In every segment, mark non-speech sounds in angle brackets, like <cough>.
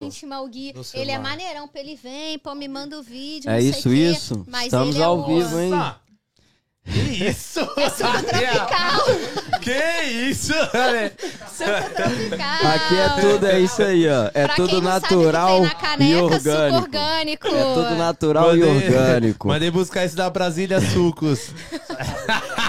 íntima, o Gui. Ele é maneirão, ele vem, pô, me manda o vídeo. É não sei isso, isso. Mas Estamos ele é ao vivo, hein? Que isso? É super tropical. que isso? super tropical. Aqui é tudo, é isso aí, ó. É Pra tudo natural e caneca, suco orgânico. orgânico. É tudo natural e orgânico. <laughs> Mandei buscar isso da Brasília Sucos. <laughs>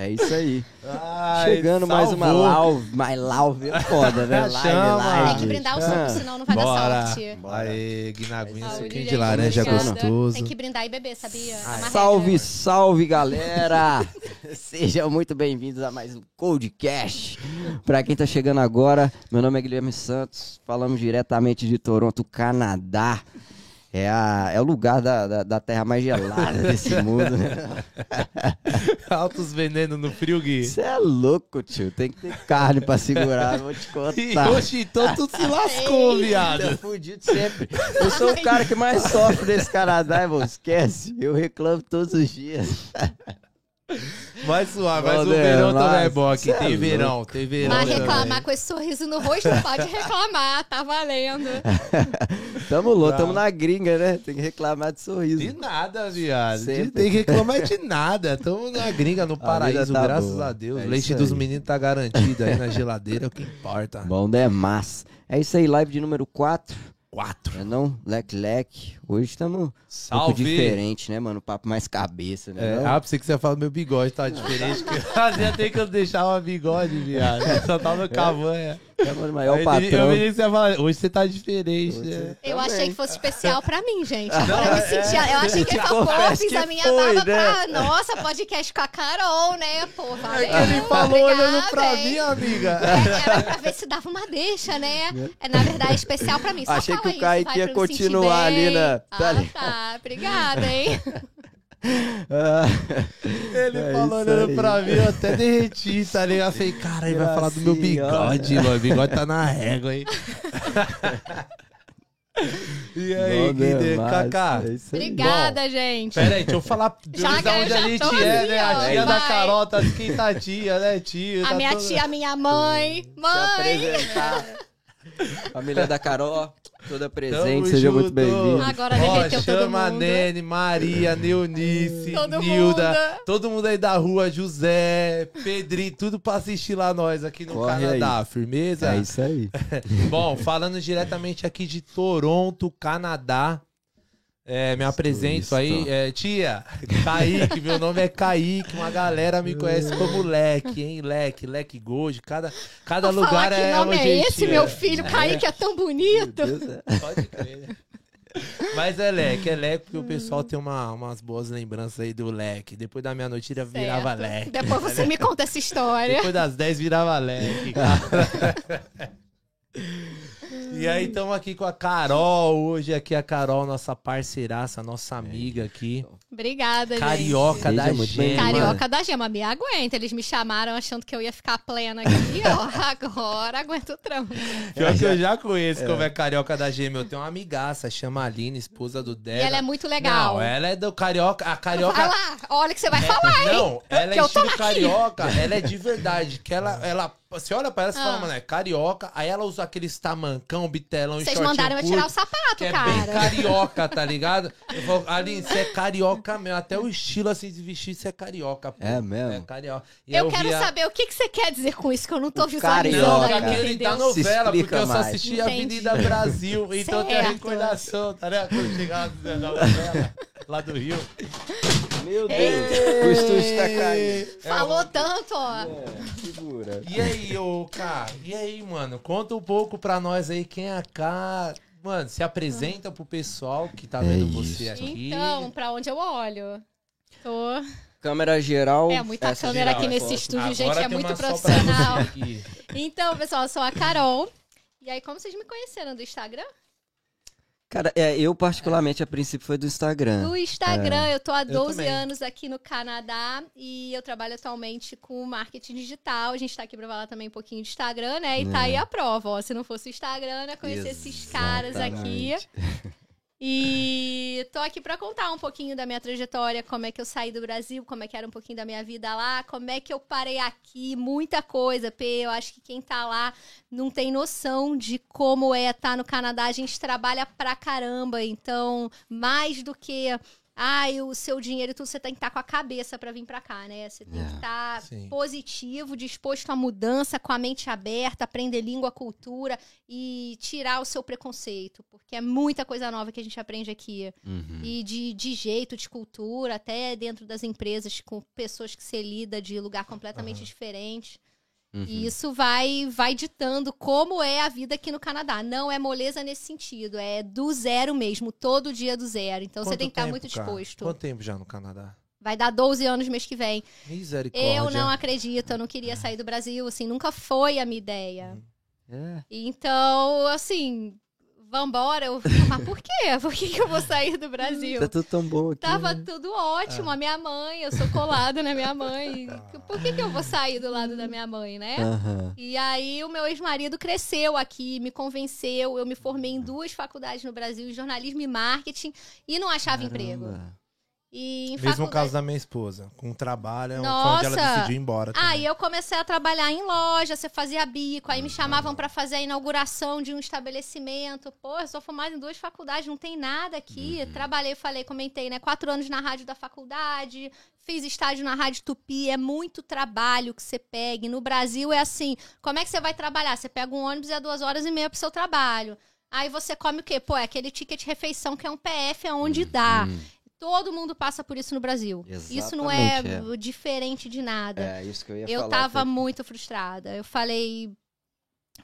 É isso aí. Ai, Chegando mais uma salvou. live. Mais live é foda, né? <laughs> Live, Chama. live. Tem que brindar o suco, Ah. senão não vai Bora. dar sorte. Aê, guinaguinha, suquinho de laranja obrigada. gostoso. Tem que brindar e beber, sabia? É Salve, regra. salve, galera! <laughs> Sejam muito bem-vindos a mais um Codecast. Pra quem tá chegando agora, meu nome é Guilherme Santos, falamos diretamente de Toronto, Canadá. É, a- é o lugar da, da, da terra mais gelada desse <laughs> mundo, né? Altos venenos no frio, Gui. Você é louco, tio. Tem que ter carne pra segurar, vou te E contar. <laughs> hoje então tu se lascou, Tô viado. fudido sempre. Eu sou o cara que mais sofre nesse Canadá, irmão. Esquece. Eu reclamo todos os dias. <laughs> Mais suave, mas o verão também é mas bom aqui. é Tem verão, tem verão. Mas também. reclamar com esse sorriso no rosto, pode reclamar, tá valendo. <laughs> Tamo louco, tamo na gringa, né? Tem que reclamar de sorriso. De nada, viado. Sempre. Tem que reclamar de nada. Tamo na gringa, no <laughs> paraíso, tá graças boa. a Deus. É Leite dos meninos tá garantido aí na geladeira, é o que importa. Bom demais. É isso aí, live de número 4. Quatro. É não? Leque Leque. Hoje estamos um pouco diferente, né, mano? Papo mais cabeça, né? É, não? ah, pensei que você ia falar do meu bigode, tá diferente. que Fazia tempo que eu deixava o bigode, viado. Só tava no cavanha. É, mano, mas é o Eu patrão. pensei que você ia falar, hoje você tá diferente. Hoje né? Eu Também. achei que fosse especial pra mim, gente. Agora eu me é. Eu achei que pô, Confesso fiz que a minha foi, barba né? pra. Nossa, podcast com a Carol, né? Pô, valeu. É que ele falou olhando obrigada, pra hein? mim, amiga. É, Era pra ver se dava uma deixa, né? É, na verdade, especial pra mim. Só Achei fala que o isso, Kaique ia pra eu continuar ali bem. Tá Ah, ali. tá. Obrigada, hein? Ah, <laughs> Ele É falou olhando aí. pra mim, eu até derreti, tá ligado? Eu falei, cara, ele vai falar do meu bigode, mano. O bigode tá na régua, hein? <laughs> e aí, bom Guider, demais, Kaká? é. Obrigada, gente. Pera aí, deixa eu falar Já de onde a gente é, assim, né? A ó, tia da vai. Carol tá quem tá tia, né, tio? A tá minha toda- tia, a minha mãe. Mãe! Família da Carol, ó, toda Tamo presente, seja muito junto. bem-vindo. Agora Ó, derreteu todo chama a. Nene, Maria, Neunice, Todo Nilda, mundo. todo mundo aí da rua, José, Pedrinho, tudo pra assistir lá nós aqui no Corre Canadá, firmeza? É isso aí. <laughs> Bom, falando diretamente aqui de Toronto, Canadá. É, me apresento isso. aí, é, tia, Kaique, meu nome é Kaique, uma galera me conhece como Leque, hein, Leque, Leque Gold, cada, cada Vou lugar que é nome onde a é gente esse, meu filho? Kaique é tão bonito. Meu Deus, é. Pode crer. Mas é Leque, é Leque porque o pessoal tem uma, umas boas lembranças aí do Leque. Depois da meia-noite virava Certo. Leque. Depois você me conta essa história. Depois das 10 virava Leque, cara. <laughs> E aí, estamos aqui com a Carol. Hoje aqui a Carol, nossa parceiraça, nossa amiga aqui. Obrigada, gente. Carioca da muito Gema. Carioca da Gema, me aguenta. Eles me chamaram achando que eu ia ficar plena aqui, <laughs> ó. Agora aguento o trampo. Pior que eu já conheço como é Carioca da Gema. Eu tenho uma amigaça, chama Aline, esposa do E Débora. ela é muito legal. Não, ela é do Carioca. A Carioca... Vai lá, olha o que você vai falar, hein? Não, ela Que é estilo carioca, ela é de verdade. Que ela, ela, você olha pra ela e você Ah. fala, mano, é carioca. Aí ela usa aqueles tamancão, bitelão e Vocês mandaram eu curto, tirar o sapato, que é cara. bem carioca, tá <laughs> ligado? Eu falo, Aline, você é carioca mesmo. Até o estilo assim de vestir, você é carioca. Pô. É mesmo? É carioca. E Eu aí quero vi a- saber o que, que você quer dizer com isso, que eu não tô O visualizando Não, carioca. ainda, aquele da novela, porque eu só mais. assisti Entendi. Avenida Brasil, então tem a Certo. recordação, tá ligado? Quando chegava na novela, lá do Rio. Meu Deus, o estúdio tá caindo. Falou tanto, ó. Segura. E aí, ô, cara? E aí, mano? Conta um pouco pra nós aí quem é a K. Mano, se apresenta pro pessoal que tá É vendo você isso. aqui. Então, pra onde eu olho? Tô... Câmera geral. É, muita essa câmera geral aqui nesse estúdio, gente, é muito profissional. você. Então, pessoal, eu sou a Carol. E aí, como vocês me conheceram do Instagram? Cara, é, eu particularmente a princípio foi do Instagram. Do Instagram, eu tô há 12 também. anos aqui no Canadá e eu trabalho atualmente com marketing digital. A gente tá aqui pra falar também um pouquinho de Instagram, né? E tá É. aí a prova, ó. Se não fosse o Instagram, eu ia conhecer esses caras aqui. <laughs> E tô aqui para contar um pouquinho da minha trajetória, como é que eu saí do Brasil, como é que era um pouquinho da minha vida lá, como é que eu parei aqui, muita coisa, P. Eu acho que quem tá lá não tem noção de como é estar tá no Canadá. A gente trabalha pra caramba, então, mais do que ai, o seu dinheiro e tudo, você tem que estar tá com a cabeça para vir para cá, né? Você tem que estar tá positivo, disposto à mudança, com a mente aberta, aprender língua, cultura e tirar o seu preconceito, porque é muita coisa nova que a gente aprende aqui. Uhum. E de, de jeito, de cultura, até dentro das empresas, com pessoas que você lida de lugar completamente uhum. diferente. Uhum. E isso vai, vai ditando como é a vida aqui no Canadá. Não é moleza nesse sentido, é do zero mesmo, todo dia do zero. Então Quanto você tem que estar muito disposto. Quanto tempo já no Canadá? Vai dar 12 anos mês que vem. Misericórdia. Eu não acredito, eu não queria sair do Brasil, assim, nunca foi a minha ideia. É. Então, assim, vambora. Eu, mas por quê? Por que, que eu vou sair do Brasil? Tá tudo tão bom aqui. Tava né? tudo ótimo. É. A minha mãe, eu sou colada na minha mãe. Por que, que eu vou sair do lado da minha mãe, né? Uhum. E aí o meu ex-marido cresceu aqui, me convenceu. Eu me formei em duas faculdades no Brasil, jornalismo e marketing, e não achava Caramba. emprego. E Mesmo faculdade... caso da minha esposa. Com trabalho, Nossa. foi onde ela decidiu ir embora. Também. Aí eu comecei a trabalhar em loja, você fazia bico, aí me chamavam para fazer a inauguração de um estabelecimento. Pô, eu sou formada em duas faculdades, não tem nada aqui. Uhum. Trabalhei, falei, comentei, né? Quatro anos na rádio da faculdade, fiz estágio na Rádio Tupi. É muito trabalho que você pega. no Brasil é assim: como é que você vai trabalhar? Você pega um ônibus e é duas horas e meia pro seu trabalho. Aí você come o quê? Pô, é aquele ticket de refeição que é um PF, é onde uhum. Todo mundo passa por isso no Brasil. Exatamente, isso não é, é, diferente de nada. É isso que eu ia eu falar. Eu tava muito frustrada. Eu falei.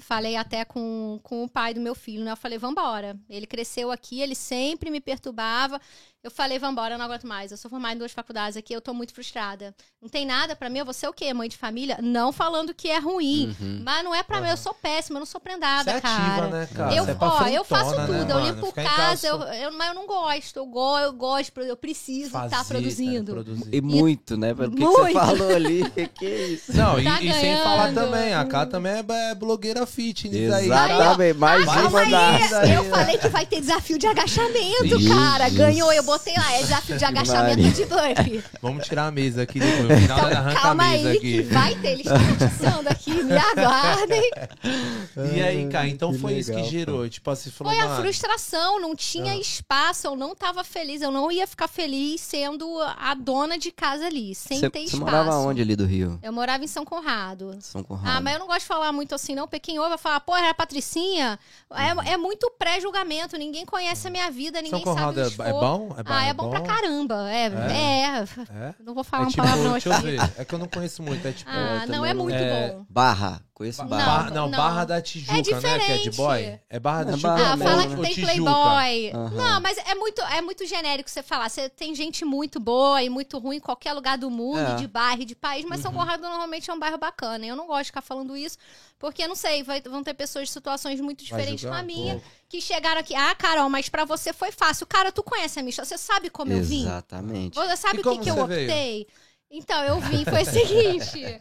Falei até com, com o pai do meu filho, né? Eu falei, vambora. Ele cresceu aqui, ele sempre me perturbava. Eu falei, vambora, eu não aguento mais. Eu sou formada em duas faculdades aqui, eu tô muito frustrada. Não tem nada para mim, eu vou ser o quê? Mãe de família? Não falando que é ruim. Uhum. Mas não é para uhum. mim, eu sou péssima, eu não sou prendada, Você é cara. Ativa, né, cara. Eu, é ó, eu faço né, tudo, né, eu limpo casa, eu, eu, mas eu não gosto. Eu, go, eu gosto, eu preciso estar tá produzindo. E muito, né? Pelo muito. que você falou ali. <laughs> que isso? Não, tá e, e, sem falar também, a Cá também é, é blogueira fitness Exatamente, aí. mais uma das. Eu falei que vai ter desafio de agachamento, isso. cara. Ganhou, eu botei lá, é desafio de <laughs> agachamento de burpee. <laughs> Vamos tirar a mesa aqui depois. No final então, arranca calma a mesa aí, aqui. vai ter, eles estão atiçando aqui, me <laughs> aguardem. E aí, cara, então que foi legal, isso que gerou. Pô. Tipo assim, falou, Foi a frustração, não tinha ah. espaço, eu não tava feliz, eu não ia ficar feliz sendo a dona de casa ali, sem cê, ter espaço. Você morava onde ali do Rio? Eu morava em São Conrado. São Conrado. Ah, mas eu não gosto de falar muito assim, não. Pequim vai falar, pô, era a Patricinha. É, uhum. é muito pré-julgamento, ninguém conhece a minha vida, ninguém São Conrado sabe é, é bom? É bom? Ah, é, é bom, bom pra caramba. É, é. é. Não vou falar é, tipo, um palavrão Deixa eu ver. É que eu não conheço muito. É tipo. Ah, não, é muito bom. Barra. Conheço Barra. Não, não, Barra da Tijuca, é né? Que é de boy. É Barra da é Tijuca. Ah, fala que tem Playboy. Uhum. Não, mas é muito, é muito genérico você falar. Você tem gente muito boa e muito ruim em qualquer lugar do mundo, é. de bairro, de país, mas uhum. São Conrado normalmente é um bairro bacana. Eu não gosto de ficar falando isso, porque, não sei, vai, vão ter pessoas de situações muito diferentes com a minha, que chegaram aqui. Ah, Carol, mas pra você foi fácil. Cara, tu conhece a Misha, você sabe como Exatamente. eu vim? Exatamente. Você sabe o que, que eu optei? Então, eu vim, foi o <laughs> seguinte.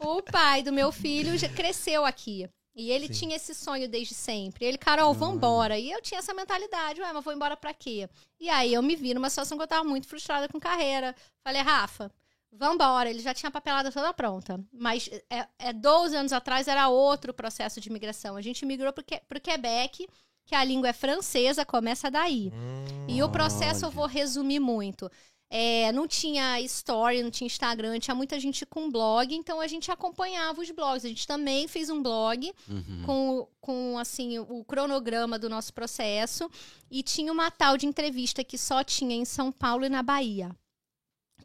o pai do meu filho já cresceu aqui. E ele Sim. tinha esse sonho desde sempre. Ele, Carol, vambora. E eu tinha essa mentalidade, ué, mas vou embora pra quê? E aí eu me vi numa situação que eu tava muito frustrada com carreira. Falei, Rafa, vambora. Ele já tinha a papelada toda pronta. Mas é, é 12 anos atrás era outro processo de imigração. A gente migrou pro, pro Quebec, que a língua é francesa, começa daí. Hum, e o processo olha. eu vou resumir muito. É, não tinha story, não tinha Instagram, tinha muita gente com blog, então a gente acompanhava os blogs. A gente também fez um blog uhum. com, com assim o cronograma do nosso processo e tinha uma tal de entrevista que só tinha em São Paulo e na Bahia.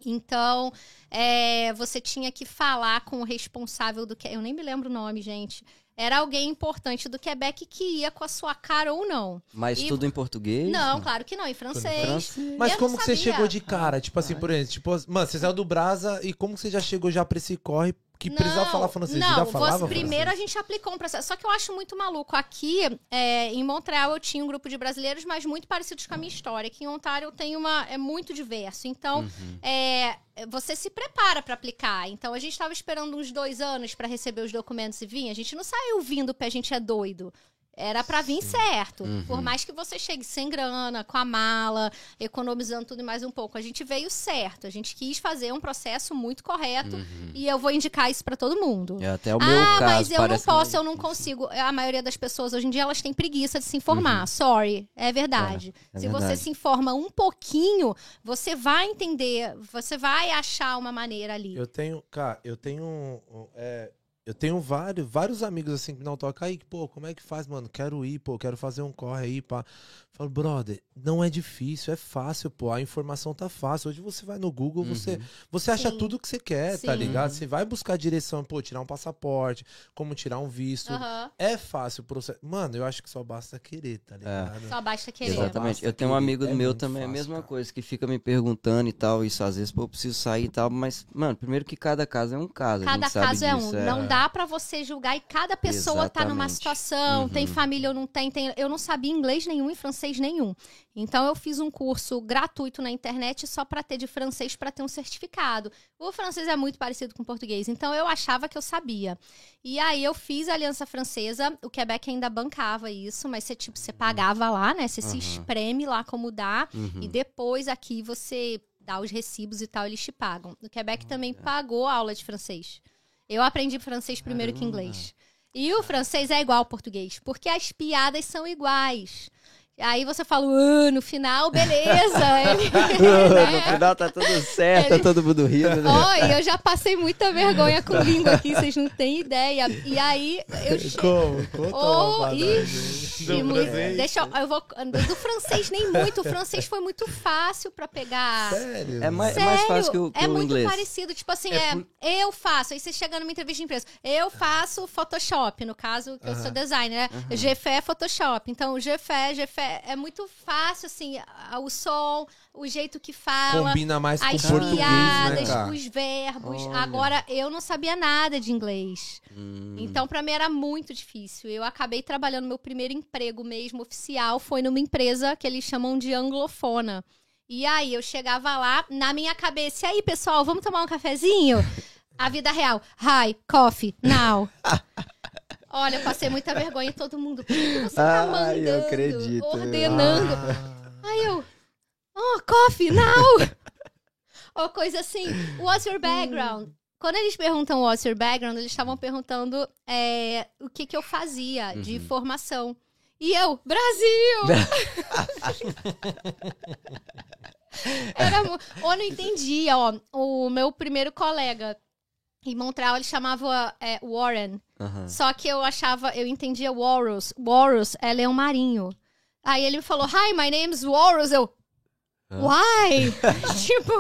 Então, é, você tinha que falar com o responsável do que. Eu nem me lembro o nome, gente era alguém importante do Quebec que ia com a sua cara ou não. Mas e... tudo em português? Não, claro que não, em francês. francês. Mas eu como que você chegou de cara? Tipo assim, por exemplo, tipo, mano, você saiu do Brasa e como você já chegou já pra esse corre que não, precisava falar francês. Não, já falava você, primeiro a gente aplicou um processo. Só que eu acho muito maluco. Aqui, é, em Montreal, eu tinha um grupo de brasileiros, mas muito parecidos com a minha história. Aqui em Ontário tem uma. é muito diverso. Então, uhum. é, você se prepara para aplicar. Então, a gente estava esperando uns dois anos para receber os documentos e vir. A gente não saiu vindo porque a gente é doido. Era pra vir certo. Uhum. Por mais que você chegue sem grana, com a mala, economizando tudo e mais um pouco. A gente veio certo. A gente quis fazer um processo muito correto. Uhum. E eu vou indicar isso pra todo mundo. É até o meu ah, caso. mas eu não posso, que- eu não consigo. A maioria das pessoas hoje em dia elas têm preguiça de se informar. Sorry, é verdade. é se verdade. você se informa um pouquinho, você vai entender, você vai achar uma maneira ali. Eu tenho, cara, eu tenho. um, é, eu tenho vários, vários amigos assim que não tocam. Aí, pô, como é que faz, mano? Quero ir, pô, quero fazer um corre aí, pá. Falo, brother, não é difícil, é fácil, pô. A informação tá fácil. Hoje você vai no Google, você, você acha Sim. tudo que você quer, tá Sim. ligado? Você vai buscar direção, pô, tirar um passaporte, como tirar um visto. Aham. É fácil o processo. Mano, eu acho que só basta querer, tá ligado? Só basta querer. Exatamente. Basta Eu tenho um amigo É meu também, a fácil, mesma cara. coisa, que fica me perguntando e tal, isso às vezes, pô, eu preciso sair e tal, mas, mano, primeiro que cada caso é um caso. a Cada caso é um. disso, Não dá pra você julgar e cada pessoa tá numa Exatamente. situação, tem Uhum. família ou não tem, tem. Eu não sabia inglês nenhum e francês nenhum. Então eu fiz um curso gratuito na internet só pra ter de francês pra ter um certificado. O francês é muito parecido com o português, então eu achava que eu sabia. E aí eu fiz a Aliança Francesa, o Quebec ainda bancava isso, mas você tipo você pagava lá, né? Você se Uhum. espreme lá como dá. Uhum. E depois aqui você dá os recibos e tal, eles te pagam. O Quebec Ah, também pagou a aula de francês. Eu aprendi francês primeiro que inglês. E o francês é igual ao português, porque as piadas são iguais. Aí você fala, "Ah, no final, beleza. <laughs> Ele- no né? final tá tudo certo, Ele- tá todo mundo rindo. né? Oi, eu já passei muita vergonha com língua aqui, vocês não têm ideia. E aí eu Como? Conta Oh, e muito- deixa eu, eu vou do francês nem muito, o francês foi muito fácil pra pegar. Sério? É mais, é Sério, mais fácil que o, que é o muito inglês. parecido. Tipo assim, É é, por- eu faço. Aí você chega numa entrevista de empresa. Eu faço Photoshop, no caso, que eu sou designer, né? GFE é Photoshop. Então, GFE, GFE é muito fácil, assim, o som, o jeito que fala. Combina mais com As o português, né, piadas, cara? os verbos. Olha. Agora, eu não sabia nada de inglês. Hum, Então, pra mim era muito difícil. Eu acabei trabalhando, meu primeiro emprego mesmo oficial foi numa empresa que eles chamam de anglofona. E aí eu chegava lá, na minha cabeça, e aí, pessoal, vamos tomar um cafezinho? <laughs> A vida real. Hi, coffee, now. <laughs> Olha, eu passei muita vergonha em todo mundo. Por que você tá Ai, mandando? eu acredito. Ordenando. Ah, Aí eu, oh, coffee, now! Ou coisa assim, what's your background? Quando eles perguntam what's your background, eles estavam perguntando é, o que, que eu fazia de Uhum. formação. E eu, Brasil! <laughs> Era, eu não entendia, ó. O meu primeiro colega em Montreal, ele chamava é, Warren. Só que eu achava, eu entendia Walrus. Walrus é leão marinho. Aí ele me falou, hi, my name's Walrus. Eu, why? <laughs> tipo,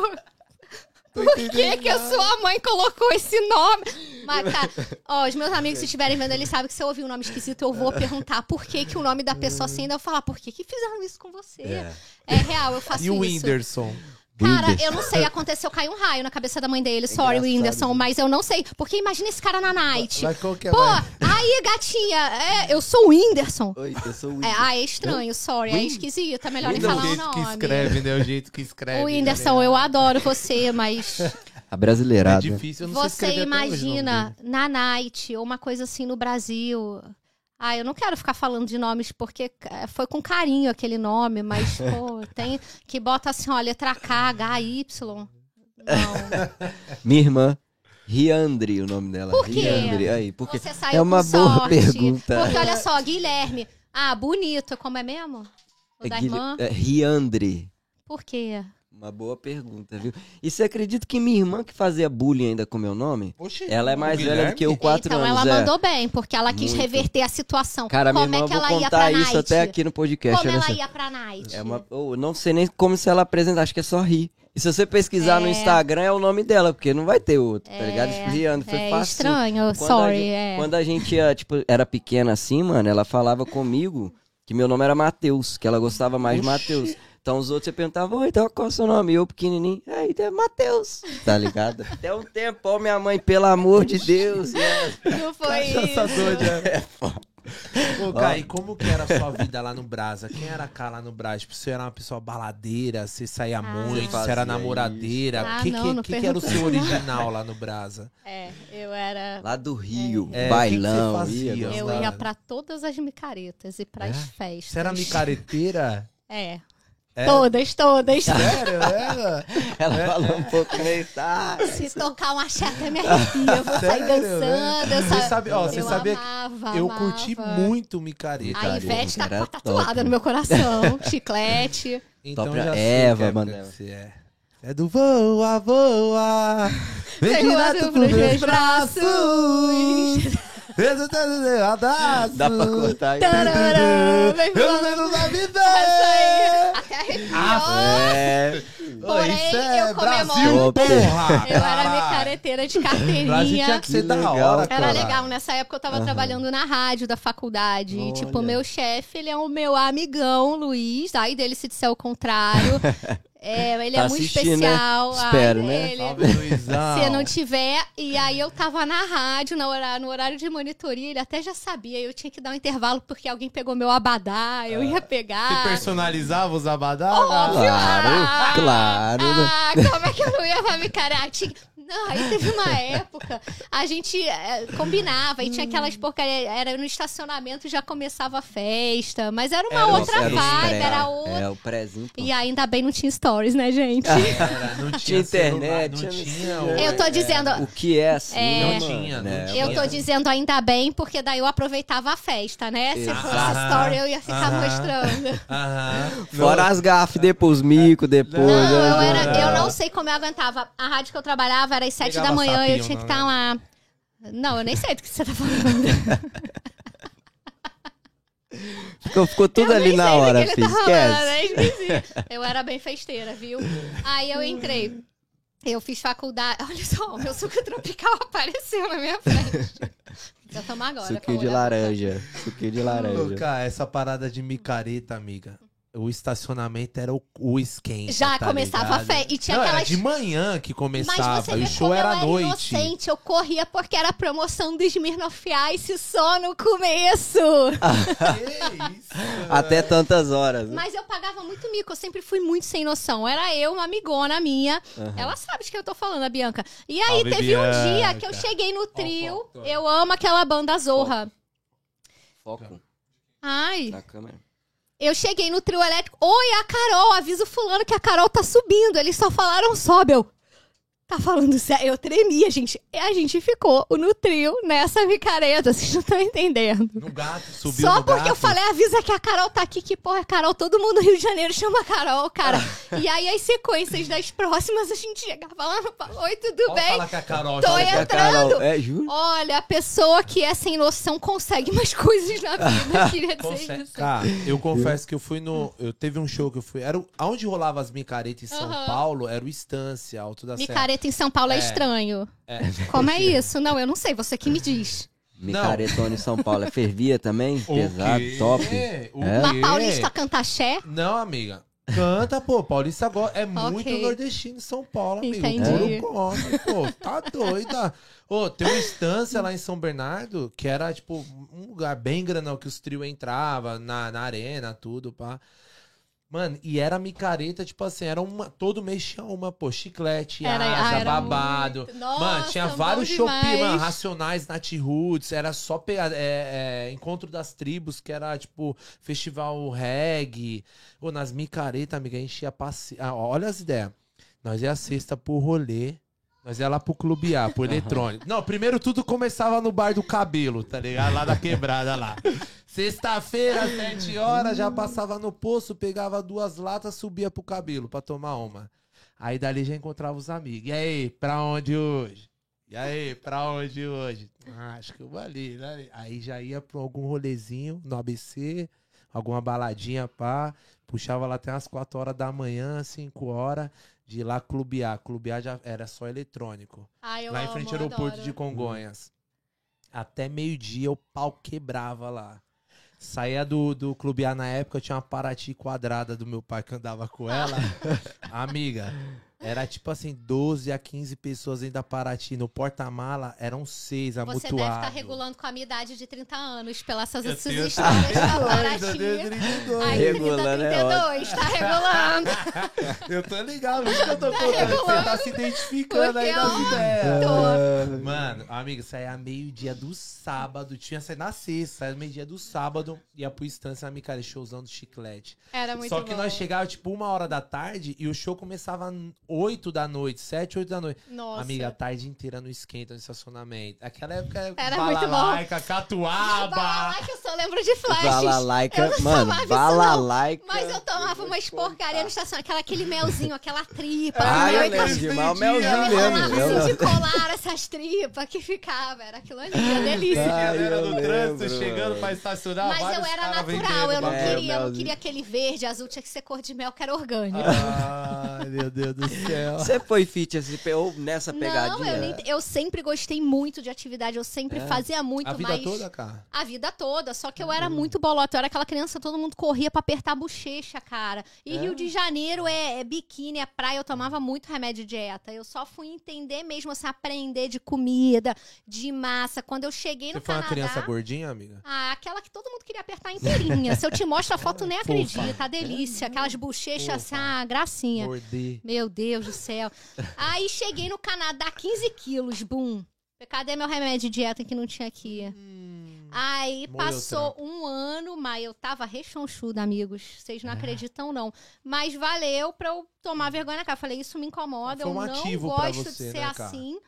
por que que a sua mãe colocou esse nome? Mas, cara, <laughs> ó, os meus amigos, se estiverem vendo, eles sabem que se eu ouvir um nome esquisito, eu vou perguntar por que que o nome da pessoa assim, ainda eu falar, por que que fizeram isso com você? É. É, real, eu faço E o isso. Whindersson? Cara, Whindersson. eu não sei, aconteceu, caiu um raio na cabeça da mãe dele. Sorry, engraçado, Whindersson, né? mas eu não sei. Porque imagina esse cara na night. Mas qual que é? Pô, vai? aí, gatinha, é, eu sou o Whindersson. Oi, eu sou o É, ah, é estranho, sorry, é esquisito, é melhor nem o falar o jeito nome. que escreve, né? O jeito que escreve. O Whindersson, tá eu adoro você, mas <laughs> A brasileirada. É difícil, eu não sei você escrever até hoje o nome imagina dele. na night ou uma coisa assim no Brasil. Ah, eu não quero ficar falando de nomes porque eh, foi com carinho aquele nome, mas, <laughs> pô, tem que bota assim, ó, letra K, H, Y. Não. <laughs> Minha irmã, Riandre, o nome dela. Por quê? Riandre, aí, porque Você saiu é uma boa sorte. pergunta. Porque olha só, Guilherme. Ah, bonito, como é mesmo? O é da irmã? é Riandre. Por quê? Uma boa pergunta, viu? E você acredita que minha irmã que fazia bullying ainda com meu nome? Oxi, Ela é mais velha do que eu, quatro então anos. ela é. mandou bem, porque ela quis Muito. reverter a situação. Cara, minha como irmã, é que eu vou ela ia pra contar night? isso até aqui no podcast. Como ela só. ia pra night? É uma, eu não sei nem como se ela apresenta, acho que é só rir. E se você pesquisar no É. Instagram é o nome dela, porque não vai ter outro, tá É, ligado? Tipo, Riandre, foi é fácil. estranho, Quando a sorry. gente- é. Quando a gente ia, tipo, era pequena assim, mano, ela falava comigo que meu nome era Matheus, que ela gostava mais de. Matheus. Então os outros você perguntava, oi, então qual é o seu nome? E eu pequenininho, aí é Matheus, tá ligado? <laughs> Até um tempo, ó, minha mãe, pelo amor de Deus. né? Não foi Essa isso. doida. Ô, Kai, como que era a sua vida lá no Brasa? Quem era cá lá no Brasa? Tipo, você era uma pessoa baladeira, você saía muito, você era namoradeira. isso. Ah, que, não, que, não que, que era o seu <laughs> original lá no Brasa? É, eu era. Lá do Rio, É, bailão, o que que ia, Eu ia pra todas as micaretas e pras É? festas. Você era micareteira? É. É? Todas, todas. Sério? Era? <laughs> Ela falou um pouco meio, tá? Se tocar um axé até me arrepia, eu vou sair Sério, dançando. Eu, Você sa- sabe, ó, você eu sabia que amava, eu amava. curti muito micareta. A Ivete tá com a tatuada top. no meu coração. Chiclete. Então Própria já Eva, que você é. É do voa, voa. Vem direto pros meus braços. braços. Abraço. Dá pra cortar aí. Tarará, vem Eu aí. ver. <laughs> Até arrepiou. É, Porém, Isso é eu comemoro. Brasil, porra. Eu era micareteira de Brasil tinha carteirinha. que ser Que da legal, hora, Era cara. legal, nessa época eu tava trabalhando na rádio da faculdade. E, tipo, Olha. meu chefe, ele é o meu amigão, Luiz. Ai dele se disser o contrário. <laughs> É, ele Tá é muito né? especial. ai Espero, né? Salve, Luizão. <laughs> Se não tiver, e aí eu tava na rádio, no horário, no horário de monitoria, ele até já sabia, eu tinha que dar um intervalo porque alguém pegou meu abadá, eu ia Você pegar. personalizava os abadá? Óbvio. Claro, Ah, claro. né? Ah, como é que eu não ia pra me carar? Não, aí teve uma <laughs> época, a gente eh, combinava, e tinha aquelas porcaria, era no estacionamento já começava a festa, mas era uma Era outra era vibe, pré. era outra. É, o prézinho. pô. E ainda bem não tinha stories, né, gente? <laughs> Não tinha, Tinha internet, celular, não tinha- tinha. o- Eu tô dizendo, O que é assim, É. né, Não tinha, Né? não Eu tinha. tô dizendo ainda bem, porque daí eu aproveitava a festa, né? Se Exato. fosse story, eu ia ficar Aham. mostrando. Aham. Fora as gafes depois, os micos depois. Não, né? eu, era, eu não sei como eu aguentava. A rádio que eu trabalhava era às sete da manhã, eu tinha que estar né? lá. Não, eu nem sei do que você tá falando. <laughs> Ficou, ficou tudo eu ali na hora, filho. tá Esquece. né? Eu era bem festeira, viu? Aí eu entrei. Eu fiz faculdade. Olha só, o meu suco tropical <laughs> apareceu na minha frente. Vou tomar agora. Suquinho de laranja. Suquinho de laranja. Cara, essa parada de micareta, amiga. O estacionamento era o, o esquenta. Já tá começava a ligado? festa. E tinha Não, aquelas era de manhã que Mas começava. e o show como era eu à era noite. inocente. Eu corria porque era a promoção do Smirnoff Ice só no começo. <laughs> Que isso? Até tantas horas. né? Mas eu pagava muito mico, eu sempre fui muito sem noção. Era eu, uma amigona minha. Aham. Ela sabe de que eu tô falando, a Bianca. E aí Salve, teve um dia Bianca. que eu cheguei no trio. foco. Eu amo aquela banda Zorra. Foco Ai, na câmera. Eu cheguei no trio elétrico. Oi, a Carol, avisa o fulano que a Carol tá subindo. Eles só falaram sobe. Eu, tá falando sério? Eu tremia, gente. E a gente ficou no trio nessa micareta, <laughs> vocês não estão entendendo. No gato, subiu Só no porque gato. eu falei, avisa que a Carol tá aqui, que porra, Carol, todo mundo no Rio de Janeiro chama a Carol, cara. <laughs> e aí as sequências das próximas, a gente chegava lá no oi, tudo Pode bem? falar que a Carol Tô entrando. Carol- É, juro? Olha, a pessoa que é sem noção consegue mais <laughs> coisas na vida, eu queria dizer Consegue. isso. Cara, eu confesso que eu fui no. Eu teve um show que eu fui. Era o- aonde rolava as micaretas em São Aham. Paulo, era o Estância, Alto da Serra. Micareta em São Paulo é, É. estranho. É. Como é <laughs> isso? Não, eu não sei, você que me diz. Micaretone em São Paulo. É fervia também? <laughs> O Pesado, quê? top. O É? Uma quê? paulista canta axé? Não, amiga. Canta, pô. Paulista agora é muito Ok. nordestino em São Paulo, amigo. Entendi. Puro come, pô. Tá doida. Ô, tem uma instância lá em São Bernardo que era, tipo, um lugar bem grandão que os trio entrava na, na arena, tudo, pá. Mano, e era micareta, tipo assim, era uma. Todo mês tinha uma, pô, chiclete, Era- asa, ah, era babado. muito. Nossa, mano, tinha vários shopping, mano, racionais, Nat Roots, era só pegar, é, é, Encontro das Tribos, que era, tipo, festival reggae. Ou nas micaretas, amiga, a gente ia passear. Ah, olha as ideias. Nós ia sexta pro rolê. Nós ia lá pro Clube A, pro <laughs> eletrônico. Não, primeiro tudo começava no bar do cabelo, tá ligado? Lá da quebrada lá. Sexta-feira, às 7 horas, já passava no poço, pegava duas latas, subia pro cabelo pra tomar uma. Aí dali já encontrava os amigos. E aí, pra onde hoje? E aí, pra onde hoje? Ah, acho que eu vou ali, né? Aí já ia pra algum rolezinho no ABC, alguma baladinha, pá. Puxava lá até umas 4 horas da manhã, 5 horas, de lá Clube A. Clube A já era só eletrônico. Ai, eu lá em amo, frente ao aeroporto adoro. de Congonhas. Até meio-dia o pau quebrava lá. Saía do, do Clube A na época, tinha uma Paraty quadrada do meu pai que andava com ela. <laughs> Amiga, Era tipo assim, 12 a 15 pessoas ainda Paraty. No porta-mala eram seis Você deve estar regulando com a minha idade de 30 anos, pelas suas histórias 32, da Paraty. tenho 32. Aí, Regulando, 30, né? 32, tá regulando. <laughs> Eu tô ligado, por isso que eu tô contando. que Você tá regulando. se identificando aí nas ó, ideias. Mano, amiga, saía meio-dia do sábado. Tinha saído na sexta, saía meio-dia do sábado. Ia pro instância, amiga, cara, showzão do chiclete. Era muito Só que bom. nós chegávamos, tipo, uma hora da tarde e o show começava 8 da noite, 7, 8 da noite. Nossa. Amiga, a tarde inteira no esquenta, no estacionamento. Aquela época Era muito bom. catuaba. Balalaica, eu só lembro de flashes. Balalaica, Eu não mano, balalaica. Mas eu tomava umas porcaria no estacionamento. Aquela, aquele melzinho, aquela tripa. Ah, eu mel, lembro o dia. melzinho Eu mesmo. Eu- assim de colar essas tripas que ficava. Era aquilo ali, a delícia. A Ai, galera eu do trânsito chegando pra estacionar. Mas eu era natural, eu não vendendo É, queria, eu não queria aquele verde, azul, tinha que ser cor de mel, que era orgânico. Ai, meu Deus do céu. Você foi fit assim, ou nessa Não, pegadinha? eu, nem- eu sempre gostei muito de atividade, eu sempre É? fazia muito, A vida mas... toda, cara. A vida toda, só que eu era muito bolota. Eu era aquela criança, todo mundo corria pra apertar a bochecha, cara. E É? Rio de Janeiro é, é biquíni, é praia. Eu tomava muito remédio de dieta. Eu só fui entender mesmo, assim, aprender de comida, de massa. Quando eu cheguei Você no foi uma Canadá... criança gordinha, amiga? Ah, aquela que todo mundo queria apertar inteirinha. Se eu te mostro a foto, nem <laughs> acredita. A delícia. Aquelas bochechas assim, ah, gracinha. Morder. Meu Deus do céu. Aí cheguei no Canadá, 15 quilos, bum. Cadê meu remédio de dieta que não tinha aqui? Aí Moeu o passou um ano, mas eu tava rechonchuda, amigos. Vocês É. não acreditam, não. Mas valeu pra eu tomar vergonha na cara. Falei, isso me incomoda, eu um não ativo pra gosto você, de ser né, assim.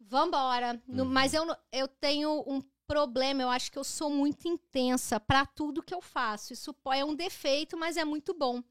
Vambora. Uhum. Mas eu, não- eu tenho um problema, eu acho que eu sou muito intensa pra tudo que eu faço. Isso é um defeito, mas é muito bom.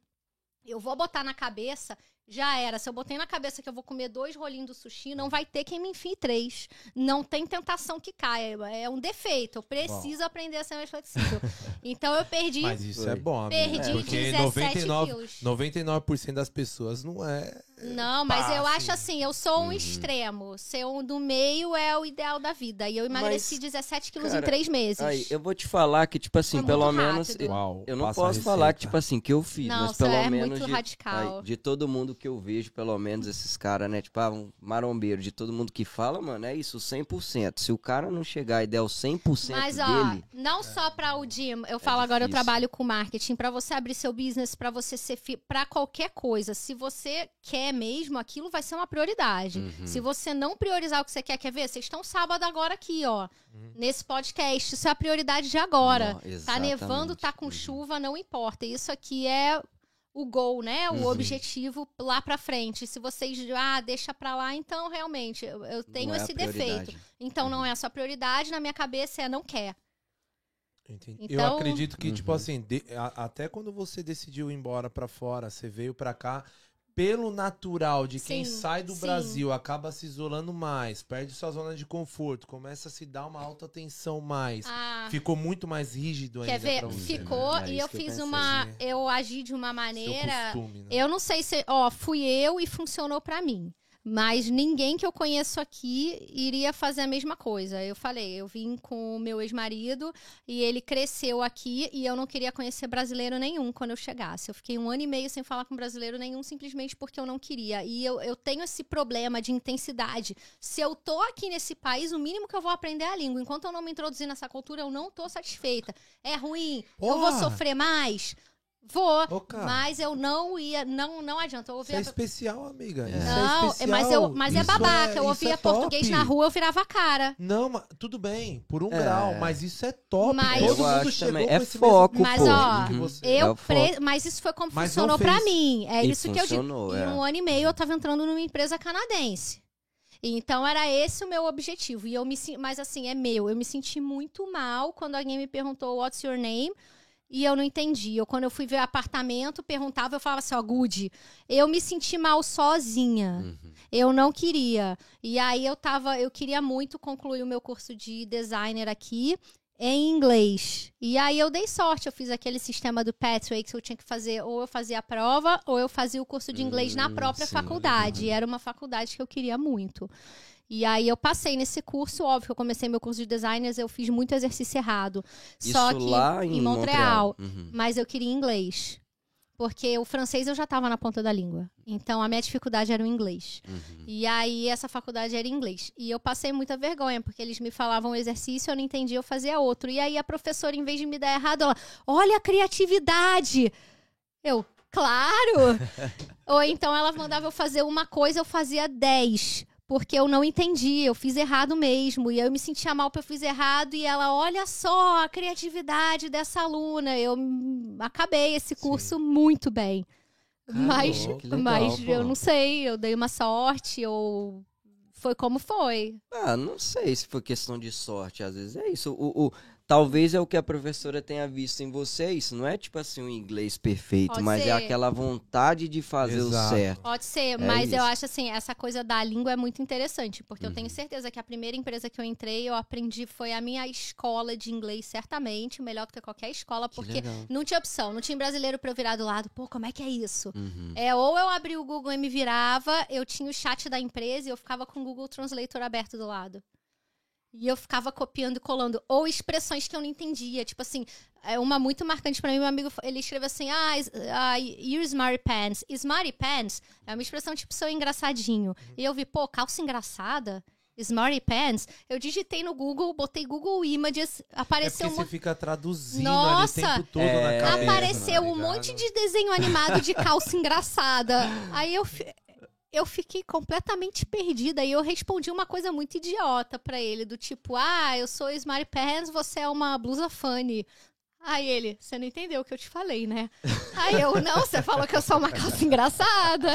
Eu vou botar na cabeça, já era. Se eu botei na cabeça que eu vou comer dois rolinhos do sushi, não vai ter quem me enfie três. Não tem tentação que caia. É um defeito. Eu preciso aprender a ser mais flexível. <laughs> Então eu perdi, Mas isso Foi. é bom, amiga. perdi Porque 17 99, quilos. 99% das pessoas não é. Não, mas eu acho assim. eu sou um Uhum. extremo. Ser um do meio é o ideal da vida. E eu emagreci Mas, 17 quilos cara, em três meses. Aí, eu vou te falar que, tipo assim, Foi pelo menos. Eu, Uau, eu não posso falar que, tipo assim, que eu fiz, Não, mas isso pelo é menos. muito de, radical. aí, de todo mundo que eu vejo, pelo menos esses caras, né? Tipo, ah, um marombeiro, de todo mundo que fala, mano, é isso, 100%. Se o cara não chegar e der o 100% Mas, ó, dele. não só para o Jim, eu falo agora, eu trabalho com marketing, para você abrir seu business, para você ser para qualquer coisa. Se você quer mesmo, aquilo vai ser uma prioridade. Uhum. Se você não priorizar o que você quer, quer ver? Vocês estão sábado agora aqui, ó, Uhum. nesse podcast. Isso é a prioridade de agora. Nó, Tá nevando, tá com Uhum. chuva, não importa. Isso aqui é o goal, né? O Uhum. objetivo lá pra frente. Se vocês, ah, deixa pra lá, então realmente eu, eu tenho Não é esse defeito. Então não é a sua prioridade, na minha cabeça é não quer. Entendi. Então- eu acredito que, tipo Uhum. assim, de- a- até quando você decidiu ir embora pra fora, você veio pra cá, pelo natural de quem Sim, sai do sim. Brasil, acaba se isolando mais, perde sua zona de conforto, começa a se dar uma alta tensão mais. Ah, Ficou muito mais rígido ainda quer ver? pra você. Ficou né? É e eu fiz pensei. uma. Eu agi de uma Seu maneira. costume, né? Eu não sei se. Ó, fui eu e funcionou pra mim. Mas ninguém que eu conheço aqui iria fazer a mesma coisa. Eu falei, eu vim com o meu ex-marido e ele cresceu aqui e eu não queria conhecer brasileiro nenhum quando eu chegasse. Eu fiquei um ano e meio sem falar com brasileiro nenhum simplesmente porque eu não queria. E eu, eu tenho esse problema de intensidade. Se eu tô aqui nesse país, o mínimo que eu vou aprender é a língua. Enquanto eu não me introduzir nessa cultura, eu não tô satisfeita. É ruim? Eu vou Porra! sofrer mais? Vou. Ô, cara. Mas eu não ia, não, não adianta. Eu Isso é especial, amiga. Isso Não, é especial. mas, eu, mas é babaca. eu isso ouvia é português na rua, eu virava a cara. Não, mas tudo bem, por um É. grau, mas isso é top. Mas- Todo Eu mundo chegou também. com É esse foco, Mas, gosto ó, Uhum. você. É Eu pre... Mas isso foi como Mas funcionou pra fez. mim. É E isso que eu digo. funcionou, Em é. um ano e meio eu tava entrando numa empresa canadense. Então era esse o meu objetivo. E eu me mas assim, é meu. Eu me senti muito mal quando alguém me perguntou what's your name? E eu não entendi. Eu, quando eu fui ver apartamento, perguntava, eu falava assim, ó, good. Eu me senti mal sozinha. Uhum. Eu não queria. E aí eu tava, eu queria muito concluir o meu curso de designer aqui em inglês. E aí eu dei sorte, eu fiz aquele sistema do Pathway que eu tinha que fazer, ou eu fazia a prova, ou eu fazia o curso de inglês na Hum, própria sim. faculdade. E era uma faculdade que eu queria muito. E aí eu passei nesse curso, óbvio que eu comecei meu curso de designers, eu fiz muito exercício errado. Isso Só que lá em, Montreal. Uhum. Mas eu queria inglês. Porque o francês eu já estava na ponta da língua. Então a minha dificuldade era o inglês. Uhum. E aí essa faculdade era em inglês. E eu passei muita vergonha, porque eles me falavam um exercício, eu não entendia, eu fazia outro. E aí a professora, em vez de me dar errado, ela, olha a criatividade! Eu, claro! <laughs> Ou então ela mandava eu fazer uma coisa, eu fazia dez. Porque eu não entendi, eu fiz errado mesmo. E eu me sentia mal porque eu fiz errado. E ela, olha só a criatividade dessa aluna. Eu acabei esse curso muito bem. mas Caramba, que legal, mas pô. eu não sei, eu dei uma sorte ou foi como foi. Ah, não sei se foi questão de sorte, às vezes é isso. O, o- talvez é o que a professora tenha visto em você, isso não é tipo assim um inglês perfeito, Pode mas ser. é aquela vontade de fazer Exato. o certo. Pode ser, É mas eu isso. acho assim, essa coisa da língua é muito interessante, porque eu Uhum. tenho certeza que a primeira empresa que eu entrei, eu aprendi foi a minha escola de inglês, certamente, melhor do que qualquer escola, Que porque não tinha opção, não tinha brasileiro pra eu virar do lado. Pô, como é que é isso? Uhum. É, ou eu abri o Google e me virava, eu tinha o chat da empresa e eu ficava com o Google Translator aberto do lado. E eu ficava copiando e colando. Ou expressões que eu não entendia. Tipo assim, é uma muito marcante pra mim. Meu amigo, ele escreveu assim, ah, is- ah you're smarty pants. Smarty pants é uma expressão tipo, sou engraçadinho. E eu vi, pô, calça engraçada? Smarty pants? Eu digitei no Google, botei Google Images, É apareceu porque um você fica traduzindo Nossa! ali o tempo todo É, na cabeça. apareceu tá um ligado? monte de desenho animado de calça engraçada. Aí eu, eu fiquei completamente perdida e eu respondi uma coisa muito idiota pra ele, do tipo, ah, eu sou Smart Pants, você é uma blusa funny. Aí ele, você não entendeu o que eu te falei, né? Aí eu, não, você falou que eu sou uma calça engraçada.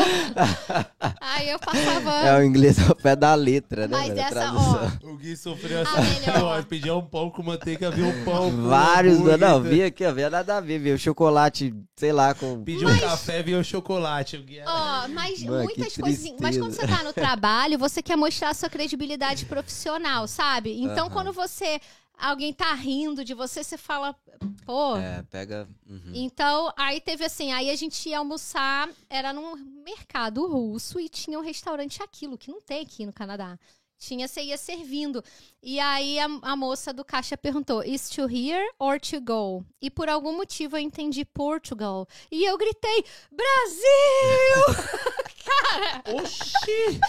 Aí eu passava. É o inglês ao pé da letra, né? Mas essa, ó, O Gui sofreu A melhor. <laughs> essa. Pedia um pão com manteiga, viu um pão. com Vários, hambúrguer, não, vi aqui, ó, vi nada a ver, viu? Chocolate, sei lá, com. Pediu um café, viu chocolate. O Gui era- Ó, mas Mano, muitas que coisinhas. Mas quando você tá no trabalho, você quer mostrar a sua credibilidade profissional, sabe? Então, Aham. quando você. Alguém tá rindo de você, você fala, pô. É, pega. uhum. Então, aí teve assim, aí a gente ia almoçar, era num mercado russo e tinha um restaurante aquilo, que não tem aqui no Canadá. Tinha, você ia servindo. E aí a, a moça do caixa perguntou: is to here or to go? E por algum motivo eu entendi Portugal. E eu gritei: Brasil! <laughs> Cara, Oxi!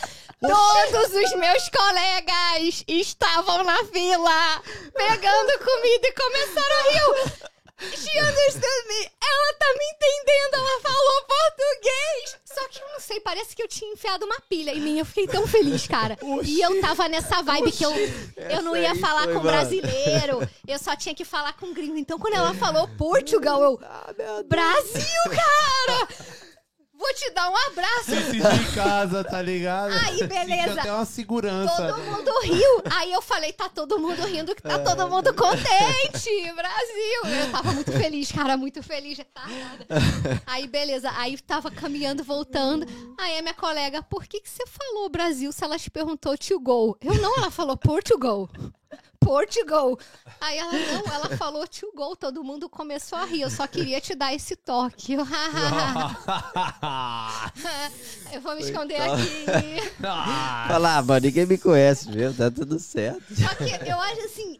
Todos os meus colegas estavam na fila pegando comida e começaram a rir. She understood me. Ela tá me entendendo, ela falou português. Só que eu não sei, parece que eu tinha enfiado uma pilha em mim. Eu fiquei tão feliz, cara. E eu tava nessa vibe que eu, eu não ia falar com brasileiro. Eu só tinha que falar com gringo. Então, quando ela falou Portugal, eu. Ah. Brasil, cara! Vou te dar um abraço. Se de casa, tá ligado? Aí, beleza. Senti até uma segurança. Todo mundo riu. Aí eu falei, tá todo mundo rindo, que tá todo mundo contente. Brasil. Eu tava muito feliz, cara, muito feliz. Aí, beleza. Aí tava caminhando, voltando. Aí a minha colega, por que, que você falou Brasil se ela te perguntou to go? Eu não, ela falou Portugal. Portugal. Aí ela, não, ela falou to go. Todo mundo começou a rir. Eu só queria te dar esse toque. <laughs> Eu, vou me esconder aqui. Fala, ah, mano, ninguém me conhece mesmo, tá tudo certo. Só que eu acho assim.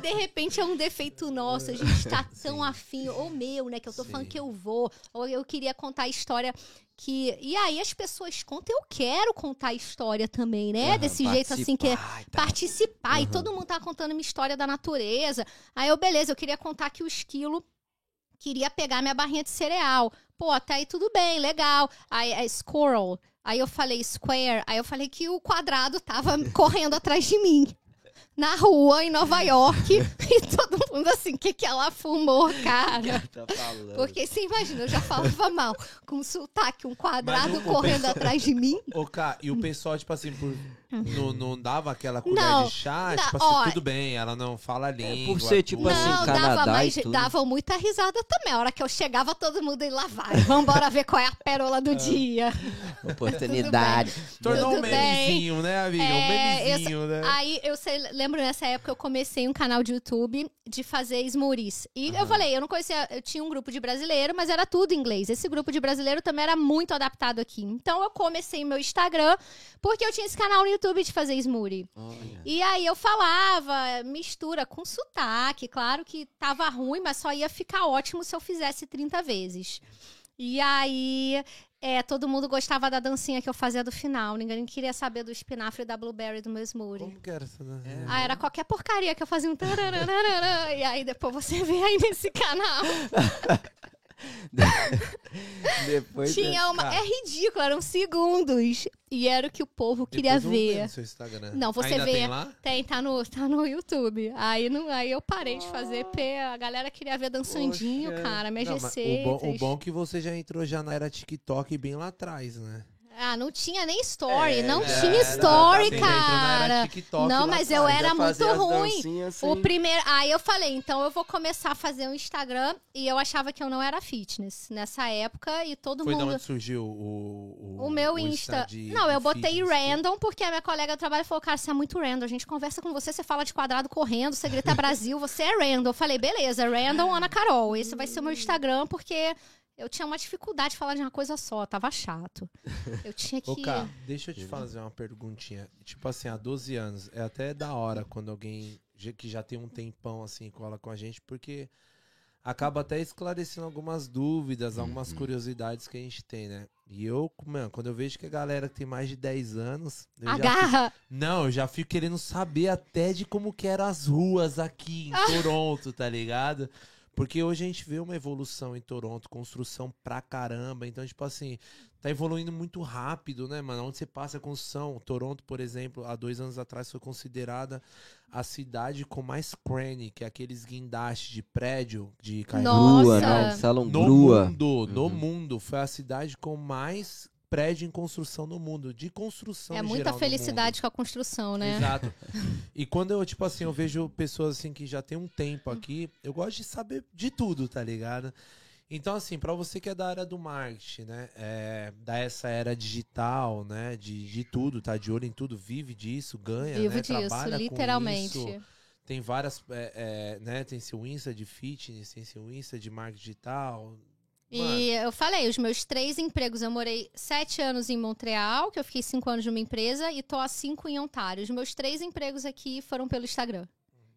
De repente é um defeito nosso, a gente tá tão afim, ou meu, né? Que eu tô falando que eu vou, ou eu queria contar a história que. E aí as pessoas contam, eu quero contar a história também, né? Aham, Desse jeito assim que é participar e participar. E Uhum. todo mundo tá contando uma história da natureza. Aí eu, beleza, eu queria contar que o esquilo queria pegar minha barrinha de cereal. Pô, até aí tudo bem, legal. Aí é squirrel. Aí eu falei square. Aí eu falei que o quadrado tava <laughs> correndo atrás de mim. Na rua, em Nova York. <laughs> e todo mundo assim, o que, que ela fumou, cara? <laughs> Tá. Porque você imagina, eu já falava mal. Com sotaque, um quadrado correndo pessoal- atrás de mim. Ô, Cá, e o pessoal, tipo assim, por- não, não dava aquela colher Não, de chá? não, tipo assim, ó, tudo bem, ela não fala a língua. ser, tipo tudo. assim, Não, Canadá dava, e mas tudo. davam muita risada também. A hora que eu chegava, todo mundo ia lá vai. Vambora ver qual é a pérola do <laughs> dia. Oportunidade. Tornou um memezinho, né, amiga? É, um memezinho, né? Aí eu sei, lembro nessa época eu comecei um canal de YouTube de fazer smoothies. E eu falei, eu não conhecia, eu tinha um grupo de brasileiro, mas era tudo inglês. Esse grupo de brasileiro também era muito adaptado aqui. Então eu comecei meu Instagram porque eu tinha esse canal no YouTube de fazer smoothie. Olha. E aí eu falava, mistura com sotaque. Claro que tava ruim, mas só ia ficar ótimo se eu fizesse 30 vezes. E aí, é, todo mundo gostava da dancinha que eu fazia do final. Ninguém queria saber do espinafre e da blueberry do meu smoothie. Como que era essa dancinha? Ah, era qualquer porcaria que eu fazia um E aí depois você vê aí nesse canal. <laughs> <laughs> Depois Tinha uma. Cara. É ridículo, eram segundos. E era o que o povo queria ver ver. no seu Instagram. Não, você Ainda vê. Tem lá? Tem, tá no, tá no YouTube. Aí, não, aí eu parei de fazer, porque a galera queria ver dançandinho, Poxa. cara, minhas Não, mas o, receitas. bom, o bom é que você já entrou já na era TikTok bem lá atrás, né? Ah, não tinha nem story. É, não já tinha story, era cara. TikTok Não, mas eu era muito ruim. O Assim. primeiro. Aí eu falei, então eu vou começar a fazer um Instagram. E eu achava que eu não era fitness nessa época. E todo Foi de mundo. onde surgiu o, o, O meu Insta. de- não, eu botei fitness? random, porque a minha colega de trabalho falou: Cara, você é muito random. A gente conversa com você, você fala de quadrado correndo, você grita <laughs> Brasil, você é random. Eu falei: Beleza, random Ana Carol. Esse vai ser o meu Instagram, porque eu tinha uma dificuldade de falar de uma coisa só, tava chato. Eu tinha que. Ô, Cá, deixa eu te fazer uma perguntinha. Tipo assim, há 12 anos, é até da hora quando alguém já- que já tem um tempão assim cola com a gente, porque acaba até esclarecendo algumas dúvidas, algumas curiosidades que a gente tem, né? E eu, mano, quando eu vejo que a galera que tem mais de 10 anos. eu já fico- Agarra. Não, eu já fico querendo saber até de como que eram as ruas aqui em <laughs> Toronto, tá ligado? Porque hoje a gente vê uma evolução em Toronto, construção pra caramba. Então, tipo assim, tá evoluindo muito rápido, né, mano? Onde você passa a construção. Toronto, por exemplo, há dois anos atrás foi considerada a cidade com mais crane, que é aqueles guindastes de prédio, de carrinho. Grua, Nossa. né? Salão No grua. mundo, no Uhum. mundo. Foi a cidade com mais prédio em construção no mundo. De construção É muita felicidade com a construção, né? Exato. <laughs> E quando eu, tipo assim, eu vejo pessoas assim que já tem um tempo aqui, eu gosto de saber de tudo, tá ligado? Então, assim, pra você que é da área do marketing, né? É, da essa era digital, né? De, de tudo, tá de olho em tudo, vive disso, ganha, né? disso, Trabalha com literalmente. isso. Tem várias, é, é, né? Tem seu Insta de fitness, tem seu Insta de marketing digital. Mano, E eu falei, os meus três empregos, eu morei sete anos em Montreal, que eu fiquei cinco anos numa empresa, e tô há cinco em Ontário. Os meus três empregos aqui foram pelo Instagram.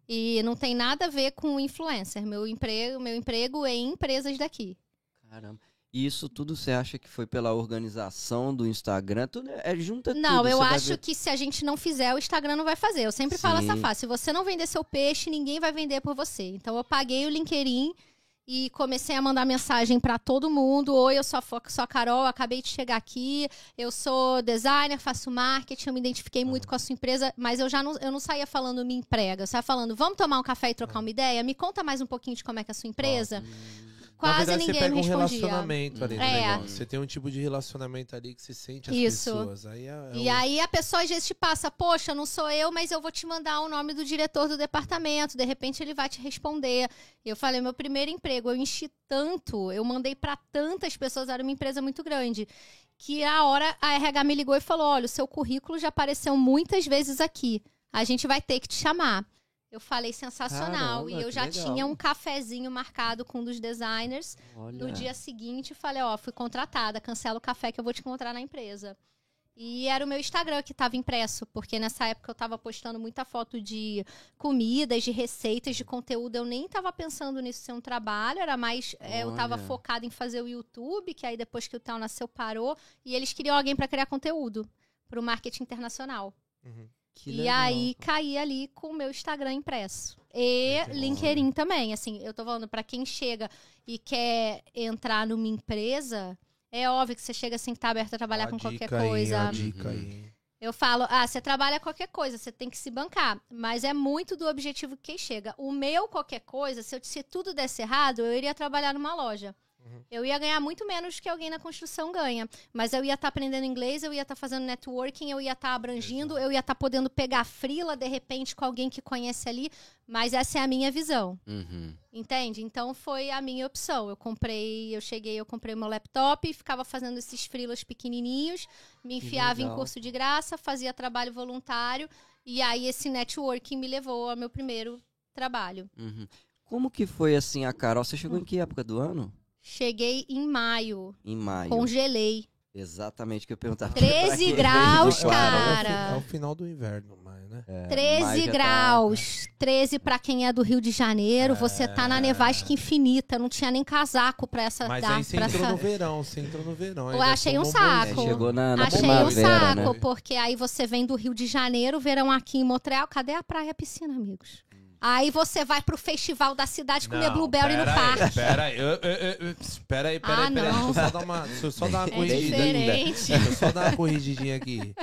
E não tem nada a ver com influencer. Meu emprego, meu emprego é em empresas daqui. Caramba. E isso tudo você acha que foi pela organização do Instagram? Tudo é, é junta Não, tudo. eu acho ver- que se a gente não fizer, o Instagram não vai fazer. Eu sempre falo Sim. essa frase. Se você não vender seu peixe, ninguém vai vender por você. Então eu paguei o LinkedIn e comecei a mandar mensagem pra todo mundo. Oi, eu sou a, sou a Carol, acabei de chegar aqui. Eu sou designer, faço marketing, eu me identifiquei muito com a sua empresa, mas eu já não, eu não saía falando me emprega. Eu saía falando, vamos tomar um café e trocar uma ideia? Me conta mais um pouquinho de como é que é a sua empresa. Na Quase verdade, ninguém você pega um respondia. relacionamento ali É. Você tem um tipo de relacionamento ali que você sente as Isso. pessoas. Aí é, é E um- aí a pessoa às vezes te passa, poxa, não sou eu, mas eu vou te mandar o nome do diretor do departamento. De repente ele vai te responder. Eu falei, meu primeiro emprego, eu enchi tanto, eu mandei pra tantas pessoas, era uma empresa muito grande, que a hora a RH me ligou e falou: olha, o seu currículo já apareceu muitas vezes aqui. A gente vai ter que te chamar. Eu falei sensacional. Caramba, e eu já legal. tinha um cafezinho marcado com um dos designers. Olha. No dia seguinte, falei, ó, fui contratada, cancela o café que eu vou te encontrar na empresa. E era o meu Instagram que estava impresso, porque nessa época eu estava postando muita foto de comidas, de receitas, de conteúdo. Eu nem estava pensando nisso ser um trabalho, era mais. é, eu estava focada em fazer o YouTube, que aí depois que o Tal nasceu, parou. E eles queriam alguém para criar conteúdo para o marketing internacional. Uhum. Que e legal. aí caí ali com o meu Instagram impresso. E Muito bom. LinkedIn também. Assim, eu tô falando, pra quem chega e quer entrar numa empresa, é óbvio que você chega sem estar aberto a trabalhar A com qualquer dica aí, coisa. a dica Uhum. aí. Eu falo, ah, você trabalha qualquer coisa, você tem que se bancar. Mas é muito do objetivo que quem chega. O meu qualquer coisa, se, eu, se tudo desse errado, eu iria trabalhar numa loja. Uhum. Eu ia ganhar muito menos que alguém na construção ganha. Mas eu ia estar aprendendo inglês, eu ia estar fazendo networking, eu ia estar abrangindo, eu ia estar podendo pegar frila de repente com alguém que conhece ali. Mas essa é a minha visão. Uhum. Entende? Então foi a minha opção. Eu comprei, eu cheguei, eu comprei meu laptop, ficava fazendo esses freelas pequenininhos, me enfiava em curso de graça, fazia trabalho voluntário e aí esse networking me levou ao meu primeiro trabalho. Uhum. Como que foi assim a Carol? Você chegou em que época do ano? Cheguei em maio, Em maio. congelei. Exatamente o que eu perguntava. 13 Pra graus, de É cara. É o final do inverno, mas, né? É, 13 mas já tá- graus. 13 pra quem é do Rio de Janeiro. Você tá na nevasca infinita. Não tinha nem casaco pra essa. Mas aí você pra entrou essa- no verão, você entrou no verão. Eu achei um saco. É, chegou na, na Achei um primavera, saco, né? porque aí você vem do Rio de Janeiro, verão aqui em Montreal. Cadê a praia e a piscina, amigos? Aí você vai pro festival da cidade comer Não, blueberry no aí, parque. Pera aí, eu- eu- eu- eu- pera aí, pera Ah, aí, pera aí. não. Deixa eu só dar uma, deixa eu só dar uma É corrigida. diferente. Deixa eu só dar uma corrigidinha aqui.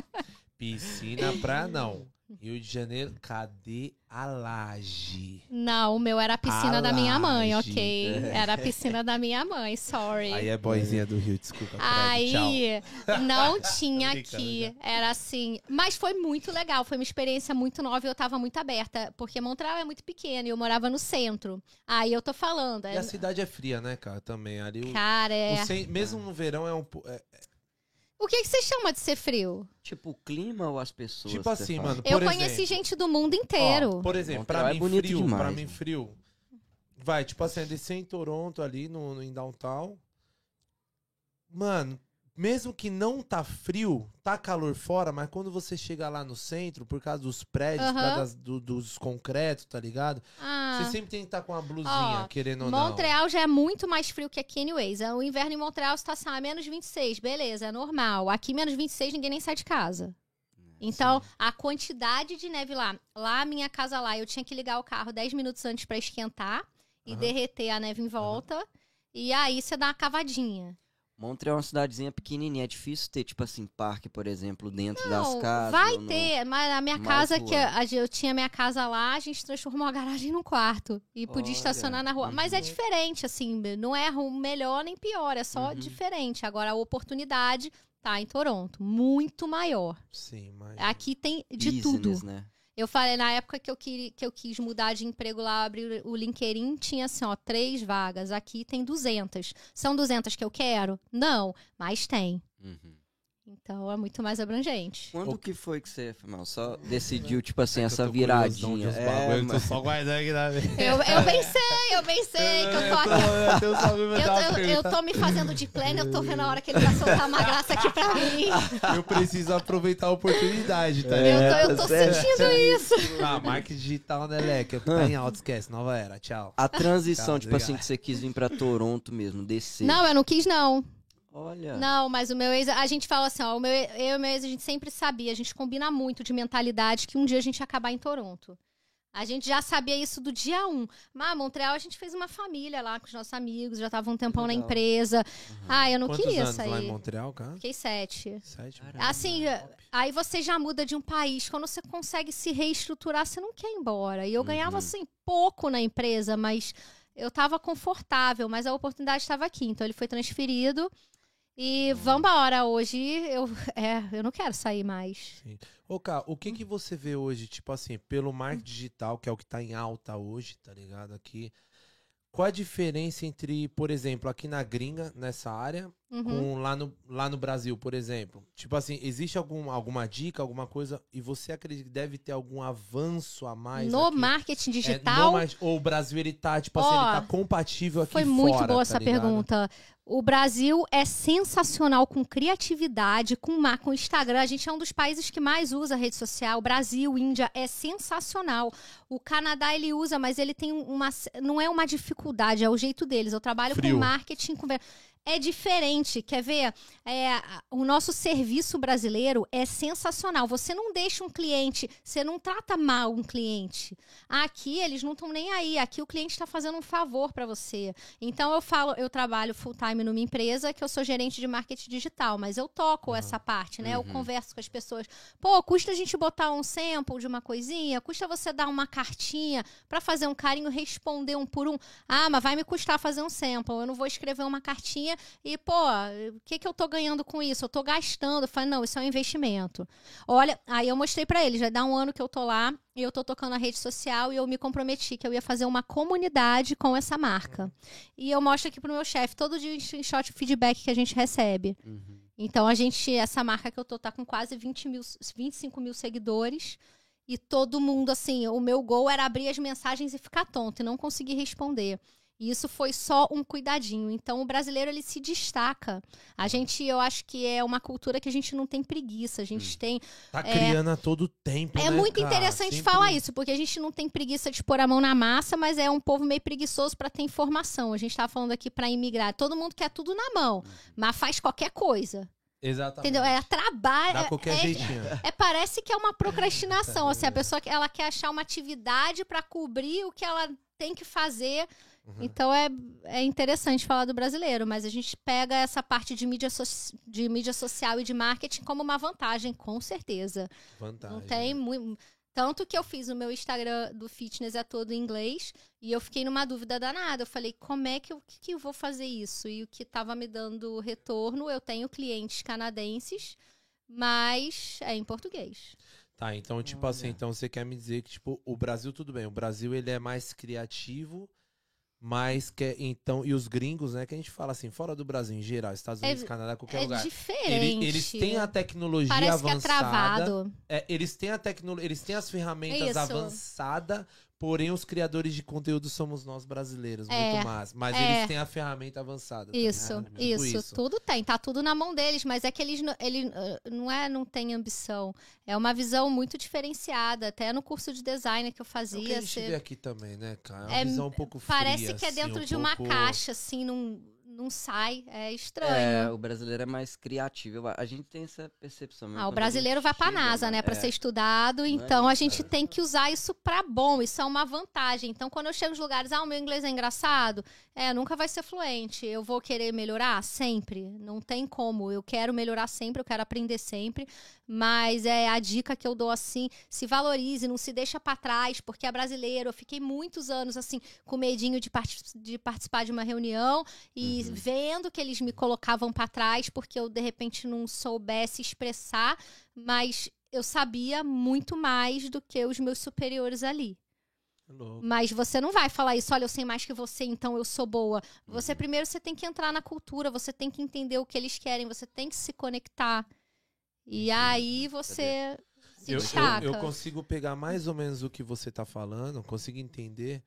Piscina, praia, não. Rio de Janeiro, cadê a laje? Não, o meu era a piscina A da minha mãe, laje. ok? Era a piscina da minha mãe, sorry. Aí é boizinha do Rio, desculpa. Fred, tchau. Aí não <laughs> tinha aqui. Era assim. Mas foi muito legal. Foi uma experiência muito nova e eu tava muito aberta. Porque Montreal é muito pequeno e eu morava no centro. Aí eu tô falando. E é- a cidade é fria, né, cara? Também. Ali o, Cara, é. o mesmo no verão é um. po- é- O que, que você chama de ser frio? Tipo, o clima ou as pessoas? tipo assim, fala? mano. eu por conheci exemplo, gente do mundo ó, inteiro. por exemplo, pra é mim bonito frio, demais, pra mim frio. Vai, tipo assim, descer em Toronto ali no, no em downtown. Mano, mesmo que não tá frio, tá calor fora, mas quando você chega lá no centro, por causa dos prédios, por Aham. causa das- do- dos concretos, tá ligado? Ah. Você sempre tem que estar com uma blusinha, Ó, querendo ou não. Montreal já é muito mais frio que aqui, anyways. O inverno em Montreal está assim, ah, menos 26, beleza, é normal. Aqui, menos 26, ninguém nem sai de casa. Então, a quantidade de neve lá. Lá, minha casa lá, eu tinha que ligar o carro 10 minutos antes pra esquentar e Aham. derreter a neve em volta. E aí você dá uma cavadinha. Montreal é uma cidadezinha pequenininha. É difícil ter, tipo assim, parque, por exemplo, dentro das Não, casas. vai no- ter, mas a minha mais casa, rua. que a- a- eu tinha minha casa lá, a gente transformou a garagem num quarto. E podia Olha, estacionar na rua. Mas é uhum. diferente, assim, não é melhor nem pior, é só Uhum. diferente. Agora, a oportunidade tá em Toronto, muito maior. Sim, mas. Aqui tem de Business, tudo. né? Eu falei, na época que eu, queria, que eu quis mudar de emprego lá, abrir o LinkedIn, tinha assim, ó, três vagas. Aqui tem 200. São 200 que eu quero? Não, mas tem. Uhum. Então é muito mais abrangente. Quando O- que foi que você, mal, só decidiu, tipo assim, É essa viradinha? os É, eu tô mas- só guardando aqui na Eu, eu bem sei, eu bem sei que eu tô aqui. Eu, tenho só- eu, Eu, eu, tô me fazendo de pleno, eu tô vendo a hora que ele vai soltar uma graça aqui pra mim. <laughs> eu preciso aproveitar a oportunidade, tá É. ligado? Eu tô, eu tô sentindo isso. Ah, marketing digital, né, Leque? Tá em alto, esquece. Nova era, tchau. A transição, Tá, tipo assim, obrigado. que você quis vir pra Toronto mesmo, descer. Não, eu não quis, não. Olha. Não, mas o meu ex, a gente fala assim, ó, o meu, eu e o meu ex, a gente sempre sabia, a gente combina muito de mentalidade que um dia a gente ia acabar em Toronto. A gente já sabia isso do dia um. Mas Montreal, a gente fez uma família lá com os nossos amigos, já tava um tempão na Legal. empresa. Ah, eu não Quantos queria anos lá em sair. Montreal, cara? Fiquei sete. Sete. Caramba. Assim, aí você já muda de um país. Quando você consegue se reestruturar, você não quer ir embora. E eu ganhava, Uhum. assim, pouco na empresa, mas eu tava confortável, mas a oportunidade estava aqui. Então ele foi transferido. E vambora, hoje eu, <laughs> é, eu não quero sair mais. Ô, o que que você vê hoje, tipo assim, pelo marketing digital, que é o que tá em alta hoje, tá ligado? Aqui. Qual a diferença entre, por exemplo, aqui na gringa, nessa área, Uhum. com lá no, lá no Brasil, por exemplo? Tipo assim, existe algum, alguma dica, alguma coisa, e você acredita que deve ter algum avanço a mais no aqui? marketing É, digital, no mar- ou o Brasil, ele tá, tipo assim, Ó, ele tá compatível aqui foi fora, muito boa tá essa pergunta. O Brasil é sensacional com criatividade, com, ma- com Instagram. A gente é um dos países que mais usa rede social. Brasil, Índia, é sensacional. O Canadá, ele usa, mas ele tem uma... Não é uma dificuldade, é o jeito deles. Eu trabalho Frio. com marketing... Com, é diferente, quer ver? É, o nosso serviço brasileiro é sensacional. Você não deixa um cliente, você não trata mal um cliente. Aqui eles não estão nem aí. Aqui o cliente está fazendo um favor para você. Então eu falo, eu trabalho full time numa empresa que eu sou gerente de marketing digital, mas eu toco essa parte, né? Eu Uhum. converso com as pessoas. Pô, custa a gente botar um sample de uma coisinha? Custa você dar uma cartinha para fazer um carinho, responder um por um? Ah, mas vai me custar fazer um sample. Eu não vou escrever uma cartinha e, pô, o que, que eu tô ganhando com isso? Eu tô gastando. Eu falei, não, isso é um investimento. Olha, aí eu mostrei pra ele, já dá um ano que eu tô lá e eu tô tocando a rede social e eu me comprometi que eu ia fazer uma comunidade com essa marca. E eu mostro aqui pro meu chefe todo dia o screenshot feedback que a gente recebe. Uhum. Então a gente, essa marca que eu tô tá com quase 20 mil, 25 mil seguidores. E todo mundo, assim, o meu gol era abrir as mensagens e ficar tonto e não conseguir responder. E isso foi só um cuidadinho. Então o brasileiro ele se destaca. A gente, eu acho que é uma cultura que a gente não tem preguiça. A gente tem Tá criando a todo tempo, é né, muito cara? interessante Sempre- falar isso, porque a gente não tem preguiça de pôr a mão na massa, mas é um povo meio preguiçoso para ter informação. A gente tá falando aqui para imigrar. Todo mundo quer tudo na mão, mas faz qualquer coisa. Exatamente. Entendeu? É trabalho. Dá qualquer é, jeitinho. é, parece que é uma procrastinação. assim, a pessoa ela quer achar uma atividade para cobrir o que ela tem que fazer. Uhum. Então é, é interessante falar do brasileiro, mas a gente pega essa parte de mídia, so- de mídia social e de marketing como uma vantagem, com certeza. Vantagem. Não tem muito. Tanto que eu fiz o meu Instagram do fitness é todo em inglês e eu fiquei numa dúvida danada. Eu falei, como é que eu, que, que eu vou fazer isso? E o que estava me dando retorno, eu tenho clientes canadenses, mas é em português. Tá, então, tipo assim, então você quer me dizer que, tipo, o Brasil, tudo bem, o Brasil ele é mais criativo, mas que então, e os gringos, né, que a gente fala assim, fora do Brasil, em geral, Estados É- Unidos, Canadá, qualquer é lugar. diferente. Ele- eles têm a tecnologia Parece que é avançada. travado. é, eles têm a tecnologia, eles têm as ferramentas Isso. avançadas, porém os criadores de conteúdo somos nós brasileiros, É, muito mais. Mas é. eles têm a ferramenta avançada. Isso, ligado? Tipo isso, tudo tem, tá tudo na mão deles, mas é que eles não, ele, uh, não é não tem ambição, é uma visão muito diferenciada, até no curso de design que eu É o que fazia, a gente você- aqui também, né, cara? É uma É, visão um pouco fria, parece que é assim, dentro um de uma pouco- caixa, assim, não, não sai, é estranho. É, o brasileiro é mais criativo. A gente tem essa percepção. mesmo Ah, o a brasileiro vai pra chega, NASA, né, Pra É. ser estudado, é então a isso, gente cara. tem que usar isso pra bom, isso é uma vantagem. Então quando eu chego nos lugares, ah, o meu inglês é engraçado, é, nunca vai ser fluente, eu vou querer melhorar sempre, não tem como, eu quero melhorar sempre, eu quero aprender sempre, mas é a dica que eu dou assim, se valorize, não se deixa pra trás, porque é brasileiro, eu fiquei muitos anos assim, com medinho de, parti- de participar de uma reunião e Uhum. vendo que eles me colocavam pra trás porque eu de repente não soubesse expressar, mas eu sabia muito mais do que os meus superiores ali. É louco. Mas você não vai falar isso, olha, eu sei mais que você, então eu sou boa. Você Uhum. primeiro você tem que entrar na cultura, você tem que entender o que eles querem, você tem que se conectar. E aí você se Eu, eu- eu consigo pegar mais ou menos o que você tá falando, consigo entender,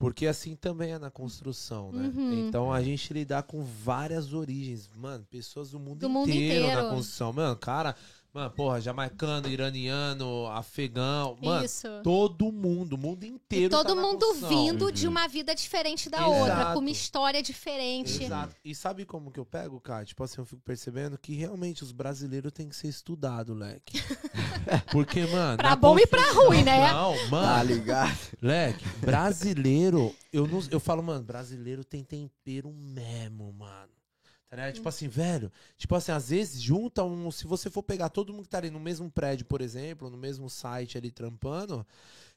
porque assim também é na construção, né? Uhum. Então a gente lidar com várias origens, mano, pessoas do mundo, Do mundo inteiro, inteiro. na construção, mano, cara, mano, porra, jamaicano, iraniano, afegão, mano, Isso. todo mundo, o mundo inteiro. E todo tá mundo vindo de Uhum. uma vida diferente da Exato. outra, com uma história diferente. Exato. E sabe como que eu pego, cara? Tipo assim, eu fico percebendo que realmente os brasileiros têm que ser estudados, leque. <laughs> Porque, mano. Pra bom e pra ruim, né? Não, Tá mano. ligado? Leque, brasileiro, eu, não, eu falo, mano, brasileiro tem tempero mesmo, mano. Tá ligado? Tipo assim, velho, tipo assim, às vezes junta um. Se você for pegar todo mundo que tá ali no mesmo prédio, por exemplo, no mesmo site ali trampando,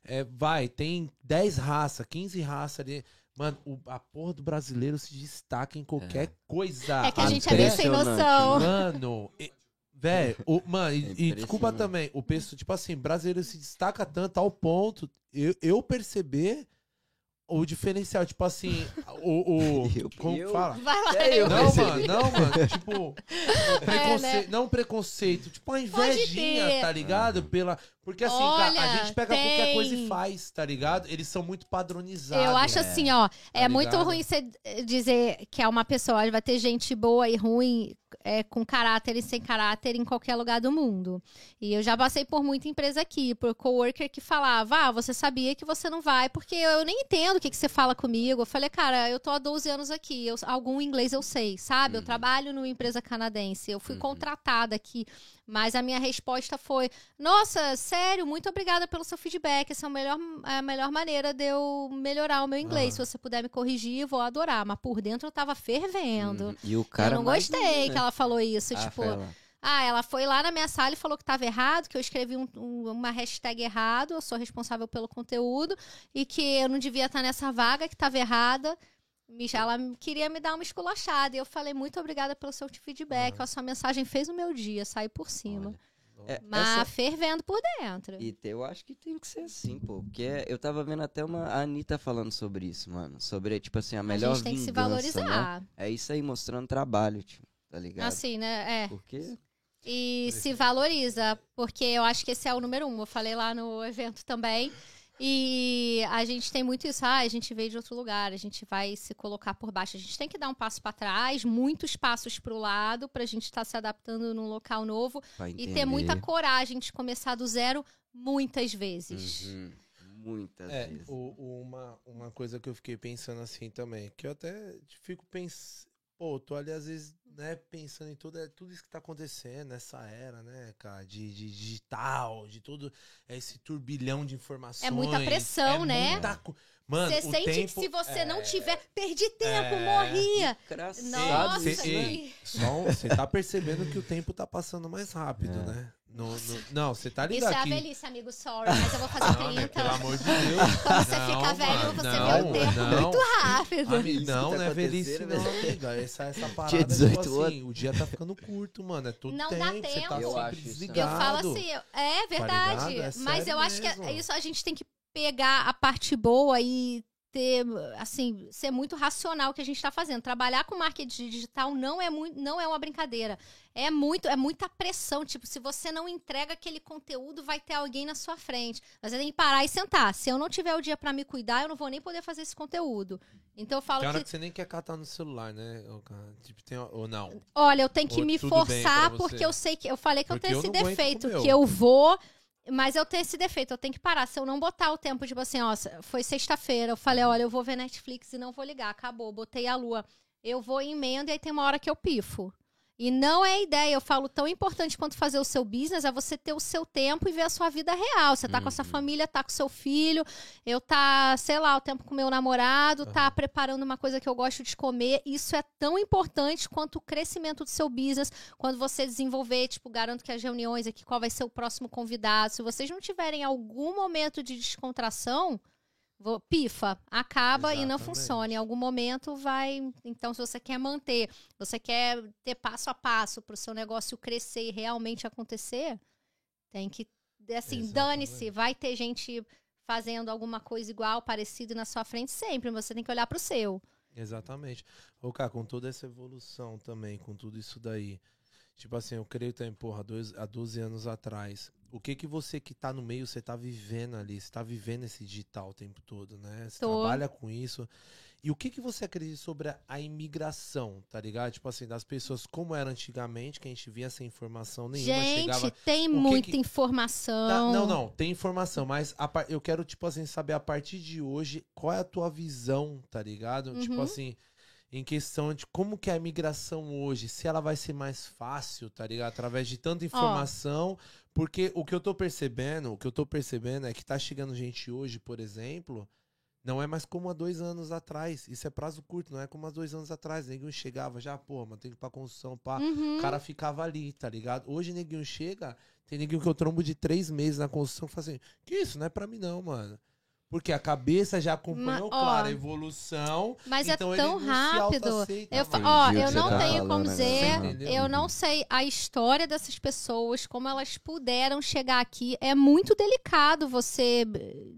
é, vai, tem 10 raças, 15 raças ali. Mano, o- a porra do brasileiro se destaca em qualquer coisa. É que a gente é meio sem noção. Mano, e- velho, o- mano, e, e impressionante. desculpa também, o pessoal, tipo assim, brasileiro se destaca tanto ao ponto eu, eu perceber o diferencial, tipo assim, o. o <laughs> Eu- como eu- fala? Vai lá, É, eu. Não, percebi. mano, não, mano. Tipo, preconceito, <laughs> né? não preconceito, tipo uma invejinha, tá ligado? Pela, porque assim, cara, a Olha, gente pega qualquer tem. coisa e faz, tá ligado? Eles são muito padronizados. Eu acho É. assim, ó, é Tá muito ligado? ruim você dizer que é uma pessoa, vai ter gente boa e ruim, é, com caráter e sem caráter em qualquer lugar do mundo. E eu já passei por muita empresa aqui, por coworker que falava, ah, você sabia que você não vai, porque eu nem entendo o que, que você fala comigo. Eu falei, cara, eu tô há 12 anos aqui, eu- algum inglês eu sei, sabe? Eu Uhum. trabalho numa empresa canadense, eu fui Uhum. contratada aqui, mas a minha resposta foi, nossa, sério, muito obrigada pelo seu feedback. Essa é a melhor, é a melhor maneira de eu melhorar o meu inglês. Aham. Se você puder me corrigir, eu vou adorar. Mas por dentro eu tava fervendo. Uhum. E o cara. eu não mais gostei ainda. que ela falou isso. Ah, tipo, ah, ela foi lá na minha sala e falou que tava errado, que eu escrevi um- um- uma hashtag errado, eu sou responsável pelo conteúdo, e que eu não devia estar nessa vaga, que tava errada. Me- Ela queria me dar uma esculachada. E eu falei, muito obrigada pelo seu feedback. A sua mensagem fez o meu dia, saiu por cima. Olha. É, Mas essa- fervendo por dentro. E eu acho que tem que ser assim, pô. Porque eu tava vendo até uma a Anitta falando sobre isso, mano. Sobre, tipo assim, a A melhor gente tem que se vingança, valorizar. Né? É isso aí, mostrando trabalho, tipo, tá ligado? Assim, né? É. Porque. E se valoriza, porque eu acho que esse é o número um. Eu falei lá no evento também. E a gente tem muito isso, ah, a gente veio de outro lugar, a gente vai se colocar por baixo. A gente tem que dar um passo para trás, muitos passos para o lado, para a gente estar tá se adaptando num local novo e ter muita coragem de começar do zero muitas vezes. Uhum. Muitas é, vezes. O, uma, uma coisa que eu fiquei pensando assim também, que eu até fico pensando. Pô, tô ali às vezes, né, pensando em tudo, é, tudo isso que tá acontecendo nessa era, né, cara, de, de digital, de tudo esse turbilhão de informações. É muita pressão, é né? Muita, Mano, você sente tempo, que se você é... não tiver, perdi tempo, é... morria. Nossa, você tá percebendo que o tempo tá passando mais rápido, é. né? No, no, não, você tá ligado Isso aqui. é a velhice, amigo, sorry, mas eu vou fazer não, 30. Pelo amor de Deus. Quando você não, fica velho, você não, vê o tempo não. muito rápido. Amigo, não, tá não é velhice não, amiga. Essa, essa parada, Tinha 18 tipo assim, o dia tá ficando curto, mano. É tudo não tempo, dá tempo. Você tá eu acho desligado. Eu falo assim, é verdade. Tá é mas eu acho que isso a gente tem que pegar a parte boa e ter, assim, ser muito racional o que a gente está fazendo. Trabalhar com marketing digital não é muito, não é uma brincadeira. É muito, é muita pressão. Tipo, se você não entrega aquele conteúdo, vai ter alguém na sua frente. Mas você tem que parar e sentar. Se eu não tiver o dia para me cuidar, eu não vou nem poder fazer esse conteúdo. Então eu falo tem hora que... que você nem quer catar no celular, né? Tipo, tem... Ou não? Olha, eu tenho que ou me forçar porque eu sei que eu falei que porque eu tenho esse defeito, que eu vou mas eu tenho esse defeito, eu tenho que parar. Se eu não botar o tempo, tipo assim, ó, foi sexta-feira, eu falei, olha, eu vou ver Netflix e não vou ligar, acabou, botei a lua. Eu vou em emenda e aí tem uma hora que eu pifo. E não é ideia, eu falo, tão importante quanto fazer o seu business é você ter o seu tempo e ver a sua vida real. Você tá uhum. com a sua uhum. família, tá com seu filho, eu tá, sei lá, o tempo com meu namorado, uhum. tá preparando uma coisa que eu gosto de comer. Isso é tão importante quanto o crescimento do seu business, quando você desenvolver, tipo, garanto que as reuniões aqui, qual vai ser o próximo convidado. Se vocês não tiverem algum momento de descontração, Vou, pifa, acaba Exatamente. e não funciona. Em algum momento vai. Então, se você quer manter, você quer ter passo a passo para o seu negócio crescer e realmente acontecer, tem que. Assim, dane-se, vai ter gente fazendo alguma coisa igual, parecido na sua frente sempre. Você tem que olhar para o seu. Exatamente. Ô, cara, com toda essa evolução também, com tudo isso daí. Tipo assim, eu creio também, porra, dois, há 12 anos atrás o que que você que tá no meio, você tá vivendo ali, você tá vivendo esse digital o tempo todo, né? Você Tô. trabalha com isso. E o que que você acredita sobre a, a, imigração, tá ligado? Tipo assim, das pessoas como era antigamente, que a gente via essa informação nenhuma. Gente, chegava, tem muita que... informação. Tá, não, não, tem informação, mas a, eu quero, tipo assim, saber a partir de hoje, qual é a tua visão, tá ligado? Tipo uhum. Tipo assim, em questão de como que é a imigração hoje, se ela vai ser mais fácil, tá ligado? Através de tanta informação, oh. porque o que eu tô percebendo, o que eu tô percebendo é que tá chegando gente hoje, por exemplo, não é mais como há dois anos atrás. Isso é prazo curto, não é como há dois anos atrás. Neguinho chegava já, pô, mas tem que ir pra construção, pá. Uhum. O cara ficava ali, tá ligado? Hoje neguinho chega, tem neguinho que eu trombo de três meses na construção, fazendo, que isso, não é pra mim não, mano. Porque a cabeça já acompanhou, Ma, claro, a evolução. Mas é então é tão rápido. Eu, ó, eu não tá tenho como dizer, eu não sei a história dessas pessoas, como elas puderam chegar aqui. É muito delicado você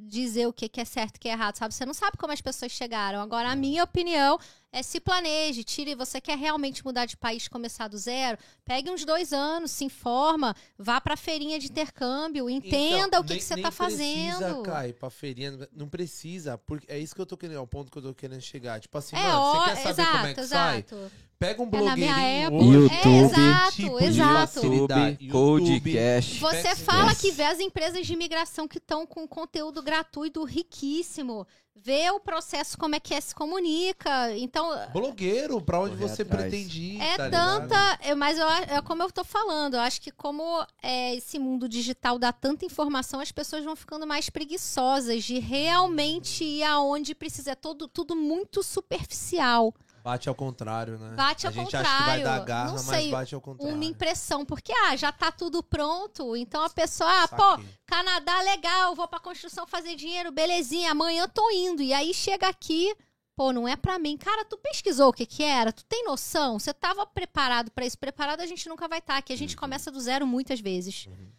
dizer o que é certo e o que é errado, sabe? Você não sabe como as pessoas chegaram. Agora, a é. minha opinião é se planeje, tire. Você quer realmente mudar de país, começar do zero? Pegue uns dois anos, se informa, vá para a feirinha de intercâmbio, entenda então, o que, nem, que você está fazendo. Não precisa, Kai, para feirinha, não precisa, porque é isso que eu tô querendo, é o ponto que eu tô querendo chegar. Tipo assim, é, mano, ó, você quer saber exato, como é que exato. sai? Pega um blogueirinho YouTube, é, exato, tipo exato. YouTube, Codecast. Você fala que vê as empresas de imigração que estão com conteúdo gratuito riquíssimo. Vê o processo, como é que é, se comunica. Então. Blogueiro, pra onde você atrás. pretende ir. É tá tanta. Eu, mas eu, é como eu tô falando. Eu acho que como é, esse mundo digital dá tanta informação, as pessoas vão ficando mais preguiçosas de realmente ir aonde precisa. É todo, tudo muito superficial. Bate ao contrário, né? Bate ao a gente contrário. acha que vai dar garra, não sei, mas bate ao contrário. Uma impressão, porque ah, já tá tudo pronto. Então a pessoa, ah, pô, Canadá legal, vou pra construção fazer dinheiro, belezinha, amanhã tô indo. E aí chega aqui, pô, não é para mim. Cara, tu pesquisou o que que era? Tu tem noção? Você tava preparado para isso? Preparado a gente nunca vai estar, tá, que a gente uhum. começa do zero muitas vezes. Uhum.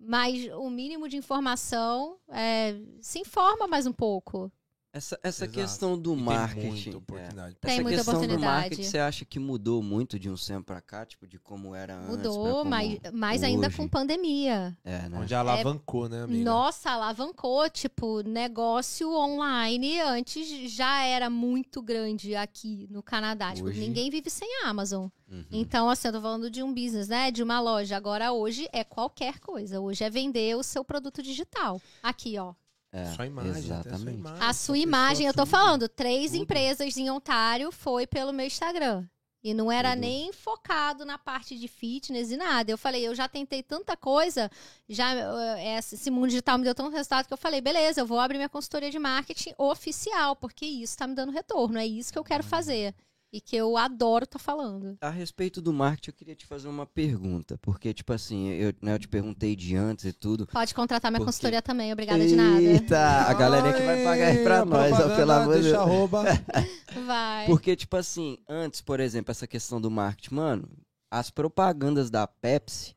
Mas o mínimo de informação, é, se informa mais um pouco. Essa, essa Exato. questão do E tem marketing. muita é. oportunidade. Tem essa muita questão do marketing, você acha que mudou muito de um tempo pra cá? Tipo, de como era antes? pra Mudou, mas mais ainda com pandemia. É, né? Onde alavancou, né, amiga? Nossa, alavancou, tipo, negócio online antes já era muito grande aqui no Canadá. Tipo, Hoje- ninguém vive sem Amazon. Uhum. Então, assim, eu tô falando de um business, né? De uma loja. Agora, hoje é qualquer coisa. Hoje é vender o seu produto digital. Aqui, ó. É, Sua imagem, até a sua exatamente. imagem. A sua imagem, eu tô tudo. falando, três tudo. empresas em Ontário foi pelo meu Instagram. E não era Tudo. nem focado na parte de fitness e nada. Eu falei, eu já tentei tanta coisa, já eh, esse esse mundo digital me deu tanto resultado que eu falei, beleza, eu vou abrir minha consultoria de marketing oficial, porque isso tá me dando retorno, é isso que eu quero fazer. E que eu adoro tá falando. A respeito do marketing, eu queria te fazer uma pergunta. Porque, tipo assim, eu, né, eu te perguntei de antes e tudo. Pode contratar minha Porque- consultoria também, obrigada de nada. Eita, a galerinha que vai pagar aí pra Ai, nós, ó, pelo amor de Deus. arroba. <laughs> Vai. Porque, tipo assim, antes, por exemplo, essa questão do marketing, mano, as propagandas da Pepsi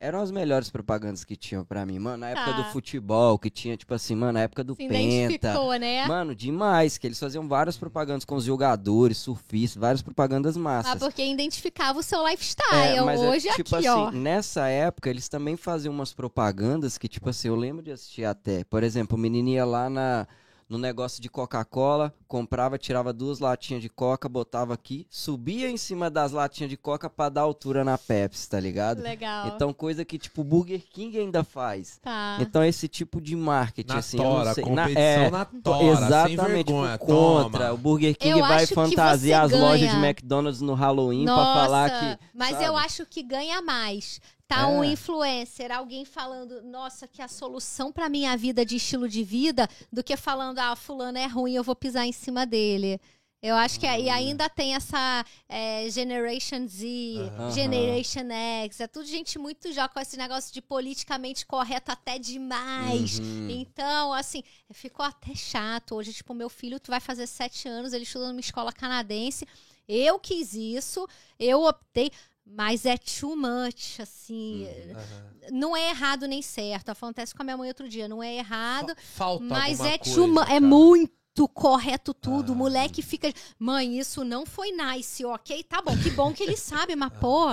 eram as melhores propagandas que tinham pra mim, mano. Na época Tá. do futebol, que tinha, tipo assim, mano, na época do Se Penta. né? Mano, demais, que eles faziam várias propagandas com os jogadores, surfistas, várias propagandas massas. Ah, porque identificava o seu lifestyle. É, mas é, Hoje tipo aqui, assim, ó. nessa época eles também faziam umas propagandas que, tipo assim, eu lembro de assistir até. Por exemplo, o menino ia lá na, no negócio de Coca-Cola, comprava, tirava duas latinhas de Coca, botava aqui, subia em cima das latinhas de Coca pra dar altura na Pepsi, tá ligado? Legal. Então, coisa que, tipo, o Burger King ainda faz. tá. Então, esse tipo de marketing, Na assim, eu tora, não sei. competição é, na to- tora, Exatamente, sem vergonha, tipo, contra. toma. O Burger King Eu vai fantasiar as você lojas de ganha. McDonald's no Halloween Nossa, pra falar que. mas sabe? eu acho que ganha mais. Tá É. um influencer, alguém falando, nossa, que a solução pra minha vida de estilo de vida, do que falando, ah, fulano é ruim, eu vou pisar em cima dele. Eu acho que é, e ainda tem essa é, Generation Z. Generation X, é tudo gente muito já com esse negócio de politicamente correto até demais. Uhum. Então, assim, ficou até chato. Hoje, tipo, meu filho tu vai fazer sete anos, ele estuda numa escola canadense. Eu quis isso, eu optei, mas é too much, assim. Uhum. Aham. Não é errado nem certo. Acontece com a minha mãe outro dia. Não é errado, Fa- Falta mas é coisa, too mu- é muito correto tudo. Ah. O moleque fica. Mãe, isso não foi nice, ok? Tá bom, que bom que ele sabe, mas pô.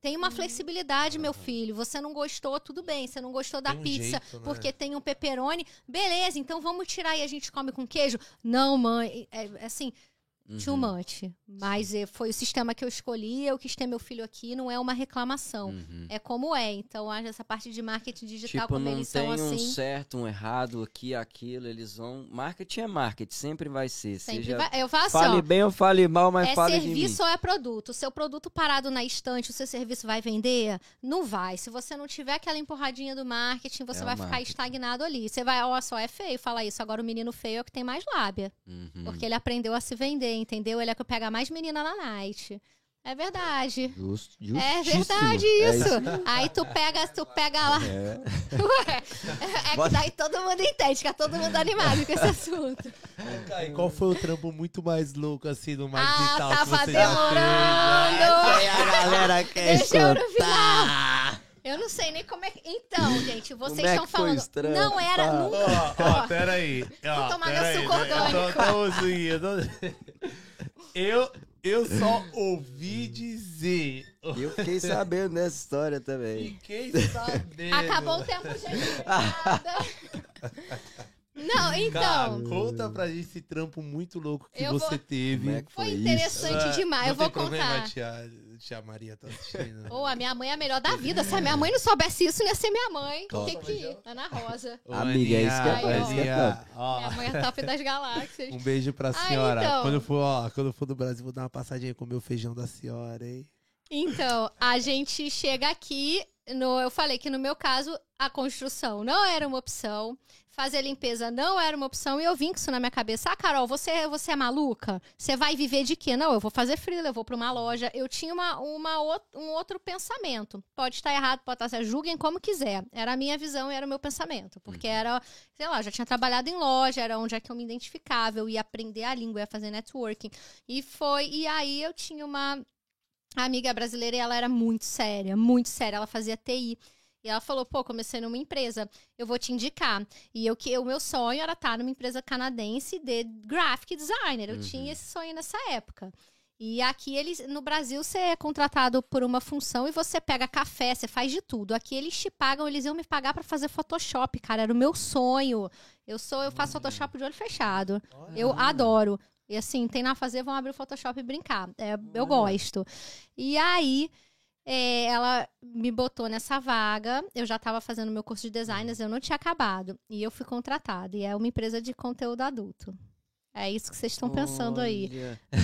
Tem uma flexibilidade, meu filho. Você não gostou, tudo bem. Você não gostou da um pizza jeito, né? porque tem um pepperoni. Beleza, então vamos tirar e a gente come com queijo? Não, mãe. É, é assim, too Uhum. much. Mas é, foi o sistema que eu escolhi, eu quis ter meu filho aqui, não é uma reclamação. Uhum. É como é. Então, essa parte de marketing digital, Tipo, como não eles tem são um assim. certo, um errado, aqui, aquilo, eles vão... Marketing é marketing, sempre vai ser. Sempre Seja... vai- Eu faço Fale ó, bem ou fale mal, mas é fale de mim. serviço ou é produto? O seu produto parado na estante, o seu serviço vai vender? Não vai. Se você não tiver aquela empurradinha do marketing, você É vai ficar marketing. estagnado ali. Você vai, ó, só é feio falar isso. Agora o menino feio é o que tem mais lábia. Uhum. Porque ele aprendeu a se vender, entendeu? Ele é que pega mais menina na night. É verdade. Justo, É verdade É isso. Aí tu pega, tu pega lá. É. <laughs> Ué, é que daí todo mundo entende, fica todo mundo animado com esse assunto. E qual foi o trampo muito mais louco, assim, do marketing Ah, tava demorando. Aí a galera quer Deixa eu no escutar. Eu não sei nem como é que. Então, gente, vocês Como é estão que foi falando. os trampos? Não era Ah. nunca. Ó, ó, peraí. Ó, tomar meu peraí, suco né? Eu tô- orgânico. tô assim, eu, tô- eu, eu só ouvi dizer. Eu fiquei sabendo dessa história também. Fiquei sabendo. Acabou o tempo, gente. <laughs> Nada. Não, Cara, então. conta pra gente esse trampo muito louco que Eu você vou- teve. Como é que Foi foi interessante Ah, demais. não Eu vou problema, contar. tia, tia Maria tá assistindo. Ô, a minha mãe é a melhor da vida. Se a minha mãe não soubesse isso, não ia ser minha mãe. O Top. que que? Ana Rosa. Ô, Amiga, é isso que é- é isso que é ó, Minha mãe é top das galáxias. Um beijo pra Ah, senhora. então. Quando eu for, ó, quando eu for do Brasil, vou dar uma passadinha com o meu feijão da senhora, hein? Então, a gente chega aqui. No, eu falei que no meu caso, a construção não era uma opção. Fazer limpeza não era uma opção. E eu vim com isso na minha cabeça. Ah, Carol, você, você é maluca? Você vai viver de quê? Não, eu vou fazer freela, eu vou pra uma loja. Eu tinha uma, uma, um outro pensamento. Pode estar errado, pode estar certo. Julguem como quiser. Era a minha visão e era o meu pensamento. Porque era, sei lá, eu já tinha trabalhado em loja, era onde é que eu me identificava. Eu ia aprender a língua, ia fazer networking. E foi. E aí eu tinha uma a amiga brasileira e ela era muito séria, muito séria. Ela fazia TI. E ela falou, pô, comecei numa empresa, eu vou te indicar. E eu que o meu sonho era estar numa empresa canadense de graphic designer. Eu Uhum. tinha esse sonho nessa época. E aqui eles, no Brasil, você é contratado por uma função e você pega café, você faz de tudo. Aqui eles te pagam, eles iam me pagar pra fazer Photoshop, cara, era o meu sonho. Eu sou, eu faço Photoshop de olho fechado. Eu adoro. E assim, tem nada a fazer, vão abrir o Photoshop e brincar. É, eu gosto. E aí, é, ela me botou nessa vaga. Eu já estava fazendo meu curso de designers, eu não tinha acabado. E eu fui contratada. E é uma empresa de conteúdo adulto. É isso que vocês estão pensando aí.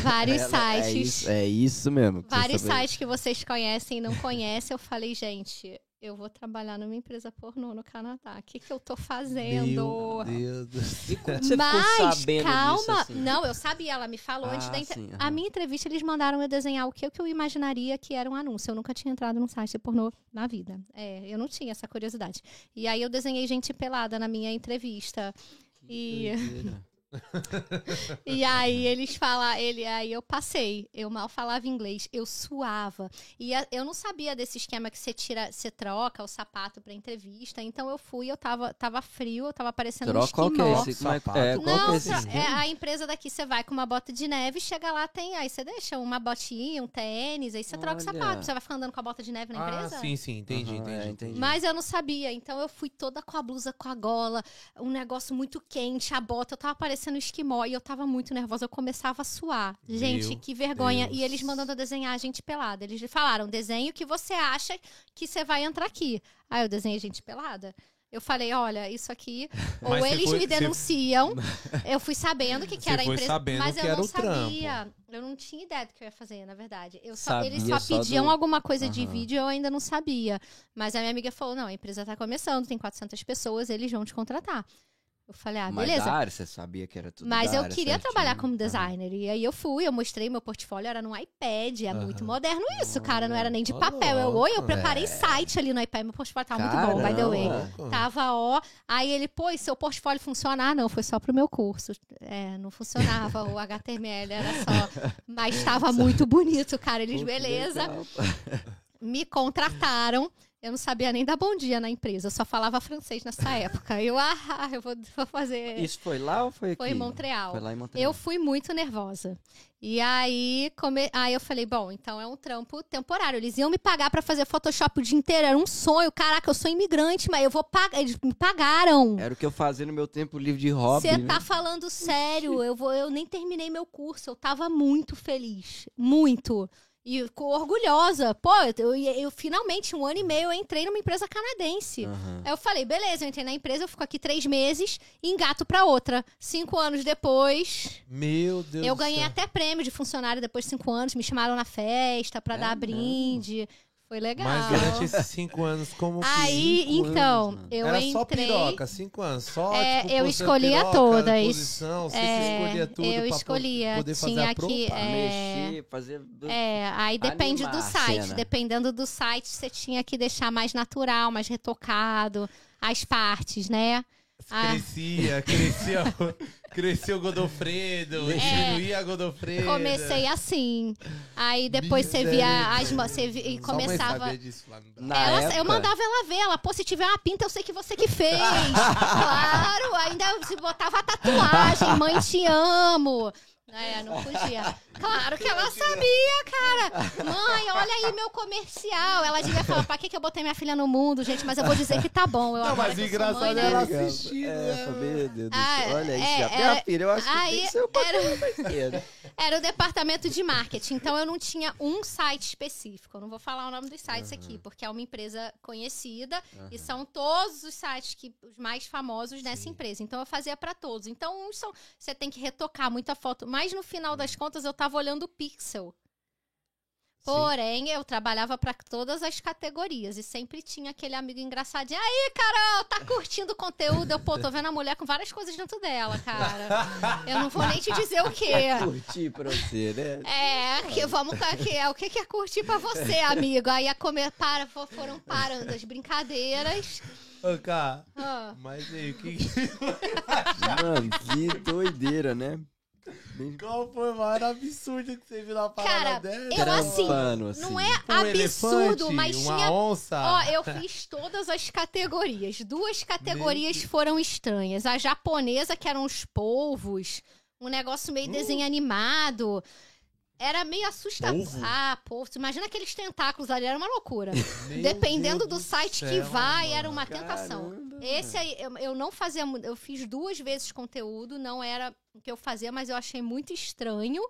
Vários <laughs> Ela- É sites. isso, é isso mesmo. Vários sites que vocês conhecem e não conhecem. Eu falei, gente, eu vou trabalhar numa empresa pornô no Canadá. O que, que eu tô fazendo? Meu Deus do céu. Você Mas, ficou sabendo calma. disso, assim? Não, eu sabia, ela me falou antes Ah, da entre... sim, A minha entrevista, eles mandaram eu desenhar o que, que eu imaginaria que era um anúncio. Eu nunca tinha entrado num site pornô na vida. É, eu não tinha essa curiosidade. E aí eu desenhei gente pelada na minha entrevista. E, Doideira. <laughs> e aí eles falam, ele, aí eu passei. Eu mal falava inglês, eu suava. E a- eu não sabia desse esquema que você tira, você troca o sapato pra entrevista. Então eu fui, eu tava, tava frio, eu tava parecendo um Troca, qual que é esquimó. esse? É, Sapato. é, qual que é Não, esse tra- esquema? é a empresa daqui, você vai com uma bota de neve, chega lá, tem. Aí você deixa uma botinha, um tênis, aí você troca o Olha. sapato. Você vai ficar andando com a bota de neve na Ah, empresa? sim, sim, entendi, é, entendi, entendi. Mas eu não sabia, então eu fui toda com a blusa com a gola, um negócio muito quente, a bota, eu tava parecendo um esquimó e eu tava muito nervosa, eu começava a suar. Gente, Meu que vergonha. Deus. E eles mandando eu desenhar a gente pelada. Eles falaram, desenhe o que você acha que você vai entrar aqui. Aí eu desenhei gente pelada. Eu falei, olha, isso aqui, <laughs> ou Mas você eles foi- me você- denunciam. <laughs> Eu fui sabendo que, que Você era a empresa, mas eu não o trampo. sabia. Eu não tinha ideia do que eu ia fazer, na verdade. Eu só, Sabia eles só só pediam do- alguma coisa de Aham. vídeo, eu ainda não sabia. Mas a minha amiga falou: não, a empresa tá começando, tem 400 pessoas, eles vão te contratar. Eu falei, ah, Mas beleza. da área, você sabia que era tudo Mas eu queria certinho. trabalhar como designer. E aí eu fui, eu mostrei meu portfólio, era no iPad, é muito moderno isso, cara. Não era nem de papel. Eu, oi, eu preparei site ali no iPad, meu portfólio tava muito bom, by the way. Caramba. Tava ó. Aí ele, pô, e seu portfólio funcionar? Não, foi só pro meu curso. É, não funcionava, o HTML era só. Mas tava muito bonito, cara. Eles, beleza. <laughs> Me contrataram. Eu não sabia nem dar bom dia na empresa, eu só falava francês nessa <laughs> época. Eu, ah, eu vou, vou fazer. Isso foi lá ou foi aqui? Foi em Montreal. Foi lá em Montreal. Eu fui muito nervosa. E aí, come... aí eu falei, bom, então é um trampo temporário. Eles iam me pagar pra fazer Photoshop o dia inteiro. Era um sonho. Caraca, eu sou imigrante, mas eu vou pagar. Eles me pagaram. Era o que eu fazia no meu tempo livre de hobby. Você né? tá falando sério? Eu, vou, eu nem terminei meu curso. Eu tava muito feliz. Muito. E ficou orgulhosa. Pô, eu, eu, eu finalmente, um ano e meio, eu entrei numa empresa canadense. Aham. Aí eu falei, beleza, eu entrei na empresa, eu fico aqui três meses e engato pra outra. Cinco anos depois, Meu Deus eu ganhei até prêmio de funcionário depois de cinco anos. Me chamaram na festa pra É dar mesmo? brinde. Foi legal. Mas durante esses cinco anos, como que... Aí, então, anos, eu Era entrei... só piroca, cinco anos. Só, É, tipo, eu escolhia piroca, todas. Posição, você É, escolhia tudo eu escolhia. poder fazer Tinha a propa. que, é, Mexer, fazer... É, aí depende Animar do site. Dependendo do site, você tinha que deixar mais natural, mais retocado, as partes, né? Ah. Crescia, crescia, crescia o Godofredo, É. diminuía Godofredo. Comecei assim. Aí depois você via as você vi- e começava. sabia disso. Na Ela- época, Eu mandava ela ver, ela, pô, se tiver uma pinta, eu sei que você que fez. <laughs> claro, ainda se botava a tatuagem, mãe, te amo. É, não podia. <laughs> Claro que ela sabia, cara. Mãe, olha aí meu comercial. Ela devia falar, pra que, que eu botei minha filha no mundo, gente? Mas eu vou dizer que tá bom. Eu Não, mas que o engraçado mãe, é né? ela assistindo. É, né? meu Deus do Ah, céu. Olha isso, é, já tem era- a filha, eu acho que aí tem que ser era- pouquinho mais cedo. Era o departamento de marketing, então eu não tinha um site específico. Eu não vou falar o nome dos sites aqui, porque é uma empresa conhecida e são todos os sites que os mais famosos dessa empresa. Então eu fazia para todos. Então uns são, você tem que retocar muita foto, mas no final das contas eu tava olhando o pixel. Porém, eu trabalhava para todas as categorias e sempre tinha aquele amigo engraçadinho. Aí, Carol, tá curtindo o conteúdo? Eu, pô, tô vendo a mulher com várias coisas dentro dela, cara. Eu não vou nem te dizer o quê. Curtir pra você, né? É, que vamos que é o que que é curtir pra você, amigo? Aí a comer para fo- foram parando as brincadeiras. Ô, cara, Ah, mas aí, o que que... Mano, que doideira, né? Qual foi o maior absurdo que você viu na parada Cara, dessa? eu assim, Trampando, assim. Não é Um absurdo, elefante, mas uma tinha onça. Ó, eu fiz todas as categorias. Duas categorias foram estranhas. A japonesa, que eram os polvos, um negócio meio Hum. desenho animado. Era meio assustador. Polvo? Ah, pô, imagina aqueles tentáculos ali, era uma loucura. Dependendo Deus do site que céu, vai, mano. era uma tentação. Caramba, Esse aí, eu, eu não fazia. Eu fiz duas vezes conteúdo, não era o que eu fazia, mas eu achei muito estranho.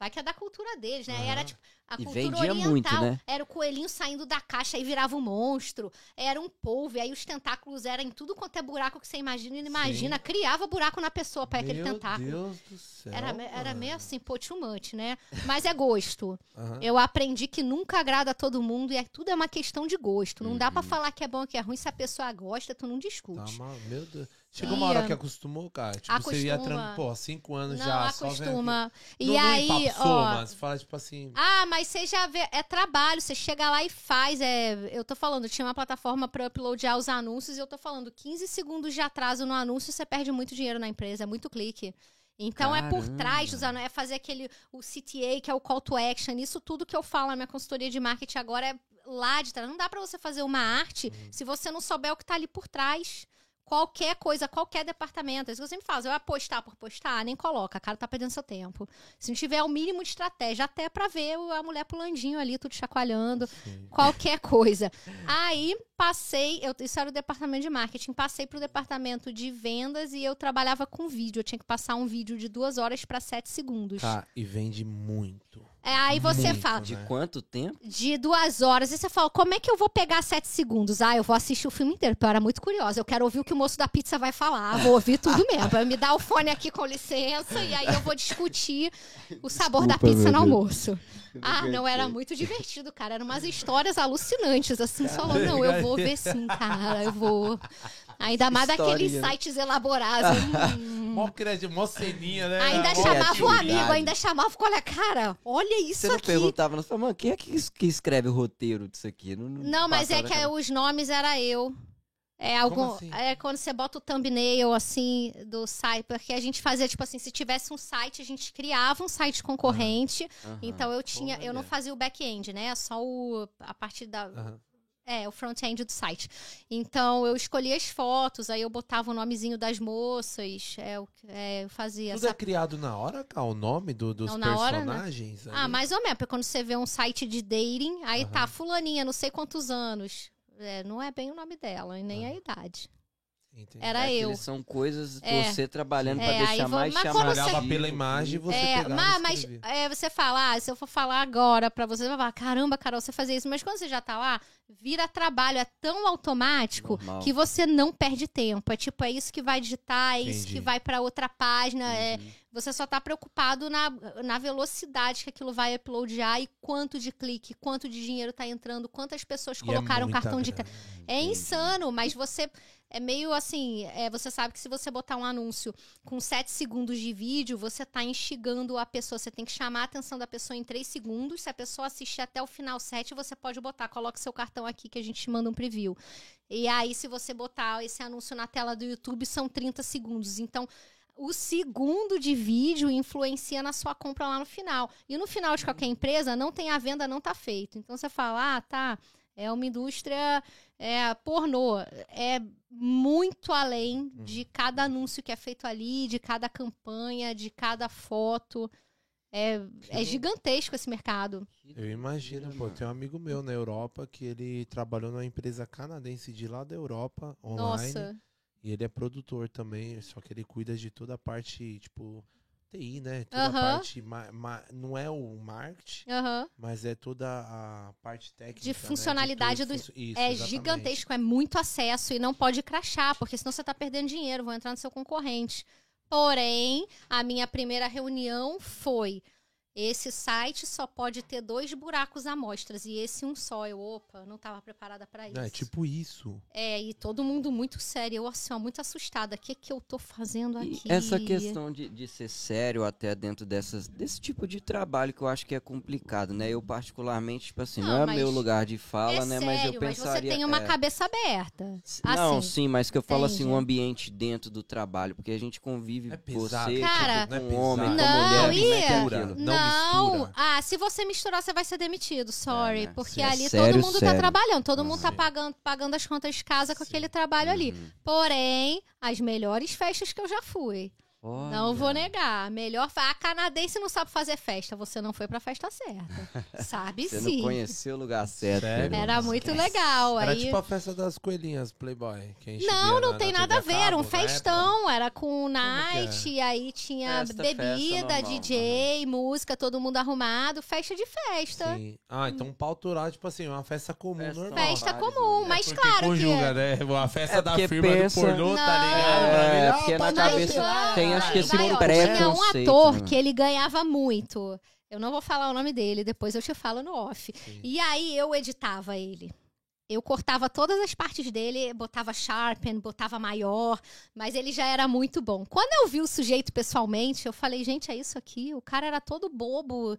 Vai que é da cultura deles, né? Era tipo. A E cultura vendia oriental muito, né? era o coelhinho saindo da caixa e virava um monstro. Era um polvo, e aí os tentáculos eram em tudo quanto é buraco que você imagina e não imagina. Criava buraco na pessoa para aquele Meu tentáculo. Deus do céu. Era, era mano. meio assim, much, né? Mas é gosto. Aham. Eu aprendi que nunca agrada a todo mundo e é, tudo é uma questão de gosto. Não dá Uhum. pra falar que é bom ou que é ruim. Se a pessoa gosta, tu não Tá discute. mal, meu Deus. Chegou uma Ia. hora que acostumou, cara. Tipo, você ia Acostuma. trampar, pô, cinco anos não, já. só vendo acostuma. aqui. E Não- não aí, empapuçou, ó. mas fala tipo assim. Ah, mas você já vê. É trabalho, você chega lá e faz. É, eu tô falando, tinha uma plataforma pra uploadar os anúncios e eu tô falando 15 segundos de atraso no anúncio, você perde muito dinheiro na empresa, é muito clique. Então é por Caramba. trás dos anúncios, é fazer aquele o CTA, que é o call to action. Isso tudo que eu falo na minha consultoria de marketing agora é lá de trás. Não dá pra você fazer uma arte se você não souber o que tá ali por trás. Qualquer coisa, qualquer departamento. É isso que eu sempre falo. Eu ia postar por postar, nem coloca. Cara, tá perdendo seu tempo. Se não tiver o mínimo de estratégia, até pra ver a mulher pulandinho ali, tudo chacoalhando. Sim. Qualquer coisa. Aí passei, eu, isso era o departamento de marketing, passei pro departamento de vendas e eu trabalhava com vídeo. Eu tinha que passar um vídeo de duas horas pra sete segundos. Tá, e vende muito. É, aí você Muito, fala, De né? quanto tempo? de duas horas. E você fala, como é que eu vou pegar sete segundos? Ah, eu vou assistir o filme inteiro, porque eu era muito curiosa. Eu quero ouvir o que o moço da pizza vai falar. Vou ouvir tudo mesmo. Me dá o fone aqui com licença, e aí eu vou discutir o sabor da Desculpa, pizza meu no almoço. Ah, não, era muito divertido, cara. Eram umas histórias alucinantes, assim, falando, <laughs> não, eu vou ver sim, cara, eu vou. Ainda mais daqueles Historinha. sites elaborados. <laughs> Hum. Mó criativo, mó ceninha, né? Ainda Mó chamava o amigo, ainda chamava, olha, cara, olha isso Você não aqui. perguntava, não falava, mano, quem é que, es- que escreve o roteiro disso aqui? Não, Não, mas é passava que na cabeça. os nomes era eu. É algum, assim? é quando você bota o thumbnail assim do site, porque a gente fazia tipo assim, se tivesse um site, a gente criava um site concorrente. Aham. Então eu tinha, eu não Olha. fazia o back-end, né? Só o a parte da Aham. É, o front-end do site. Então eu escolhia as fotos, aí eu botava o nomezinho das moças, é, é, eu fazia Tudo é essa criado na hora, cara? O nome do- dos Não, na hora, né? personagens? Ah, mais ou menos, porque quando você vê um site de dating, aí tá Aham. fulaninha, não sei quantos anos. É, não é bem o nome dela nem Ah. a idade. Entendi. Era É, eu. São coisas É. você trabalhando pra É, aí deixar vou- mais mas chamativo. você- Olhava pela imagem e você É, mas escrevia. é, você fala, ah, se eu for falar agora pra você, você vai falar, caramba, Carol, você fazia isso. Mas quando você já tá lá, vira trabalho, é tão automático Normal. que você não perde tempo. É tipo, é isso que vai digitar, é isso Entendi. que vai pra outra página. É, Uhum. Você só tá preocupado na, na velocidade que aquilo vai uploadar e quanto de clique, quanto de dinheiro tá entrando, quantas pessoas E é colocaram muita cartão de grana. é insano, mas você. É meio assim. é, você sabe que se você botar um anúncio com 7 segundos de vídeo, você tá instigando a pessoa. Você tem que chamar a atenção da pessoa em 3 segundos. Se a pessoa assistir até o final 7, você pode botar. Coloca seu cartão aqui que a gente te manda um preview. E aí, se você botar esse anúncio na tela do YouTube, são 30 segundos. Então. O segundo de vídeo influencia na sua compra lá no final. E no final de qualquer empresa, não tem a venda, não tá feito. Então você fala, ah, tá, é uma indústria é, pornô. É muito além de cada anúncio que é feito ali, de cada campanha, de cada foto. É, é gigantesco esse mercado. Eu imagino, pô, tem um amigo meu na Europa que ele trabalhou numa empresa canadense de lá da Europa, online. Nossa. E ele é produtor também, só que ele cuida de toda a parte, tipo, TI, né? Toda a Aham. parte. ma- ma- não é o marketing, Aham. mas é toda a parte técnica. De né, funcionalidade tudo, do- funcio- Isso, É exatamente. gigantesco, é muito acesso e não pode crachar, porque senão você tá perdendo dinheiro, vão entrar no seu concorrente. Porém, a minha primeira reunião foi Esse site só pode ter dois buracos amostras e esse um só. Eu, opa, não estava preparada para isso. É tipo isso. É, e todo mundo muito sério. Eu, assim, ó, muito assustada. O que que eu tô fazendo E aqui? essa questão de, de ser sério até dentro dessas, desse tipo de trabalho que eu acho que é complicado, né? Eu particularmente, tipo assim, não, Não, é mas meu lugar de fala, é né? sério, mas eu pensaria... você tem uma é, cabeça aberta. s- Não, assim, sim, mas que eu falo assim, um ambiente dentro do trabalho, porque a gente convive É pesado. você Cara, tipo, Não é com um homem, com pesado. a Não, mulher, é é? Não Não, ah, se você misturar, você vai ser demitido, sorry. É, né? Porque Sim, é ali sério, todo mundo tá sério. trabalhando, todo mundo tá Sim. pagando, pagando as contas de casa com aquele trabalho ali. Uhum. Porém, as melhores festas que eu já fui. Não vou negar. Melhor. A canadense não sabe fazer festa. Você não foi pra festa certa. <laughs> Sabe Você sim. não conheceu o lugar certo. Sério? Era muito legal. Era Aí... tipo a festa das coelhinhas, Playboy. Que a gente Não, não na- tem na nada a ver. Era um festão. Era com é? night, e aí tinha Festa, festa bebida, normal, DJ, música, todo mundo arrumado. Festa de festa. Sim. Ah, então pauturar, tipo assim, uma festa comum, Festa normal. Festa Vários, comum, né? mas Porque claro conjuga, que. né? A festa É da firma pensa- do pornô, tá ligado? Não. Pra mim, É, porque na cabeça tirar. Tem, acho que esse ó, Tinha um ator né? que ele ganhava muito. Eu não vou falar o nome dele, depois eu te falo no off. Sim. E aí eu editava ele. Eu cortava todas as partes dele, botava sharpen, botava maior, mas ele já era muito bom. Quando eu vi o sujeito pessoalmente, eu falei, gente, é isso aqui? O cara era todo bobo,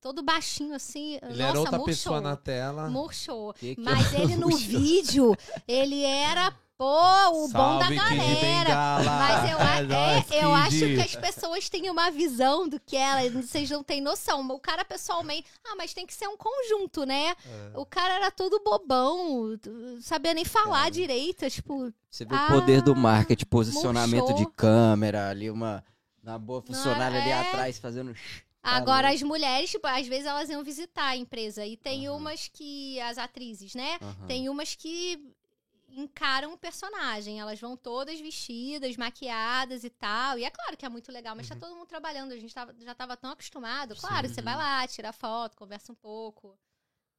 todo baixinho assim. Ele Nossa, era outra murchou, pessoa na tela. Murchou. Que que Mas <laughs> ele no vídeo, ele era, pô, o bom da Salve, galera. Mas eu, <laughs> a- É é, eu acho que as pessoas têm uma visão do que ela, vocês não têm noção. O cara pessoalmente, ah, mas tem que ser um conjunto, né? É. O cara era todo bobão, sabia nem falar Cara. direito, tipo, Você vê Ah, o poder do marketing, posicionamento de murchou. câmera, ali uma, uma boa funcionária ali é. atrás fazendo... Agora, Falou. as mulheres, tipo, às vezes elas iam visitar a empresa. E tem Aham. umas que. As atrizes, né? Aham. Tem umas que encaram o personagem. Elas vão todas vestidas, maquiadas e tal. E é claro que é muito legal, mas tá todo mundo trabalhando. A gente tava- já tava tão acostumado. Claro, você vai lá, tira foto, conversa um pouco.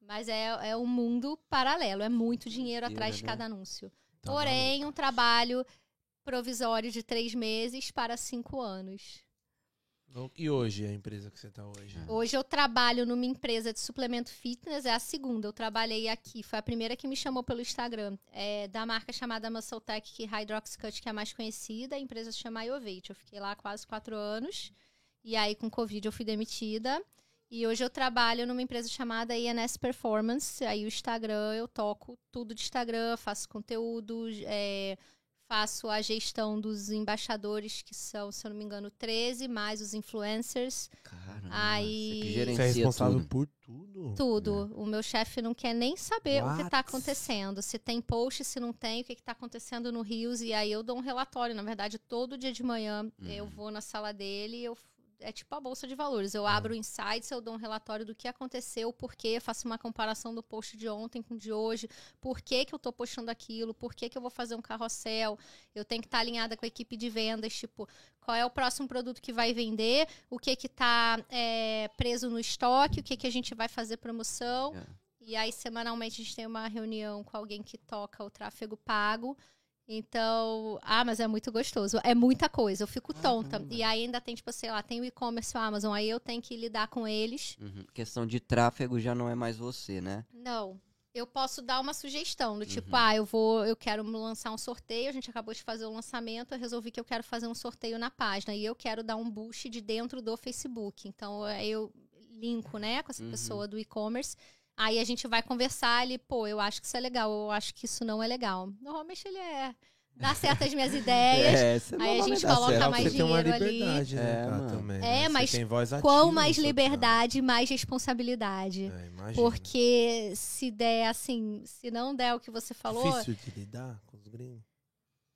Mas é, é um mundo paralelo. É muito dinheiro atrás de né? cada anúncio. Tá Porém, um trabalho provisório de três meses para cinco anos. E hoje, a empresa que você tá hoje? Hoje eu trabalho numa empresa de suplemento fitness, é a segunda. Eu trabalhei aqui, foi a primeira que me chamou pelo Instagram. É da marca chamada Muscle Tech, que Hydroxcut, que é a mais conhecida. A empresa se chama Iovate. Eu fiquei lá quase quatro anos. E aí, com Covid, eu fui demitida. E hoje eu trabalho numa empresa chamada INS Performance. Aí o Instagram, eu toco tudo de Instagram, faço conteúdos, é, faço a gestão dos embaixadores, que são, se eu não me engano, 13, mais os influencers. Caramba, Aí- você que Você é responsável tudo. por tudo? Tudo. O meu chefe não quer nem saber o que tá What? acontecendo. Se tem post, se não tem, o que, que tá acontecendo no Rios. E aí eu dou um relatório. Na verdade, todo dia de manhã eu vou na sala dele e eu. É tipo a bolsa de valores. Eu abro o insights, eu dou um relatório do que aconteceu, por quê, faço uma comparação do post de ontem com o de hoje, por que, que eu tô postando aquilo, por que, que eu vou fazer um carrossel. Eu tenho que estar alinhada com a equipe de vendas, tipo, qual é o próximo produto que vai vender, o que que tá é, preso no estoque, o que que a gente vai fazer promoção. É. E aí, semanalmente, a gente tem uma reunião com alguém que toca o tráfego pago. Então, ah, mas é muito gostoso. É muita coisa, eu fico tonta. Caramba. E aí ainda tem, tipo, sei lá, tem o e-commerce, o Amazon, aí eu tenho que lidar com eles. Uhum. Questão de tráfego já não é mais você, né? Não. Eu posso dar uma sugestão, do tipo, Uhum. ah, eu vou, eu quero lançar um sorteio, a gente acabou de fazer o lançamento, eu resolvi que eu quero fazer um sorteio na página e eu quero dar um boost de dentro do Facebook. Então, aí eu linko, né, com essa Uhum. pessoa do e-commerce. Aí a gente vai conversar ali, pô, eu acho que isso é legal, eu acho que isso não é legal. Normalmente ele é dá certo as minhas <laughs> ideias. É, você aí a gente coloca certo. mais você tem uma dinheiro ali. né, É, cara, também. É, né? Você mas tem voz ativa Quão no mais liberdade, mais responsabilidade. É, imagina. Porque se der assim, se não der o que você falou, Difícil de lidar com os gringos.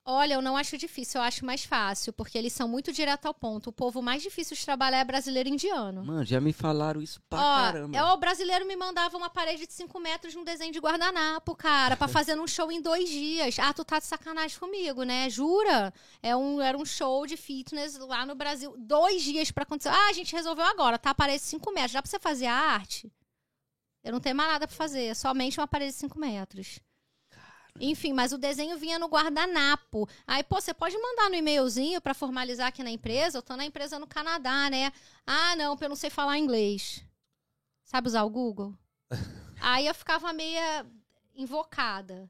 Olha, eu não acho difícil, eu acho mais fácil, porque eles são muito direto ao ponto. O povo mais difícil de trabalhar é brasileiro indiano. Mano, já me falaram isso pra Ó, caramba. é, o brasileiro me mandava uma parede de 5 metros num desenho de guardanapo, cara, pra <laughs> fazer um show em dois dias. Ah, tu tá de sacanagem comigo, né? Jura? É um, era um show de fitness lá no Brasil. Dois dias pra acontecer. Ah, a gente resolveu agora, tá? A parede de 5 metros. Dá pra você fazer a arte? Eu não tenho mais nada pra fazer, é somente uma parede de 5 metros. Enfim, mas o desenho vinha no guardanapo. Aí, pô, você pode mandar no e-mailzinho pra formalizar aqui na empresa? Eu tô na empresa no Canadá, né? Ah, não, porque eu não sei falar inglês. Sabe usar o Google? <laughs> Aí eu ficava meia invocada.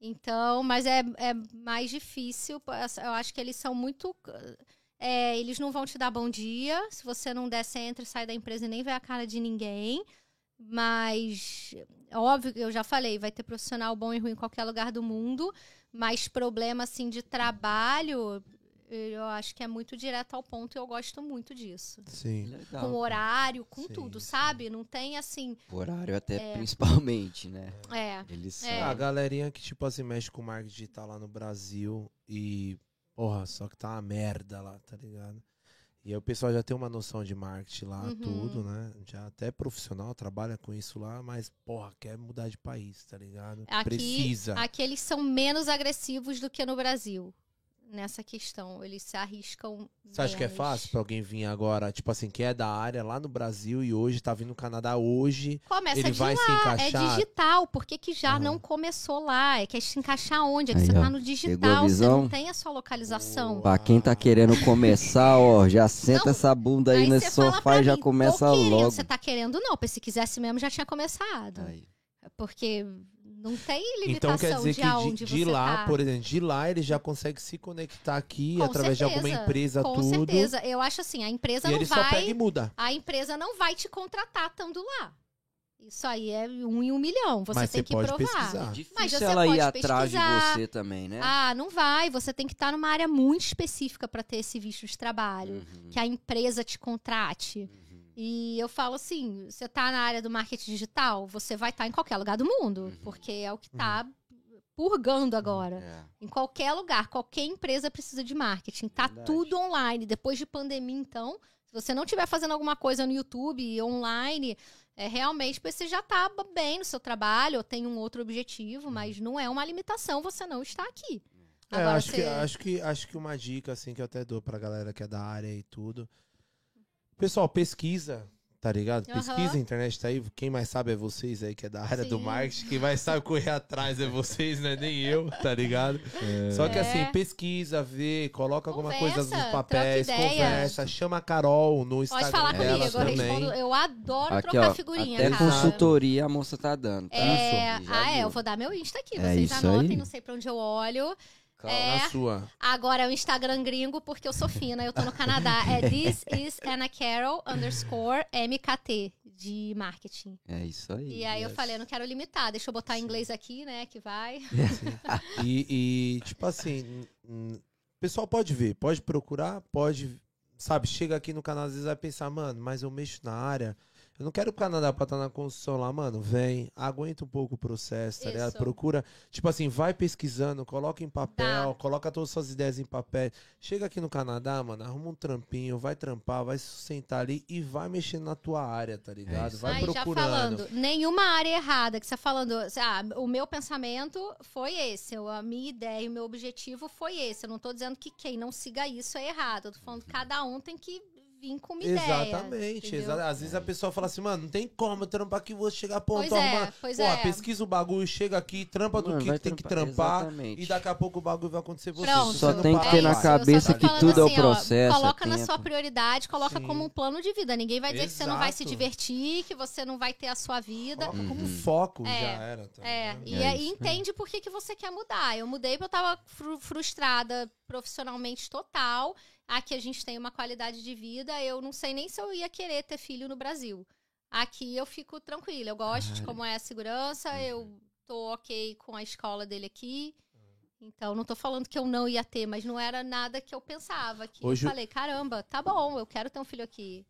Então, mas é, é mais difícil. Eu acho que eles são muito. é, eles não vão te dar bom dia. Se você não der, você entra e sai da empresa e nem vê a cara de ninguém. Mas, óbvio, eu já falei, vai ter profissional bom e ruim em qualquer lugar do mundo. Mas problema, assim, de trabalho, eu acho que é muito direto ao ponto e eu gosto muito disso. Sim. Legal. Com horário, com Sim, tudo, sim. sabe? Não tem assim. O horário até É. principalmente, né? É. Eles É. A galerinha que, tipo assim, mexe com marketing digital lá no Brasil e, porra, só que tá uma merda lá, tá ligado? E aí o pessoal já tem uma noção de marketing lá, Uhum. tudo, né? Já até profissional, trabalha com isso lá, mas, porra, quer mudar de país, tá ligado? Aqui, Precisa. aqui eles são menos agressivos do que no Brasil. Nessa questão. Eles se arriscam. Você acha que é menos. fácil pra alguém vir agora, tipo assim, que é da área lá no Brasil e hoje tá vindo no Canadá hoje, Começa ele de vai se lá, é encaixar? digital. Por que, que já Aham. não começou lá? É que é se encaixar onde? É que Aí, você ó. tá no digital, você não tem a sua localização. Pra quem tá querendo começar, ó, já senta Não, essa bunda aí, Aí nesse sofá e já começa querendo. logo. Você tá querendo, não. Porque se quisesse mesmo, já tinha começado. Aí. Porque não tem Então limitação quer dizer de que aonde de, de lá, tá. por exemplo, de lá ele já consegue se conectar aqui Com através de alguma certeza, empresa, Com tudo. certeza. Eu acho assim, a empresa E não ele só vai. pega e muda. A empresa não vai te contratar estando lá. Isso aí é um em um milhão. Você Mas tem você que pode provar. pesquisar. É difícil Mas você ela pode ir atrás de pesquisar. você também, né? Ah, não vai. Você tem que estar numa área muito específica para ter esse visto de trabalho. Uhum, Que a empresa te contrate. uhum. E eu falo assim: você tá na área do marketing digital, você vai estar em qualquer lugar do mundo. Uhum. Porque é o que tá purgando agora. É. Em qualquer lugar, qualquer empresa precisa de marketing. Tá Verdade. tudo online. Depois de pandemia, então, se você não estiver fazendo alguma coisa no YouTube, online, é realmente você já tá bem no seu trabalho, ou tem um outro objetivo, mas não é uma limitação você não estar aqui. É, Agora acho, que, você- acho, que, acho que uma dica, assim, que eu até dou pra galera que é da área e tudo. Pessoal, pesquisa, tá ligado? Aham. Pesquisa, a internet tá aí. Quem mais sabe é vocês aí, que é da área do Sim. marketing. Quem mais sabe correr atrás é vocês, não é nem eu, tá ligado? Só que É. assim, pesquisa, vê, coloca alguma coisa Conversa, nos papéis, conversa, chama a Carol no Pode Instagram falar dela comigo, eu também. respondo. Eu adoro Aqui, trocar ó, figurinha, até cara. consultoria a moça tá dando, tá? É, Isso, ah, é, eu vou dar meu Insta aqui. É Vocês isso anotem, aí. não sei pra onde eu olho. É. Na sua. Agora é o Instagram gringo, porque eu sou fina, eu tô no Canadá. <laughs> É This is Anna Carol underscore MKT de marketing. É isso aí. E aí eu Yes. falei, eu não quero limitar, deixa eu botar em inglês aqui, né, que vai. <laughs> E, e, tipo assim, o pessoal pode ver, pode procurar, pode, sabe, chega aqui no canal, às vezes vai pensar, mano, mas eu mexo na área, eu não quero o Canadá pra estar na construção lá, mano, vem, aguenta um pouco o processo, tá ligado? Procura, tipo assim, vai pesquisando, coloca em papel, Tá. coloca todas as suas ideias em papel. Chega aqui no Canadá, mano, arruma um trampinho, vai trampar, vai sustentar ali e vai mexendo na tua área, tá ligado? isso vai aí já procurando. falando, nenhuma área errada que você tá falando, ah, o meu pensamento foi esse, a minha ideia e o meu objetivo foi esse. Eu não tô dizendo que quem não siga isso é errado, eu tô falando que cada um tem que vir com uma ideia. Exatamente. entendeu? exa- Às vezes a pessoa fala assim, mano, não tem como eu trampar aqui, vou chegar ponto, Pois é, pois Pô, é. pesquisa o bagulho, chega aqui, trampa do Mano, que vai tem que trampar, exatamente. E daqui a pouco o bagulho vai acontecer você. Pronto. você Só não tem que ter na isso, cabeça que tudo é o assim, ó, processo, é coloca na sua prioridade, coloca Sim. como um plano de vida. Ninguém vai dizer que você não vai se Exato. divertir, que você não vai ter a sua vida. Coloca como Uhum. foco, É, já era. tá É, ligado? e É entende por que, que você quer mudar. Eu mudei porque eu tava fru- frustrada profissionalmente total. Aqui a gente tem uma qualidade de vida. Eu não sei nem se eu ia querer ter filho no Brasil. Aqui eu fico tranquila. Eu gosto de como é a segurança. Eu tô ok com a escola dele aqui. Então, não tô falando que eu não ia ter, mas não era nada que eu pensava. Que Hoje eu falei, caramba, tá bom, eu quero ter um filho aqui.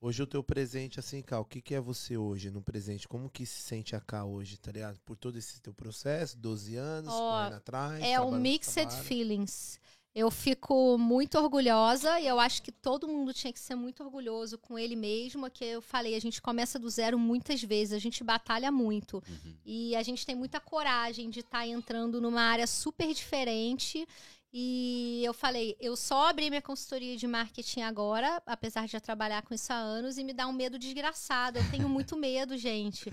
Hoje o teu presente, assim, Cal, o que, que é você hoje no presente? Como que se sente a Cá hoje, tá ligado? Por todo esse teu processo, 12 anos, Ó, correndo atrás. É trabalhando, mixed feelings. Eu fico muito orgulhosa e eu acho que todo mundo tinha que ser muito orgulhoso com ele mesmo, que eu falei, a gente começa do zero muitas vezes, a gente batalha muito. Uhum. E a gente tem muita coragem de estar entrando numa área super diferente. E eu falei, eu só abri minha consultoria de marketing agora, apesar de já trabalhar com isso há anos, e me dá um medo desgraçado. Eu tenho muito medo, gente.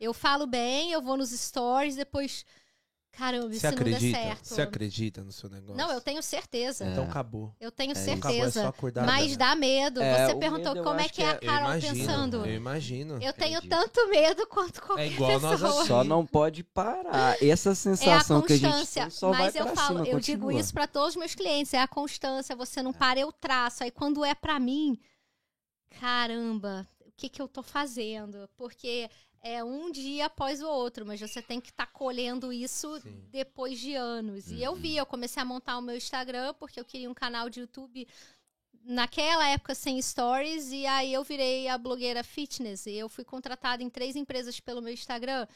Eu falo bem, eu vou nos stories, depois. Caramba, isso Você não dá acredita? certo. Você acredita no seu negócio? Não, eu tenho certeza. Então acabou. Eu tenho É isso. Acabou, é certeza. acordar. Mas dá medo. É, Você perguntou medo como é que é a que Eu Carol imagino, pensando. eu imagino. Eu tenho Entendi. tanto medo quanto qualquer igual nós pessoa. assim. Só não pode parar. Essa É a sensação que a gente constância. tem só mas vai eu falo, cima, eu digo continua. isso pra todos os meus clientes. É a constância. Você não para, eu traço. Aí quando é pra mim, caramba, o que que eu tô fazendo? Porque é um dia após o outro, mas você tem que estar colhendo isso Sim. depois de anos. E eu vi, eu comecei a montar o meu Instagram porque eu queria um canal de YouTube naquela época sem stories e aí eu virei a blogueira fitness e eu fui contratada em três empresas pelo meu Instagram.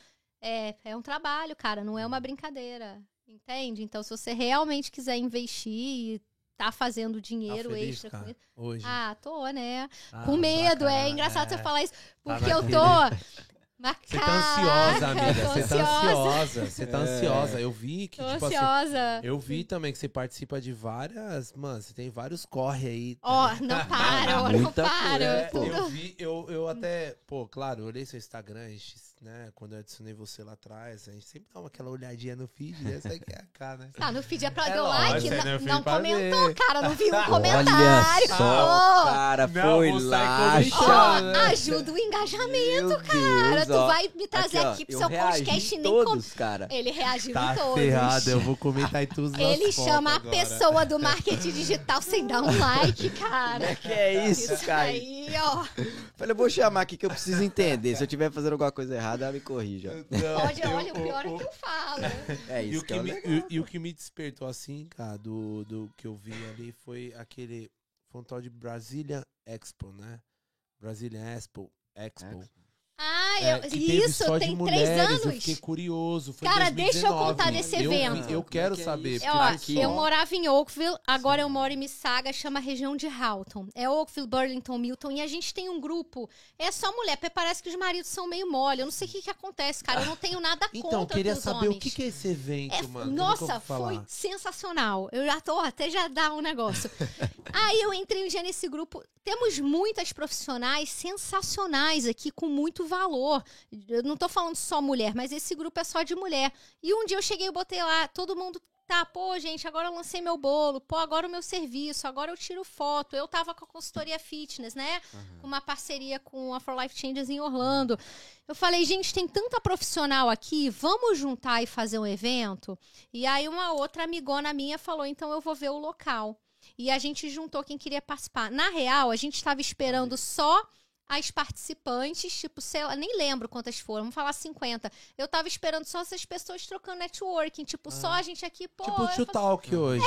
É, é um trabalho, cara, não é uma brincadeira, entende? Então, se você realmente quiser investir e tá fazendo Tá dinheiro feliz, extra com cara, isso. hoje. Ah, tô, né? Ah, com medo, bacana, é engraçado você falar isso, Tá porque eu naquele- tô. Você tá ansiosa, amiga. Você tá ansiosa. Você tá É. ansiosa. Eu vi que, Tô tipo assim. ansiosa. Eu vi também que você participa de várias. Mano, você tem vários corre aí. Ó, não <laughs> paro, não Muita paro. É, eu vi, eu, eu até, pô, claro, eu olhei seu Instagram, né, quando eu adicionei você lá atrás, a gente sempre dá uma, aquela olhadinha no feed, né, essa aqui é a cara, né? Ah, no feed é pra É dar lógico, like, é não, não pra comentou, ver. cara, não viu um Olha comentário. só, Ô, cara, foi sair lá, né? ajuda o engajamento, Meu cara. Deus, Tu vai me trazer ó, aqui pro eu seu podcast e em nem com... todos, cara. Ele reagiu Tá em todos. ferrado, eu vou comentar em tudo Ele chama a pessoa do marketing digital sem dar um like, Como cara. é que é isso, Isso cara? aí, ó. Falei, eu vou chamar aqui que eu preciso entender. Se eu estiver fazendo alguma coisa errada, ela me corrija. Olha, olha, o pior é que eu falo. É E isso o, que que é o me, e, e o que me despertou assim, cara, do, do que eu vi ali foi aquele. Foi um tal de Brasília Expo, né? Brasília Expo. Expo. Ah, É, eu- teve isso, tem mulheres, três Eu anos. fiquei curioso. Foi Cara, 2019. deixa eu contar desse Eu evento. Eu, Como quero é que é saber. É, ó, aqui, eu ó. morava em Oakville, agora eu moro em Mississauga, chama região de Houghton. É Oakville, Burlington, Milton. E a gente tem um grupo, é só mulher, porque parece que os maridos são meio mole. Eu não sei o que, que acontece, cara. Eu não tenho nada Então, contra queria os saber homens. o que, que é esse evento, É, mano. eu nunca nossa, foi sensacional. Eu já tô, até já dá um negócio. <laughs> Aí eu entrei já nesse grupo. Temos muitas profissionais sensacionais aqui, com muito valor. Eu não tô falando só mulher, mas esse grupo é só de mulher. E um dia eu cheguei e botei lá, todo mundo. Tá, pô, gente, agora eu lancei meu bolo, pô, agora o meu serviço, agora eu tiro foto. Eu tava com a consultoria fitness, né? Com uma parceria com a For Life Changes em Orlando. Eu falei, gente, tem tanta profissional aqui, vamos juntar e fazer um evento? E aí uma outra amigona minha falou, então eu vou ver o local. E a gente juntou quem queria participar. Na real, a gente estava esperando só as participantes, tipo, sei lá, nem lembro quantas foram, vamos falar 50. Eu tava esperando só essas pessoas trocando networking, tipo, só a gente aqui, pô, tipo o eu Tio Talk hoje.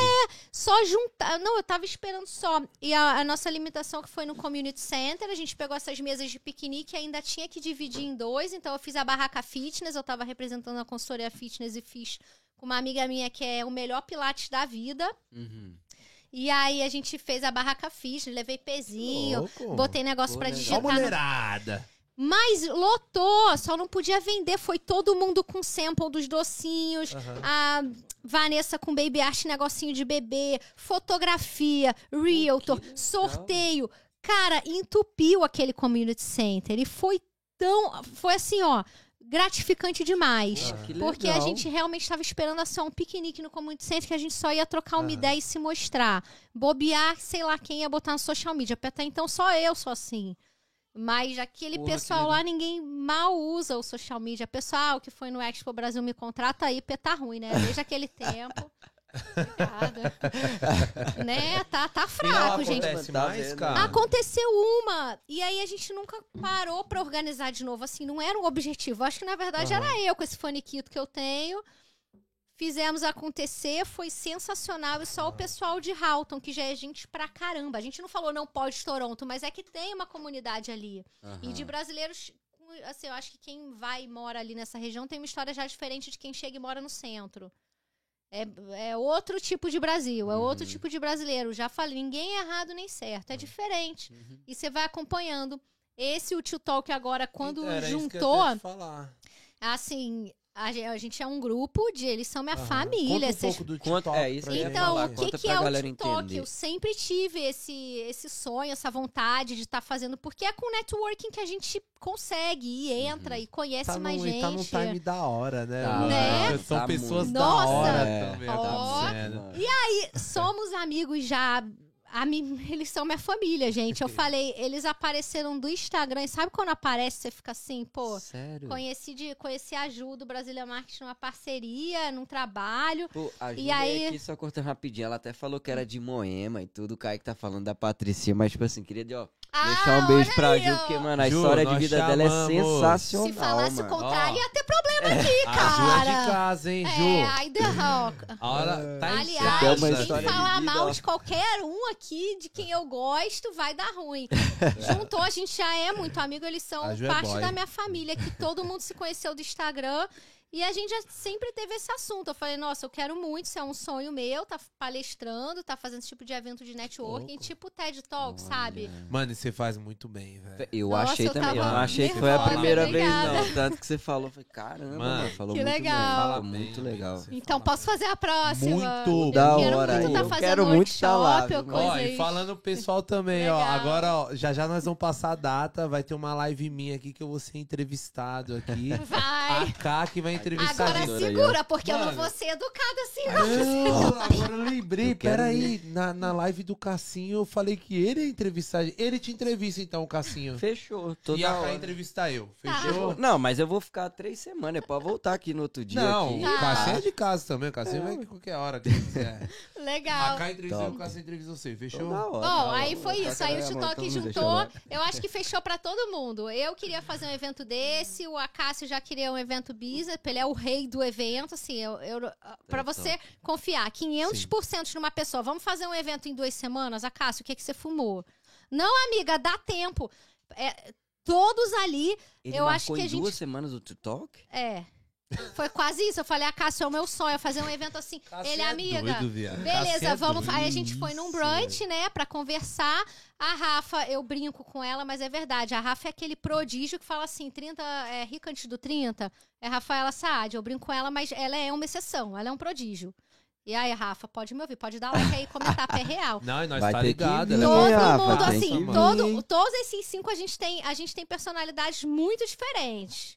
só juntar. Não, eu tava esperando só. E a, a nossa limitação que foi no Community Center, a gente pegou essas mesas de piquenique e ainda tinha que dividir em dois. Então eu fiz a barraca fitness, eu tava representando a consultoria fitness e fiz com uma amiga minha que é o melhor pilates da vida. Uhum. E aí a gente fez a barraca fitness, levei pezinho, Louco. botei negócio legal. Só digitar. no- mulherada. Mas lotou, só não podia vender. Foi todo mundo com sample dos docinhos. Aham. A Vanessa com baby art, negocinho de bebê, fotografia, realtor, sorteio. Cara, entupiu aquele community center. E foi tão. Foi assim, ó. Gratificante demais. Que Porque a gente realmente estava esperando só um piquenique no community center que a gente só ia trocar uma Aham. ideia e se mostrar. Bobear, sei lá quem ia botar no social media. Até então só eu sou assim. Mas aquele Porra, pessoal lá, ninguém mal usa o social media. Pessoal que foi no Expo Brasil me contrata aí, porque tá ruim, né? Desde aquele tempo. <laughs> Obrigada. <laughs> né? Tá, tá E não fraco, gente. Tá mais, cara. Aconteceu uma. E aí a gente nunca parou pra organizar de novo. Assim, não era um objetivo. Acho que na verdade Aham. era eu com esse faniquito que eu tenho. Fizemos acontecer, foi sensacional. E só o pessoal de Halton, que já é gente pra caramba. A gente não falou não pode Toronto, mas é que tem uma comunidade ali. E de brasileiros, assim, eu acho que quem vai e mora ali nessa região tem uma história já diferente de quem chega e mora no centro. É, é outro tipo de Brasil, é outro Uhum. tipo de brasileiro. Já falei, ninguém é errado nem certo, é diferente. Uhum. E você vai acompanhando. Esse o Tio Talk agora, quando Era isso que eu juntou, ia falar. assim, A gen- a gente é um grupo de. Eles são minha Aham. família. Conta um vocês- pouco do Conta- TikTok é, isso pra gente. Então, falar, o que, conta que pra é o galera TikTok? entender. Eu sempre tive esse, esse sonho, essa vontade de estar fazendo, porque é com networking que a gente consegue e entra e conhece Tá mais num, gente. tá num time da hora, né? Tá? Né? São Tá pessoas muito. da Nossa! hora É, também. Ó. acontecendo. E somos amigos já. A mim- eles são minha família, gente. Eu falei, eles apareceram do Instagram. E sabe quando aparece, você fica assim, pô. Sério? Conheci, de, conheci a Ju do Brasília Marketing numa parceria, num trabalho. Pô, a E Júlia aí- aqui, só cortando rapidinho, ela até falou que era de Moema e tudo, o Kaique tá falando da Patricia, mas tipo assim, queria de, ó, deixar um beijo pra aí, Ju, ó. porque, mano, a Ju, história de vida dela é chamamos. sensacional, Se falasse mano. o contrário, ia ter problema aqui, A Ju é cara. de casa, hein, Ju? É, ainda ó, A hora tá Aliás, quem de falar vida, mal ó. de qualquer um aqui, de quem eu gosto, vai dar ruim. <laughs> Juntou, a gente já é muito amigo, eles são Ju é parte boy. da minha família, que todo mundo se conheceu do Instagram. E a gente já sempre teve esse assunto. Eu falei, nossa, eu quero muito, isso é um sonho meu, tá palestrando, tá fazendo esse tipo de evento de networking, tipo TED Talk, sabe? Mano, e você faz muito bem, velho. Eu Nossa, achei eu também, eu não achei que foi a primeira vez obrigada. não, tanto que você falou, foi caramba, Mano, falou que muito legal. bem, Fala ficou bem, muito legal. Então, posso fazer a próxima? Muito eu da quero hora muito aí, tá eu quero muito tá lá, Ó, e falando o pessoal também, ó. Agora, ó, já já nós vamos passar a data. Vai ter uma live minha aqui que eu vou ser entrevistado aqui. Vai. A K que vai entrevistar Agora a segura, porque eu não Mano. vou ser educada assim, não. Não, agora eu lembrei, Eu peraí. Na, na live do Cassinho, eu falei que ele ia entrevistar. a. Ele te entrevista, então, o Cassinho. Fechou, toda e a hora. entrevistar eu. Tá. Fechou? Não, mas eu vou ficar três semanas, é pra voltar aqui no outro dia. Não, aqui. o Tá. Cassinho é de casa também. O Cassinho vai aqui qualquer hora que quiser. A Legal. K entrevista eu, o. Cassinho entrevista você. Fechou? Toda hora. Bom, aí foi isso. Aí o a então deixa juntou. Eu acho que fechou pra todo mundo. Eu queria fazer um evento desse, o Acácio já queria um evento business, ele é o rei do evento, assim, eu, eu, pra Então. você confiar 500% numa pessoa. Vamos fazer um evento em duas semanas? Acácio, o que, que você fumou? Não, amiga, dá tempo. É, todos ali, Ele eu acho que a gente- duas semanas o TikTok? é... Foi quase isso. Eu falei, Acácio, é o meu sonho, fazer um evento assim. Ele, é amiga, doido. Beleza, é vamos. doido. Aí a gente foi num Isso, brunch, né, pra conversar. A Rafa, eu brinco com ela, mas é verdade. A Rafa é aquele prodígio que fala assim: 30 é rica antes do 30. É Rafaela Saad. Eu brinco com ela, mas ela é uma exceção. Ela é um prodígio. E aí, Rafa, pode me ouvir, pode dar like aí e comentar pé real. <laughs> Não, e nós Vai tá ligado. que ela é vir, Todo Rafa? mundo, assim, vir, todo, todos esses cinco a gente tem, a gente tem personalidades muito diferentes.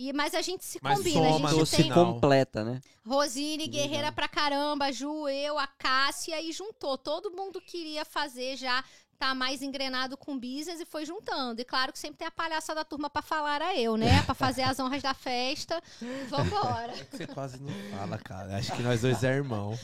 E, mas a gente se Mas combina, a soma gente no Doce tem completa, né? Rosine, guerreira pra caramba, Ju, eu, a Cássia, e juntou. Todo mundo queria fazer já, tá mais engrenado com business e foi juntando. E claro que sempre tem a palhaça da turma pra falar a eu, né? Pra fazer as honras da festa. Vambora. Você quase não fala, cara. Acho que nós dois é irmão.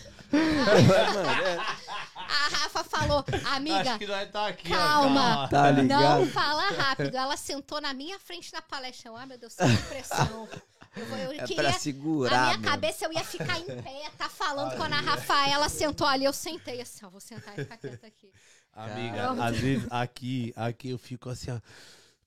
A Rafa falou, amiga, Acho que nós tá aqui, calma. ó. Tá ligado? não fala rápido. Ela sentou na minha frente na palestra. Ai, meu Deus, que pressão. Eu, vou- eu É queria... pra Na segurar, minha mesmo. cabeça eu ia ficar em pé, tá falando. Quando a Rafaela sentou ali, eu sentei assim, ó, vou sentar e ficar quieta aqui. Amiga, Caramba. às vezes aqui, aqui eu fico assim, ó.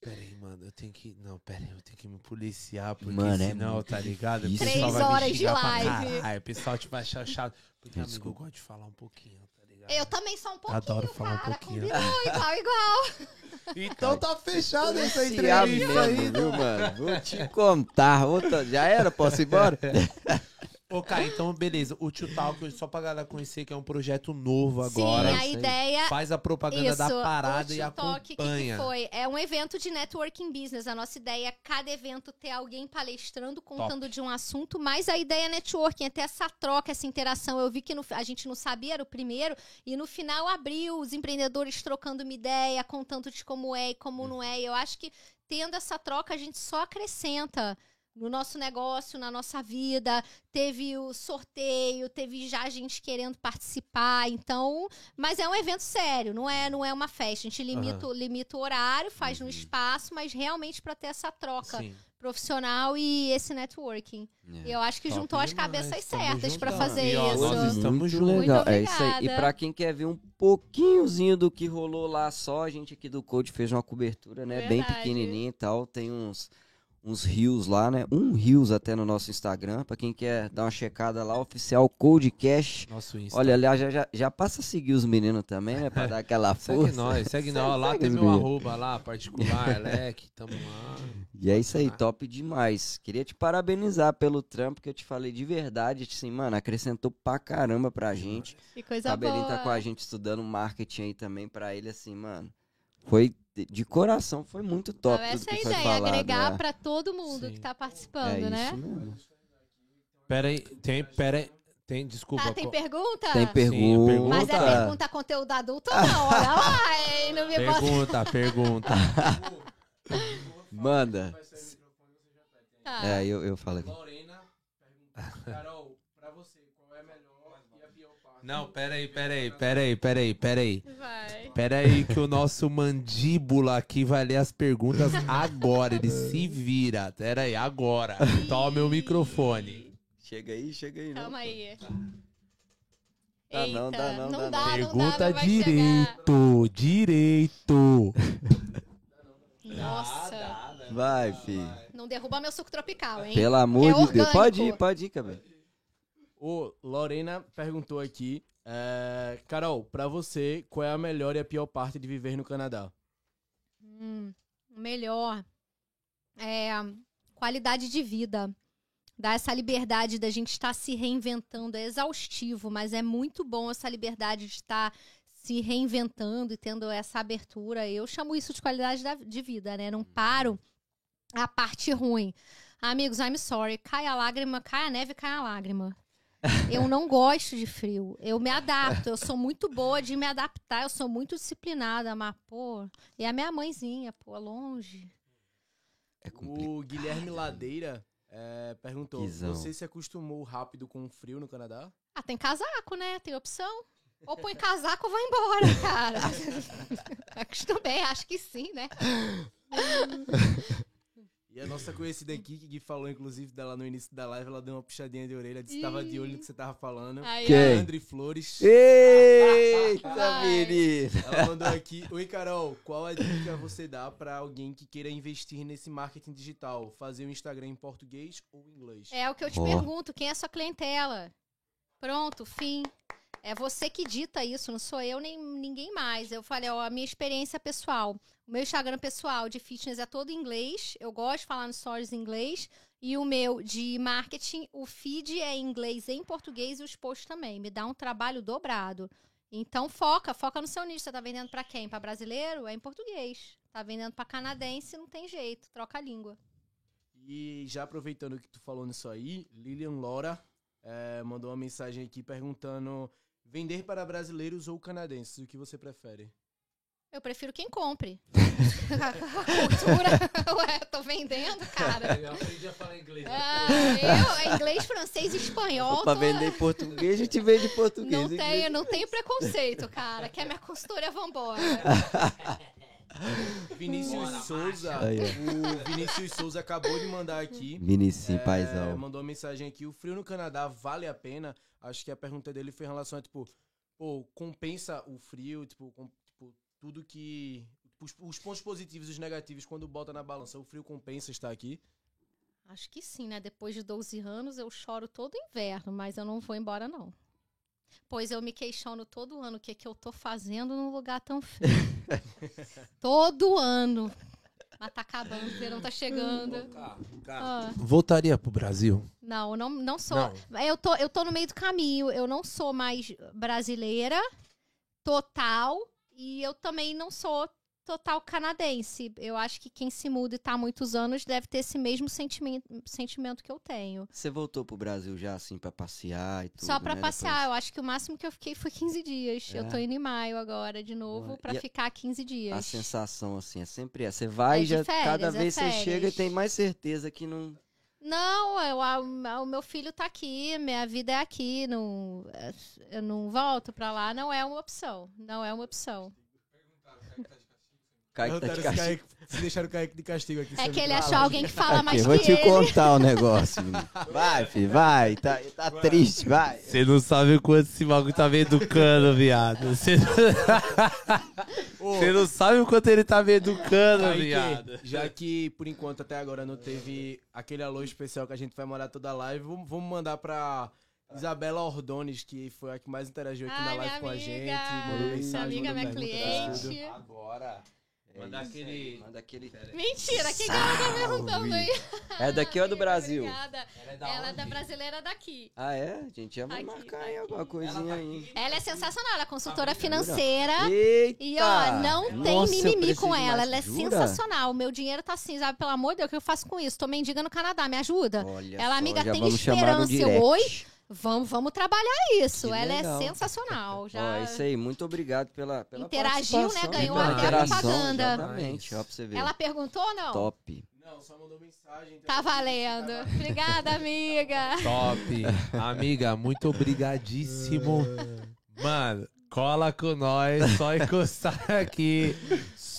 Pera aí, mano, eu tenho que. Não, pera aí, eu tenho que me policiar, porque Mano, é senão, muito tá ligado? O difícil. pessoal Três horas de live. caralho, o pessoal te vai achar chato. Porque, amigo, eu gosto de falar um pouquinho, tá ligado? Eu também sou um pouquinho, Adoro falar um cara. pouquinho. Combinou, igual, igual. Então tá fechado essa Se entrevista mesmo, aí. viu, mano? Vou te contar. Outra- Já era? Posso ir embora? <laughs> Ô, Kai, então beleza. O Tio Talk, só pra galera conhecer que é um projeto novo Sim, agora. a isso aí. ideia Faz a propaganda Isso, da parada o e TikTok, que que acompanha. foi? É um evento de networking business. A nossa ideia é cada evento ter alguém palestrando, contando de um assunto, mas a ideia é networking, é ter essa troca, essa interação. Eu vi que no- a gente não sabia, era o primeiro, e no final abriu os empreendedores trocando uma ideia, contando de como é e como não é. E eu acho que tendo essa troca, a gente só acrescenta no nosso negócio, na nossa vida. Teve o sorteio, teve já gente querendo participar. Então, mas é um evento sério, não é, não é uma festa. A gente limita, o- limita o horário, faz no espaço, mas realmente para ter essa troca Sim. profissional e esse networking. E eu acho que Top juntou as demais, cabeças tamo certas para fazer E, ó, isso. nós estamos Muito juntos. legal. Muito é isso aí. E pra quem quer ver um pouquinhozinho do que rolou lá só, a gente aqui do Code fez uma cobertura, né? Bem Verdade. pequenininha e tal. Tem uns, uns rios lá, né? Um rios até no nosso Instagram, pra quem quer dar uma checada lá, oficial Codecast. Nosso Insta. Olha, aliás, já, já, já passa a seguir os meninos também, né? Pra dar aquela <laughs> força. Segue nós, segue <laughs> nós. Lá Segue tem meu meninos. arroba lá, particular, <laughs> Leque, tamo lá. E é isso aí, top demais. Queria te parabenizar pelo trampo que eu te falei de verdade. Assim, mano, acrescentou pra caramba pra gente. Que O coisa Cabelinho boa. tá com a gente estudando marketing aí também pra ele, assim, mano. Foi de- coração, foi muito top. Então, essa é a ideia, falado agregar lá. pra todo mundo Sim. que tá É participando, né? isso mesmo. Pera aí, tem, pera aí, tem, desculpa. Ah, tem pergunta? Tem pergunta. pergunta. Mas é pergunta conteúdo adulto não, olha lá, hein, não me bota... Pergunta, pergunta. <laughs> Manda. Tá. É, eu, eu falo aqui. Lorena Carol, pra você, qual é a melhor e a pior parte? Não, pera aí, pera aí, pera aí, pera aí, pera aí. Vai. Pera aí que o nosso mandíbula aqui vai ler as perguntas agora. Ele se vira. Pera aí, agora. Toma o microfone. Chega aí, chega aí. Calma aí. Dá não, dá não, dá não. dá, não dá, Pergunta não vai chegar. direito, direito. Nossa, Vai, filho. não derruba meu suco tropical, hein? Pelo amor É de Deus. Pode ir, pode ir, cabelo. Ô, Lorena perguntou aqui, é, Carol, pra você, qual é a melhor e a pior parte de viver no Canadá? Hum, melhor é qualidade de vida. Dá essa liberdade da gente estar se reinventando. É exaustivo, mas é muito bom essa liberdade de estar se reinventando e tendo essa abertura. Eu chamo isso de qualidade da- de vida, né? Não paro a parte ruim. Amigos, I'm sorry. Cai a lágrima, cai a neve, cai a lágrima. Eu não gosto de frio. Eu me adapto. Eu sou muito boa de me adaptar. Eu sou muito disciplinada, mas, pô. E a minha mãezinha, pô, longe. É. O Guilherme Ladeira é, perguntou, Guizão. você se acostumou rápido com o frio no Canadá? Ah, tem casaco, né? Tem opção. Ou põe casaco ou vai embora, cara. <laughs> Acostumei, acho que sim, né? <laughs> E a nossa conhecida aqui, que Gui falou, inclusive, dela no início da live, ela deu uma puxadinha de orelha, disse que tava de olho no que você tava falando. Aí, Quem? Flores. Eita, Vai. menino. Ela mandou aqui, Oi Carol, qual a dica você dá pra alguém que queira investir nesse marketing digital? Fazer o Instagram em português ou em inglês? É o que eu te Ó. pergunto, quem é a sua clientela? Pronto, fim. É você que dita isso, não sou eu nem ninguém mais. Eu falei, ó, a minha experiência pessoal. O meu Instagram pessoal de fitness é todo em inglês. Eu gosto de falar no stories em inglês. E o meu de marketing, o feed é em inglês e em português e os posts também. Me dá um trabalho dobrado. Então foca, foca no seu nicho. Você tá vendendo pra quem? Pra brasileiro? É em português. Tá vendendo pra canadense, não tem jeito. Troca a língua. E já aproveitando que tu falou nisso aí, Lilian Lora eh, mandou uma mensagem aqui perguntando: vender para brasileiros ou canadenses, o que você prefere? Eu prefiro quem compre. <laughs> a cultura. <laughs> Ué, tô vendendo, cara. Eu aprendi a falar inglês. Ah, eu, inglês, francês e espanhol. Pra tô- vender em português, a gente vende em português. Não Inglês- tenho, não tenho preconceito, cara. Que a minha consultoria vambora. <laughs> Vinícius Souza, o Vinícius Souza acabou de mandar aqui. Vinicinho, É, paizão. mandou uma mensagem aqui. O frio no Canadá vale a pena? Acho que a pergunta dele foi em relação a, tipo, pô, compensa o frio, tipo, tipo, tudo que. Os, os pontos positivos e os negativos, quando bota na balança, o frio compensa estar aqui. Acho que sim, né? Depois de 12 anos, eu choro todo inverno, mas eu não vou embora, não. Pois eu me questiono todo ano o que, que eu tô fazendo num lugar tão frio. <laughs> todo ano. Mas tá acabando, o verão tá chegando. Ah. Voltaria pro Brasil? Não, eu não, não sou. Não. Eu, tô, eu tô no meio do caminho. Eu não sou mais brasileira total. E eu também não sou total canadense. Eu acho que quem se muda e tá há muitos anos deve ter esse mesmo sentimento, sentimento que eu tenho. Você voltou pro Brasil já, assim, pra passear e tudo, Só pra né, passear. Eu acho que o máximo que eu fiquei foi 15 dias. Eu É. tô indo em maio agora, de novo, Boa. pra E a- ficar 15 dias. A sensação, assim, é sempre essa. Você vai É e já, férias, cada é vez você chega e tem mais certeza que não... Não, eu, a- o meu filho tá aqui, minha vida é aqui, não, eu não volto pra lá, não é uma opção, não é uma opção. Kaique tá de castigo. Kaique- deixaram o Kaique de castigo aqui. É que ele achou alguém que fala Aqui, mais vou que te ele. contar o negócio. menino. Vai, filho, vai. Tá, tá triste, vai. Você não sabe o quanto esse bagulho tá me educando, viado. Você não... <laughs> Não sabe o quanto ele tá me educando, Kaique, viado. já que por enquanto até agora não teve aquele alô especial que a gente vai mandar toda a live, vamos, mandar pra Isabela Ordones, que foi a que mais interagiu aqui na live minha com a amiga. gente. Mandou Minha mensagem, amiga, minha fez tudo. cliente. Agora. É Mandar isso aquele- Manda aquele. Mentira, quem que ela tá perguntando aí? É daqui ou é do <laughs> Brasil? Obrigada. Ela é da brasileira daqui. Ah, é? A gente vai Aqui, marcar aí alguma coisinha aí. Ela é sensacional, ela é consultora financeira. Eita! E ó, não tem Nossa, eu mimimi com ela, ela é Jura? sensacional. O meu dinheiro tá assim, sabe? Pelo amor de Deus, o que eu faço com isso? Tô mendiga no Canadá, me ajuda. Olha ela, só, amiga, já tem vamos chamar no esperança. Eu, oi? Vamos, vamos trabalhar isso. Que ela legal. é sensacional. Já Ó, é isso aí, muito obrigado pela, pela Interagiu, né? Ganhou até interação, propaganda. Exatamente, ó, pra você ver. Ela perguntou ou não? Top. Não, só mandou mensagem. então- Tá valendo. Obrigada, amiga. Top. Amiga, muito obrigadíssimo. <laughs> Mano, cola com nós, só encostar aqui,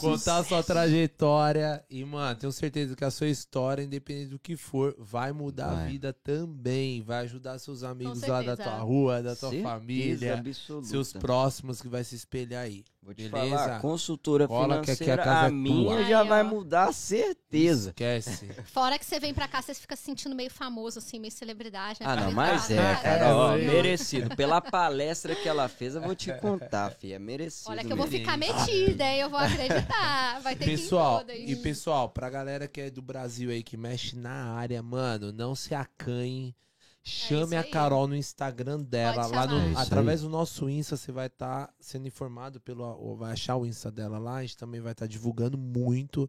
contar a sua trajetória. E, mano, tenho certeza que a sua história, independente do que for, vai mudar a Vai. vida também. Vai ajudar seus amigos lá da tua rua, da tua Certeza família, absoluta. seus próximos que vai se espelhar aí. Vou te Beleza? falar, consultora Cola a financeira, casa a, é minha tua. já Aí, vai ó. mudar, certeza. Esquece. <laughs> Fora que você vem pra cá, você fica se sentindo meio famoso, assim, meio celebridade. né? Ah, não, mas é, né? cara, ó, É, merecido. Pela palestra que ela fez, eu vou te contar, fi, é merecido Olha que eu vou ficar metida, hein? Eu vou acreditar. Vai ter Pessoal, que ir em e todas. pessoal, pra galera que é do Brasil aí, que mexe na área, mano, não se acanhe. Chame É a. Carol no Instagram dela. Pode Lá no-. É através do nosso Insta, você vai estar sendo informado pelo. ou vai achar o Insta dela lá. A gente também vai estar divulgando muito.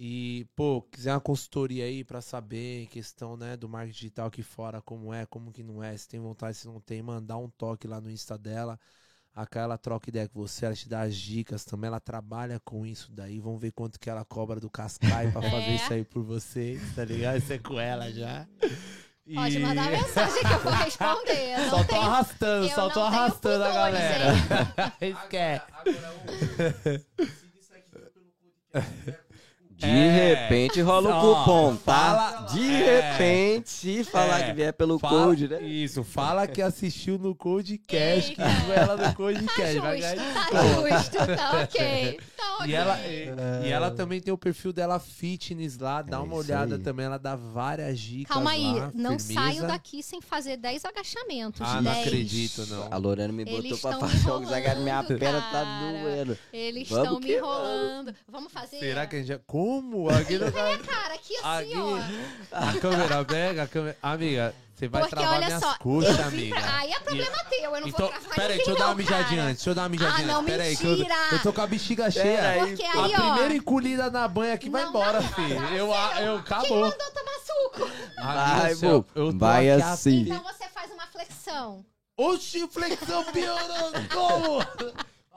E, pô, quiser uma consultoria aí pra saber questão, né, do marketing digital aqui fora, como é, como que não é, se tem vontade, se não tem, mandar um toque lá no Insta dela. A Kai, ela troca ideia com você, ela te dá as dicas também, ela trabalha com isso daí. Vamos ver quanto que ela cobra do Cascai pra <laughs> fazer É. isso aí por vocês, tá ligado? Isso é com ela já. Pode mandar mensagem que eu vou responder. Eu Só tô tenho... arrastando, só tô arrastando a galera. <laughs> Esquece. Agora, ô, se disser que foi pelo podcast, De É. repente rola o cupom, tá? fala- De é. repente, se falar É. que vier pelo Fala- code, né? Isso, fala que assistiu no Codecast, que Eita. viu ela no Tá Codecast. vai ganhar justo, tá justo, tá ok. Tá <laughs> ok. E ela, e, e ela também tem o perfil dela fitness lá, dá É uma olhada aí. também, ela dá várias dicas Calma aí, lá, não firmeza. saio daqui sem fazer 10 agachamentos. Ah, não 10. acredito, não. A Lorena me botou Eles pra fazer alguns agachamentos, minha perna tá doendo. Eles estão me que enrolando. Vamos fazer? Será que a gente já... Como? Aqui não Minha cara, aqui assim, Aqui, ó. a câmera pega, a câmera... Amiga, você vai Porque travar olha minhas só, coxas, eu vim amiga. pra... Aí é problema teu, eu não Então, vou travar pera aí, deixa eu dar uma não, mijadinha antes, deixa eu dar uma mijadinha Ah, não, antes. Pera aí, que eu, mentira. eu tô com a bexiga cheia. Aí, Porque pô. aí, a ó... primeira encolhida na banha aqui vai Não embora, dá, filho. não Eu, você eu, não- Quem acabou. mandou tomar suco? Vai, vô. eu tô Vai aqui a- assim. Então você faz uma flexão. Oxi, flexão piorando, como?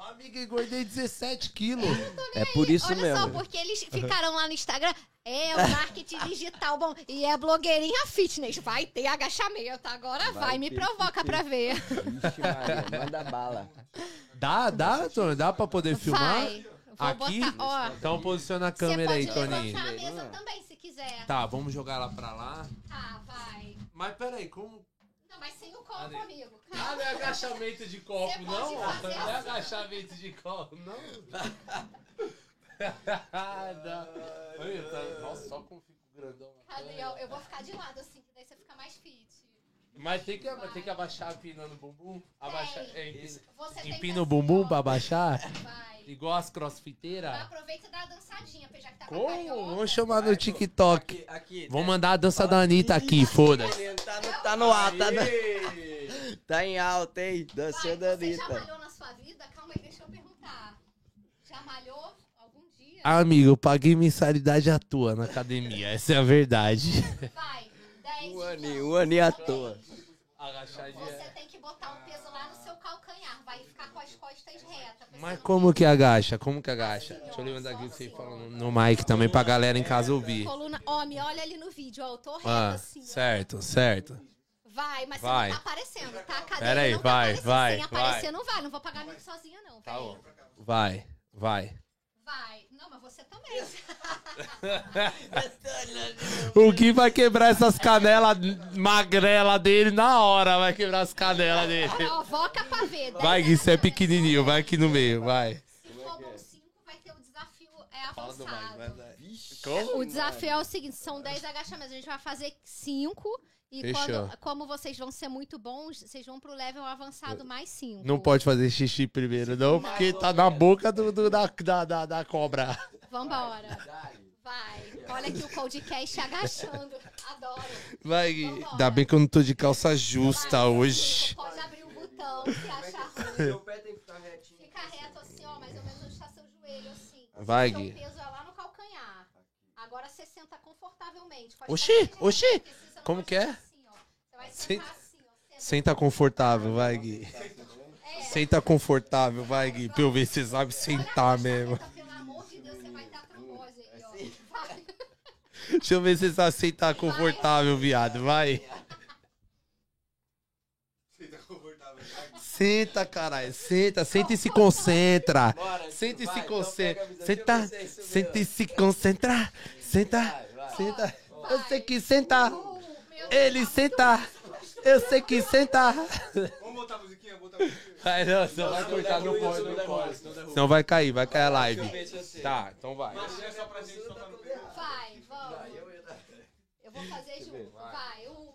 Amiga, engordei 17 quilos. É por isso Olha mesmo. só, porque eles ficaram lá no Instagram. É o marketing <laughs> digital bom. E é blogueirinha fitness. Vai ter agachamento. Agora vai, Vai me provoca ter. pra ver. Vixe, Maria, manda bala. Dá, dá, Tony? Dá pra poder filmar? Vai. Vou Aqui? botar, ó. Então posiciona a Você câmera aí, pode Toninho. levantar a mesa também, se quiser. Tá, vamos jogar ela pra lá. Tá, vai. Mas peraí, como... Mas sem o copo, Cadê? amigo. Ah, Calma. não é agachamento de copo, Você pode não? fazer Não é assim. agachamento de copo, não? <laughs> não. Olha, tá- Nossa, só como fico grandão. Cadê? Eu, eu vou ficar de lado assim, que daí você fica mais fit. Mas tem que, tem que abaixar empinando o bumbum? Abaixar, é, empina, empina o bumbum pra abaixar? Vai. Igual as crossfiteiras? Aproveita e dá a dançadinha, já que tá com a Como? Vamos chamar no TikTok. Aqui, aqui. Vamos mandar a dança da Anitta aqui, foda-se. Tá no, tá no ar, tá, no- <laughs> tá em alta, hein? Vai, Dançando da você já Anitta. malhou na sua vida? Calma aí, deixa eu perguntar. Já malhou algum dia? Amigo, eu paguei mensalidade à toa na academia, essa é a verdade. Vai, 10 Um aninho, um aninho à toa. Agachadinha. Você tem que botar o peso lá no seu calcanhar. Vai ficar com as costas retas. Mas como que agacha? Como que agacha? Deixa eu levantar aqui pra você falar no, mic também pra galera em casa ouvir. Coluna, ó, me olha ali no vídeo, ó. Eu tô reta Ah, assim. ó. certo, certo. Vai, mas Vai. você não tá aparecendo, tá? A cadeira Pera aí, não tá vai, aparecendo. vai, Sem aparecer vai. não vai. Não vou pagar mico sozinha, não. Tá bom. Vai, vai. Vai. Não, mas você também. <laughs> O Gui vai quebrar essas canelas magrela dele na hora. Vai quebrar as canelas dele. Ó, voca pra ver. Vai, Gui, você é pequenininho. Vai aqui no meio, vai. Se for bom 5, vai ter o desafio é avançado. O desafio é o seguinte, são 10 agachamentos. A gente vai fazer 5 e quando, como vocês vão ser muito bons, vocês vão pro level avançado mais 5. Não pode fazer xixi primeiro, não, porque tá na boca do, do- da, da, da, da cobra. Vambora. Vai. Olha aqui o Coldcast agachando. Adoro. Vai, Gui. Vambora. Ainda bem que eu não tô de calça justa hoje. Pode abrir o botão se achar ruim. Seu pé tem que ficar retinho. Fica reto assim, ó, mais ou menos onde está seu joelho, assim. Vai, Seu Gui. peso é lá no calcanhar. Agora você senta confortavelmente. Pode Oxi, oxi. Você Como que é? sentar Assim, ó. Você vai Senta- sentar assim, ó. Senta confortável, vai, Gui. É. Senta confortável, vai, Gui. Pra eu ver se você sabe sentar mesmo. Pelo amor de Deus, você vai dar trombose aí, ó. Vai. Deixa eu ver se você sabe sentar confortável, viado. Vai. Senta, caralho. Senta, senta e se concentra. Senta e se concentra. Senta, senta e se concentra. Senta, senta. Eu sei que senta. Ele senta. Eu sei que senta. Vamos botar a musiquinha, botar a musiquinha. Vai, não, senão vai cortar, não pode, não pode. Senão vai cair, vai cair a live. Tá, então vai. É só pra gente tocar no peito. Vai, vamos. Eu vou fazer junto. Vai, um.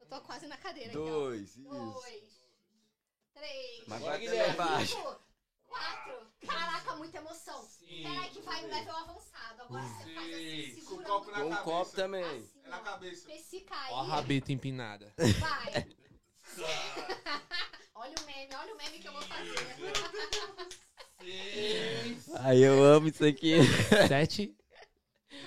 Eu tô quase na cadeira. Dois. Dois. Três. Mas vai até lá embaixo. Quatro. Caraca, muita emoção. Peraí que vai no level avançado. Agora você faz assim, Com o segura copo na Com um cabeça. copo também. assim, É na cabeça. Se cair, Ó a rabeta empinada. vai. <laughs> <laughs> olha o meme, olha o meme que eu vou fazer. Ai, eu amo isso aqui. <laughs> Sete.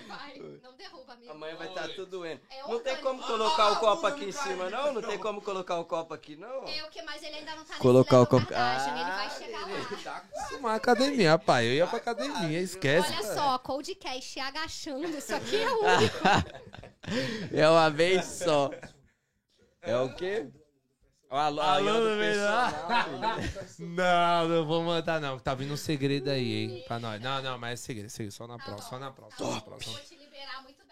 Vai, derruba, amigo. Amanhã vai estar tudo doendo. É Não tem como colocar o copo aqui em cima, não? Não tem como colocar o copo aqui, não? É o que, mas ele ainda não tá Colocar o copo- Kardashian, ele Ah, vai chegar lá. Uma academia, pai. Eu ia pra academia, esquece. Olha só, Coldcast agachando, isso aqui é o único. <laughs> É uma vez só. É o quê? O alu Aluno aluno do personal. Não, não vou mandar não, tá vindo um segredo aí, hein, pra nós. Não, não, mas é segredo, segredo, só na Tá próxima, só na próxima, Tá só na bom, próxima.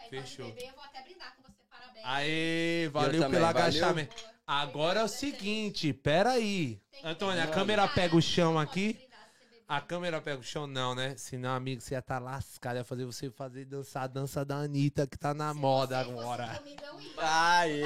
Fechou. Beber, eu vou até brindar com você. Parabéns. Aê, valeu também, pelo valeu. agachamento. Agora é o seguinte, pera aí. Tem que Antônia, a câmera pega o chão Pode aqui. Você. A câmera pega o chão, não, né? Senão, amigo, você ia estar lascado. Ia fazer você fazer dançar a dança da Anitta, que tá na moda Se fosse agora. comigo, eu ia. Aê, Eu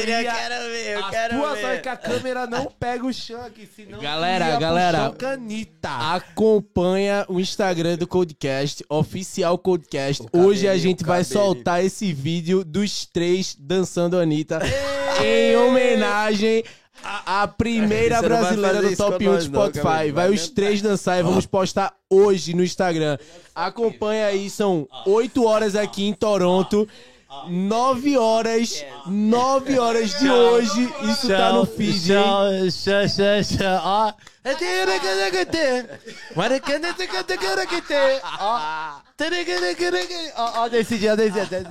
eu, ia- quero ver, eu As quero tuas ver. é que a câmera não pega o chão aqui, senão Galera, ia pro galera. a Anitta. Acompanha o Instagram do Codecast, oficial Codecast. Hoje a gente vai soltar esse vídeo dos três dançando Anitta em homenagem à primeira não vai brasileira do Top com 1 nós do não, Spotify. cabelinho. Vai Vai os três dançar e vamos postar hoje no Instagram. Acompanha aí, são 8 horas aqui em Toronto. 9 horas, 9 horas de hoje, isso tá no feed, hein? Ó. Ó. Ó, desse dia, desse dia,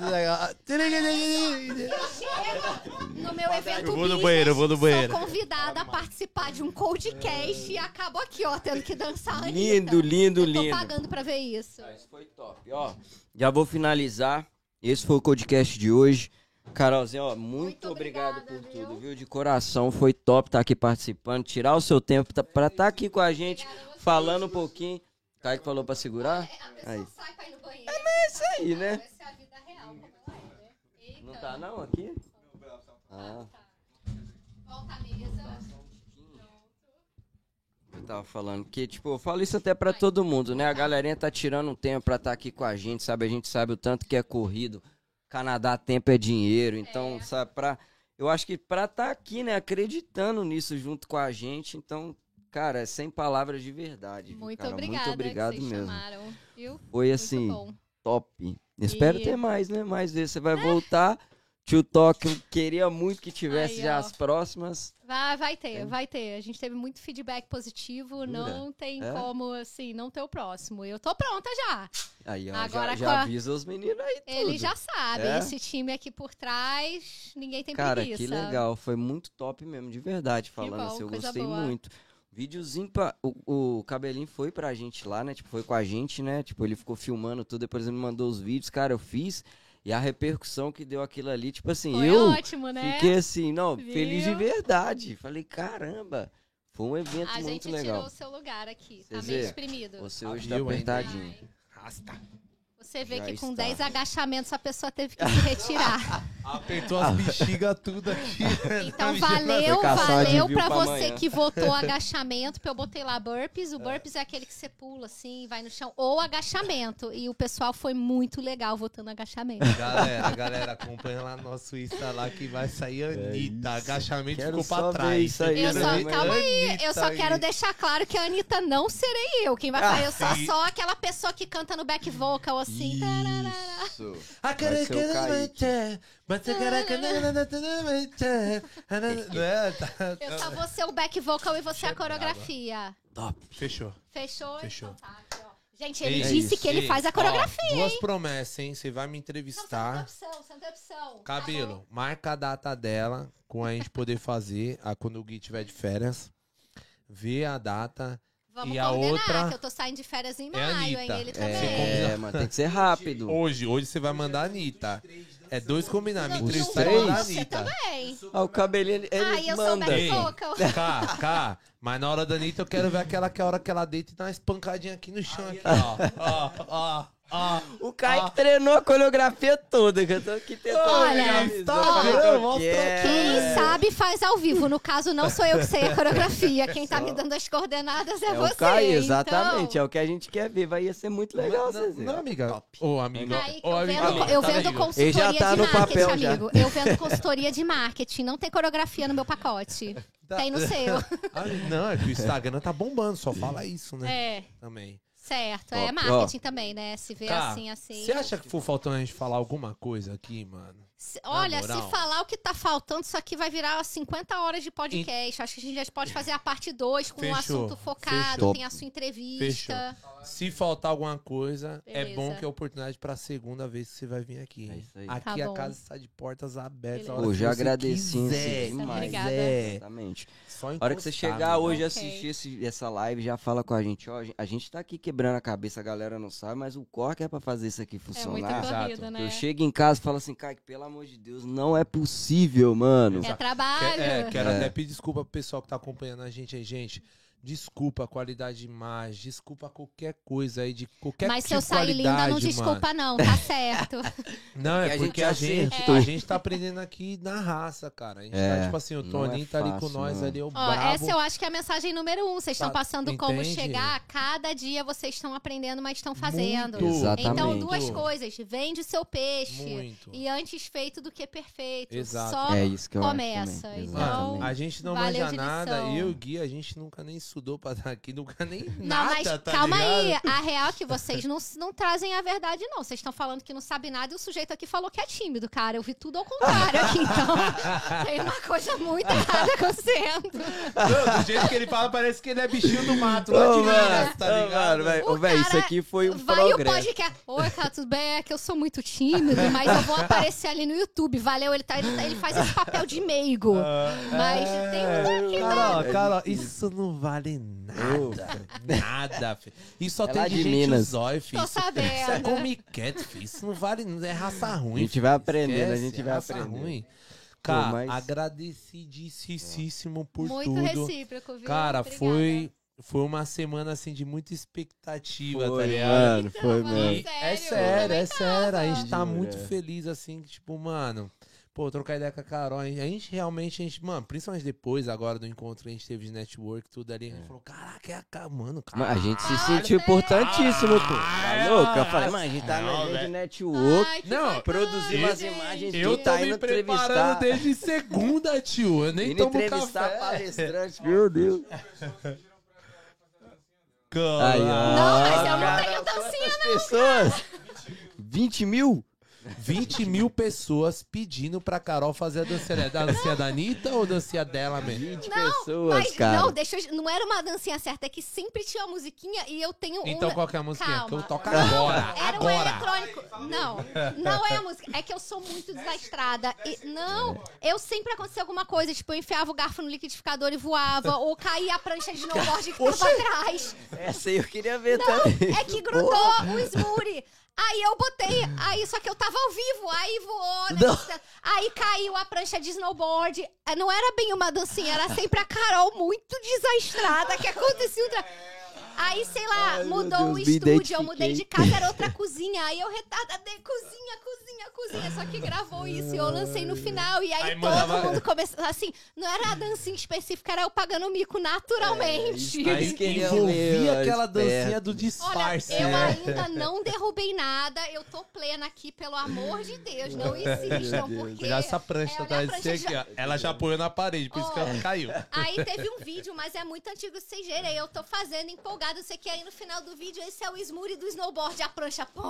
no meu evento Eu vou no banheiro, eu vou no banheiro. Sou convidada a participar de um coldcast e acabo aqui, ó, tendo que dançar. Lindo, lindo, Eu tô lindo. pagando pra ver isso. Isso foi top. Ó, já vou finalizar. Esse foi o podcast de hoje. Carolzinha, ó, muito, Muito obrigado obrigada, por viu? tudo, viu? De coração, foi top estar aqui participando, tirar o seu tempo tá, pra estar aqui com a gente, falando um pouquinho. Kaique falou pra segurar? É, Aí. sai pra ir no banheiro. É isso aí, né? Essa é a vida real, como ela é, né? Eita. Não tá não aqui? Ah, Volta a mesa. eu tava falando que, tipo, eu falo isso até pra todo mundo, né? A galerinha tá tirando um tempo pra estar aqui com a gente, sabe? A gente sabe o tanto que é corrido. Canadá, tempo é dinheiro. Então, É. sabe, pra. Eu acho que pra estar aqui, né, acreditando nisso junto com a gente, então, cara, é sem palavras de verdade. Muito cara? obrigada. Muito obrigado mesmo. Chamaram? Foi Muito assim, bom. top. Espero E- ter mais, né? Mais vezes. Você vai voltar. Tio eu queria muito que tivesse Aí, já as próximas. Vai, vai ter, vai ter. A gente teve muito feedback positivo. Não tem É? como, assim, não ter o próximo. Eu tô pronta já. Aí, ó, Agora já, já avisa os meninos aí tudo. Eles já sabem. É? Esse time aqui por trás, ninguém tem Cara, preguiça. que legal. Foi muito top mesmo, de verdade, falando bom, assim. Eu gostei boa. muito. Videozinho pra. O, o cabelinho foi pra gente lá, né? Tipo, foi com a gente, né? Tipo, ele ficou filmando tudo, depois ele me mandou os vídeos, cara, eu fiz. E a repercussão que deu aquilo ali, tipo assim, Foi eu ótimo, né? fiquei assim, não, Viu? feliz de verdade. Falei, caramba, foi um evento A muito gente legal. tirou o seu lugar aqui. Tá Zezé, meio exprimido. Você hoje tá apertadinho. Rasta. Você vê Já que com está. 10 agachamentos a pessoa teve que se retirar. <laughs> Apertou as bexigas tudo aqui. <laughs> Então Tá valeu, valeu pra pra você amanhã. que votou agachamento, porque eu botei lá burpees. O burpees é aquele que você pula assim, vai no chão, ou agachamento. E o pessoal foi muito legal votando agachamento. Galera, galera, acompanha lá no nosso Insta lá que vai sair a Anitta. Agachamento Quero ficou pra trás. isso aí, Eu né? só, calma aí, eu Anitta só quero aí. deixar claro que a Anitta não serei eu. Quem vai falar, eu sou Ah, sim. só aquela pessoa que canta no back vocal assim. Tararara. Isso. Ah, Vai ser o Kaique. Não <laughs> é? Tá- Eu só vou ser o back vocal e você a coreografia. Top. Fechou. Fechou? Fechou. Então tá, aqui, ó. Gente, ele disse isso. que ele Ei, faz a ó, coreografia. duas promessas, hein? Você vai me Não, você não tem entrevistar. opção, você não tem opção. Tá Cabelo, marca a data dela, com a gente poder fazer, a, quando o Gui tiver de férias. Vê a data. Vamos E a coordenar, outra que eu tô saindo de férias em é a maio, hein? Ele É, também. É, mano, tem que ser rápido. Hoje, hoje você vai mandar a Anitta. É dois combinados. Me e três? Você Anitta. também. Ah, o cabelinho, ele, ele Ai, eu sou manda. vocal. Cá, cá. Mas na hora da Anitta eu quero ver aquela que é a hora que ela deita e dá uma espancadinha aqui no chão. Aqui, ó, <laughs> ó, ó, ó. O Kaique treinou a coreografia toda, que eu tô aqui tentando. Olha, visão, tá é. Quem sabe faz ao vivo. No caso, não sou eu que sei a coreografia. Quem tá me dando as coordenadas é, É você. o Kaique, exatamente. Então... É o que a gente quer ver. Vai ser muito legal, não, não, amiga. Ô, amiga. Aí que Ô, eu amiga. vendo, eu vendo consultoria Ele já tá de no marketing, papel já. amigo. Eu vendo consultoria de marketing. Não tem coreografia no meu pacote. <laughs> Tá. Tem no seu. <laughs> <laughs> Ah, não, é que o Instagram tá bombando, só fala isso, né? É, Também. Certo. Ó, É ó. marketing também, né? Se vê Cá, assim, assim. Você acha que for faltando a gente falar alguma coisa aqui, mano? Se- Olha, moral. se falar o que tá faltando, isso aqui vai virar 50 horas de podcast. Acho que a gente já pode fazer a parte 2 com um Fechou, assunto focado, fechou. tem a sua entrevista. Se faltar alguma coisa, é Beleza. bom que é oportunidade pra segunda vez que você vai vir aqui. É isso aí. Aqui Tá a bom. casa está de portas abertas. que já agradeci quiser, demais. Obrigada. quiser. Exatamente. Só A hora que você chegar amigo. hoje e Ok. assistir esse- essa live, já fala com a gente. Ó, a gente tá aqui quebrando a cabeça, a galera não sabe, mas o core que é pra fazer isso aqui É muita funcionar. corrida, Exato. né? Eu chego em casa e falo assim, Kaique, pelo amor de Deus, não é possível, mano. É trabalho. Que- é, quero É. até pedir desculpa pro pessoal que tá acompanhando a gente aí, gente. Desculpa a qualidade de imagem, desculpa qualquer coisa aí, de qualquer Mas se eu sair linda, não qualidade, desculpa, não, tá certo. mano. <laughs> Não, é Porque a gente a gente, acertou. a gente tá aprendendo aqui na raça, cara. A gente É, tá, tipo assim, o Toninho é tá ali com nós não. ali, o Ó, brabo. essa eu acho que é a mensagem número um. Vocês estão Tá, passando como entende? chegar. Cada dia vocês estão aprendendo, mas estão fazendo. Muito. Exatamente. Então, duas coisas. Vende seu peixe. Muito. E antes feito do que perfeito. Exato. Só É isso que eu começa, acho também. então- Mano, Exatamente. a gente não manja nada. Eu e o Gui, a gente nunca nem estudou pra estar aqui, nunca nem Não, nada, mas tá calma aí. ligado? A real é que vocês não, não trazem a verdade, não. Vocês estão falando que não sabe nada e o sujeito aqui falou que é tímido, cara. Eu vi tudo ao contrário aqui, então. <laughs> Tem uma coisa muito errada acontecendo. Não, do jeito que ele fala, parece que ele é bichinho do mato lá de Minas, tá ligado? O ô, véi, isso cara aqui foi um Vai o progresso. podcast. Oi, cara, tudo bem? É que eu sou muito tímido, mas eu vou aparecer ali no YouTube. Valeu, ele, tá, ele, tá- ele faz esse papel de meigo. Mas tem um aqui, Carol, É Carol, isso não vale nada. Nada, filho. Isso só É tem lá de, gente Minas. zóio, filho. Tô Isso, isso é sabendo. comiquete, filho. Isso não vale, não é raça ruim. A gente filho. vai aprendendo, a gente é vai raça aprendendo. ruim. Cara, mas- agradecidíssimo por muito tudo. recíproco, viu? Cara, Obrigada. foi, foi uma semana assim de muita expectativa, tá Foi, ligado? mano, Então, foi mano, mesmo. É Sério, sério, é sério. A gente tá muito feliz, assim, que, tipo, mano. Pô, trocar ideia com a Carol. A gente realmente, a gente, mano, principalmente depois agora do encontro que a gente teve de network, tudo ali, a gente falou, caraca, é a Carol, mano, cara. A gente se sentiu importantíssimo, pô. Tá Ah, louco? Eu falei, mano, a gente tá não, no evento de velho. network, Ai, Não, bacana, produzir umas imagens Eu tô tá me indo preparando desde segunda, tio. Eu nem indo tomo entrevistar café. palestrante. Meu Deus. Ó. Não, mas eu não tenho dancinha, quantas pessoas? 20 mil? 20 <laughs> mil pessoas pedindo pra Carol fazer a dancinha. Da dancinha da Anitta ou dancinha dela mesmo? 20 Não, pessoas, Mas cara. não, deixa eu, não era uma dancinha certa, é que sempre tinha uma musiquinha e eu tenho Então uma... qual que é a musiquinha? Calma. Que eu toco Não, agora. Era um agora. eletrônico. Não, não é a música. É que eu sou muito desastrada. E, não, eu sempre acontecia alguma coisa. Tipo, eu enfiava o garfo no liquidificador e voava. ou caía a prancha de snowboard que tava atrás. Essa aí eu queria ver também. É que grudou o smoothie. Aí eu botei, aí só que eu tava ao vivo, aí voou, né? Aí caiu a prancha de snowboard. Eh, Não era bem uma dancinha, era sempre a Carol muito desastrada que acontecia. Aí, sei lá, Ai, mudou o Deus, me estúdio, eu mudei de casa, era outra <laughs> cozinha. Aí eu retardadei cozinha, cozinha, cozinha. Só que gravou isso e eu lancei no final. E aí, Aí todo mandava- mundo começou, assim, não era a dancinha específica, era eu pagando mico naturalmente. É, Aí Eles <laughs> queriam envolvia aquela esperto. dancinha do Olha, disfarce, eu né? ainda não derrubei nada. Eu tô plena aqui, pelo amor de Deus. Não <laughs> insistam, porque... Olha essa prancha é, olha de você prancha aqui, ó. Ela já apoiou na parede, por isso que ela caiu. Aí teve um vídeo, mas é muito antigo, vocês verem. Aí eu tô fazendo empolgado, não sei o que. Aí no final do vídeo, esse é o smoothie do snowboard. A prancha, pum,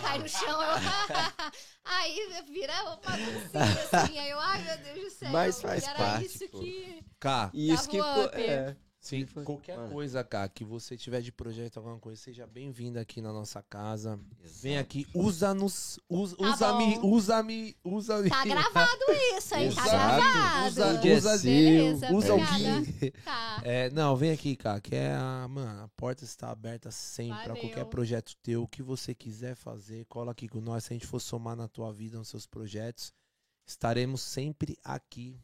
cai no chão. Eu, <laughs> aí vira uma dancinha assim. Aí eu, ai meu Deus do céu. Mas faz era parte, isso pô. que... Cá, E isso que. É. sim, foi- qualquer Mano. coisa, cá, que você tiver de projeto, alguma coisa, seja bem-vindo aqui na nossa casa. Vem aqui, usa-nos, usa- Tá usa-me, bom. usa-me, usa-me. Tá gravado isso, hein? Tá Exato. gravado. Usa, usa, sim. Beleza, usa o. Gui. Tá. É, não, vem aqui, cara, que é a, mano, a porta está aberta sempre pra Valeu. qualquer projeto teu, o que você quiser fazer, cola aqui com nós, se a gente for somar na tua vida, nos seus projetos, estaremos sempre aqui,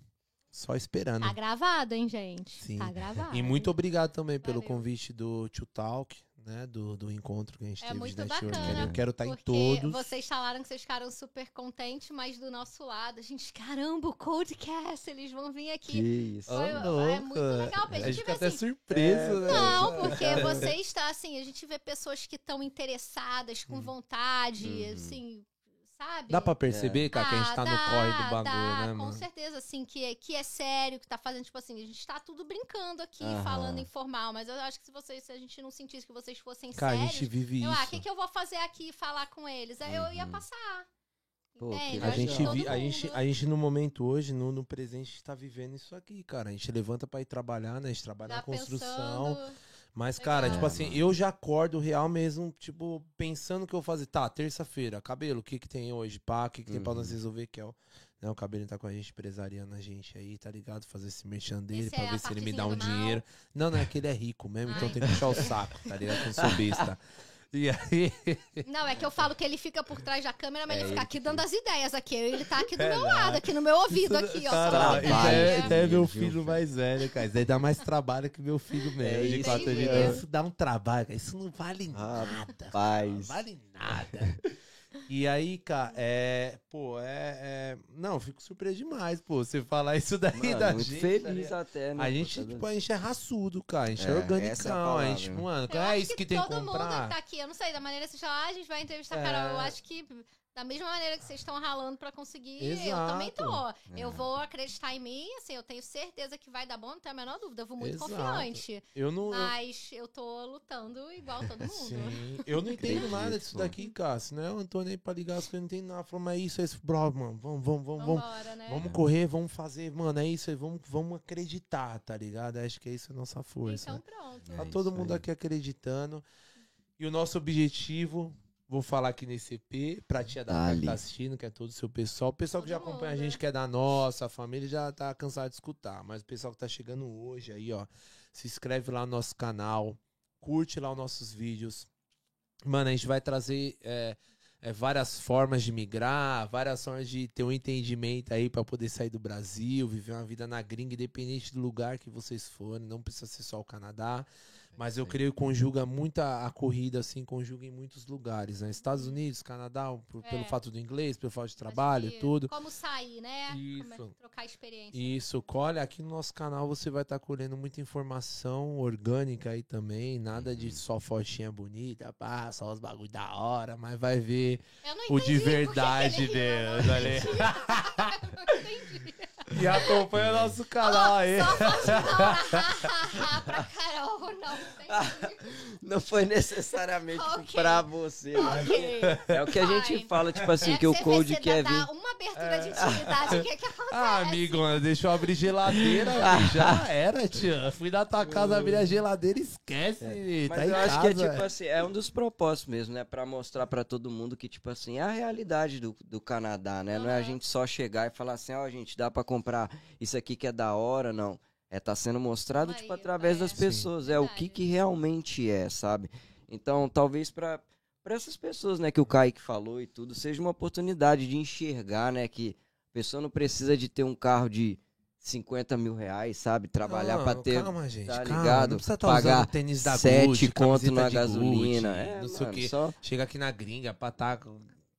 só esperando. Tá gravado, hein, gente? Sim. Tá gravado. E muito obrigado também pelo Valeu. convite do Tio Talk, né, do, do encontro que a gente É teve muito de network. bacana, Eu quero estar em Porque todos. vocês falaram que vocês ficaram super contentes, mas do nosso lado, a gente, caramba, o Codecast, eles vão vir Que aqui. isso. Foi- é muito legal A gente gente fica até assim, surpreso, né? Não, porque <laughs> você está assim, a gente vê pessoas que estão interessadas, com vontade, Uhum. assim, sabe? Dá pra perceber, cara, que a gente Ah, tá no dá, corre do bagulho, dá, né, Com mano? certeza, assim, que é, que é sério, que tá fazendo, tipo assim, a gente tá tudo brincando aqui, Aham. falando informal, mas eu acho que se vocês, se a gente não sentisse que vocês fossem Cara, a sérios, gente vive eu, isso. ah, o que, que eu vou fazer aqui e falar com eles? Aí eu ia Uhum. passar. Pô? A gente, vi- a, gente, a gente, no momento hoje, no, no presente, tá vivendo isso aqui, cara. A gente levanta pra ir trabalhar, né? A gente trabalha tá na construção. pensando- Mas, cara, Legal. tipo assim, eu já acordo real mesmo, tipo, pensando que eu vou fazer. Tá, terça-feira, cabelo, o que que tem hoje? Pá, o que que tem pra Uhum. nós resolver? Que é o, né, o cabelo tá com a gente, empresariando a gente aí, tá ligado? Fazer esse merchan dele Esse pra é ver se ele me dá um dinheiro. Não, não, é que ele é rico mesmo, então Ai. tem que puxar o saco, tá ligado? Que eu sou besta. <laughs> E aí, Não, é que eu falo que ele fica por trás da câmera, mas É ele fica aqui dando as ideias aqui. Ele tá aqui do É, meu não. lado, aqui no meu ouvido, aqui, ó. isso ideia. é, é meu filho mais velho, cara. Isso daí dá mais trabalho que meu filho mesmo. É de isso quatro anos. Isso dá um trabalho, cara. Isso não vale nada. Não Rapaz. vale nada. E aí, cara, é. Pô, é. é- Não, fico surpreso demais, pô. Você falar isso daí Mano, da muito gente. feliz tá até, né? A gente, tá tipo, a gente é raçudo, cara. A gente é, É, essa é a organicão. a gente, né? mano, Eu é acho isso que, tem que todo mundo que comprar. tá aqui, eu não sei, da maneira que vocês falam, ah, a gente vai entrevistar a É. Carol. Eu acho que da mesma maneira que vocês estão ralando pra conseguir, eu Exato. também tô. É. Eu vou acreditar em mim, assim, eu tenho certeza que vai dar bom, não tenho a menor dúvida. Eu vou muito Exato. confiante. Eu não. eu- Mas eu tô lutando igual todo <laughs> mundo. Sim. Eu não entendo nada disso daqui, cara. Se não é o Antônio aí pra ligar as coisas, eu não entendo nada. Falou, mas é isso, é isso, bro, mano. Vamos, vamos, vamos, vamos. Vambora, né? Vamos correr, vamos fazer, mano, é isso aí, vamos, vamos acreditar, tá ligado? Acho que é isso a nossa força. Então né? pronto. É Tá todo mundo aí. aqui acreditando. E o nosso objetivo, vou falar aqui nesse EP, pra tia da Praia que Dali. tá assistindo, que é todo o seu pessoal. O pessoal que já acompanha a gente, que é da nossa família, já tá cansado de escutar. Mas o pessoal que tá chegando hoje aí, ó, se inscreve lá no nosso canal, curte lá os nossos vídeos. Mano, a gente vai trazer é, é, várias formas de migrar, várias formas de ter um entendimento aí pra poder sair do Brasil, viver uma vida na gringa, independente do lugar que vocês forem. Não precisa ser só o Canadá. Mas eu creio que conjuga muita a corrida, assim, conjuga em muitos lugares, né? Estados Unidos, Canadá, por- pelo É. fato do inglês, pelo fato de trabalho, que tudo. Como sair, né? Como é Isso. trocar experiência. Isso, colhe aqui no nosso canal você vai estar colhendo muita informação orgânica aí também, nada de só fotinha bonita, pá, só os bagulho da hora, mas vai ver o de verdade ele riu, deles não ali. entendi. Eu não entendi. <laughs> E acompanha o nosso canal aí. Só pra <laughs> Carol, não. Não foi necessariamente Ok. pra você, mas Ok. é o que a gente Fine. fala, tipo assim, É, que o Code você quer dá vir. uma abertura de intimidade, o que que acontece? Ah, amigo, mano, deixa eu abrir geladeira, filho, já era, tia. Fui na tua casa abrir a geladeira, esquece. Mas tá em eu acho que é tipo assim, é um dos propósitos mesmo, né? Pra mostrar pra todo mundo que, tipo assim, é a realidade do, do Canadá, né? Não é a gente só chegar e falar assim, ó, gente, dá pra comprar isso aqui que é da hora, não. É tá sendo mostrado, Aí, tipo, através é. das Sim. pessoas. É o que que realmente é, sabe? Então, talvez pra, pra essas pessoas, né, que o Kaique falou e tudo, seja uma oportunidade de enxergar, né, que a pessoa não precisa de ter um carro de 50 mil reais, sabe? Trabalhar pra Não, ter Calma, gente. tá calma, ligado? Não precisa estar Pagar tênis da sete Gucci, conto camiseta na gasolina. Gucci, é, não sei mano, o quê. só- Chega aqui na gringa pra tá...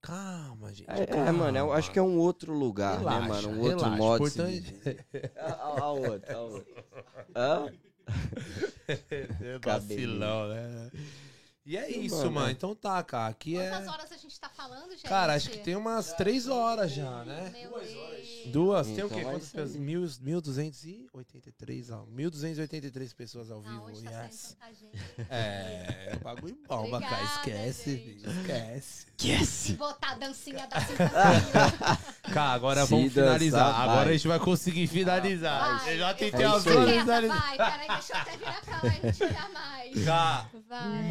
Calma, gente. É, é, calma. mano, eu acho que é um outro lugar, Relaxa, né, mano? Um outro relaxa. modo. de se Importante- viver. <laughs> a, a, a outra, a outra. <laughs> Hã? É vacilão, né? E é Sim, isso, mano. mano. Então tá, cara. Aqui é. Quantas horas a gente tá falando, gente? Cara, acho que tem umas três horas já, né? Meu Deus. Duas. Tem Então o quê? é Quantas pessoas? Mil- 1.283, ó. 1.283 pessoas ao vivo. hoje tá Yes. É, é bagulho bomba, cara. Esquece, gente. filho, esquece. Yes! Botar a dancinha da. <laughs> Cara, agora Se vamos finalizar. dançar, Agora vai. a gente vai conseguir finalizar. Vai, Eu já tentei É as aí. duas. Vai, peraí, deixa eu até virar pra lá e tirar mais. <laughs> Cara, Vai.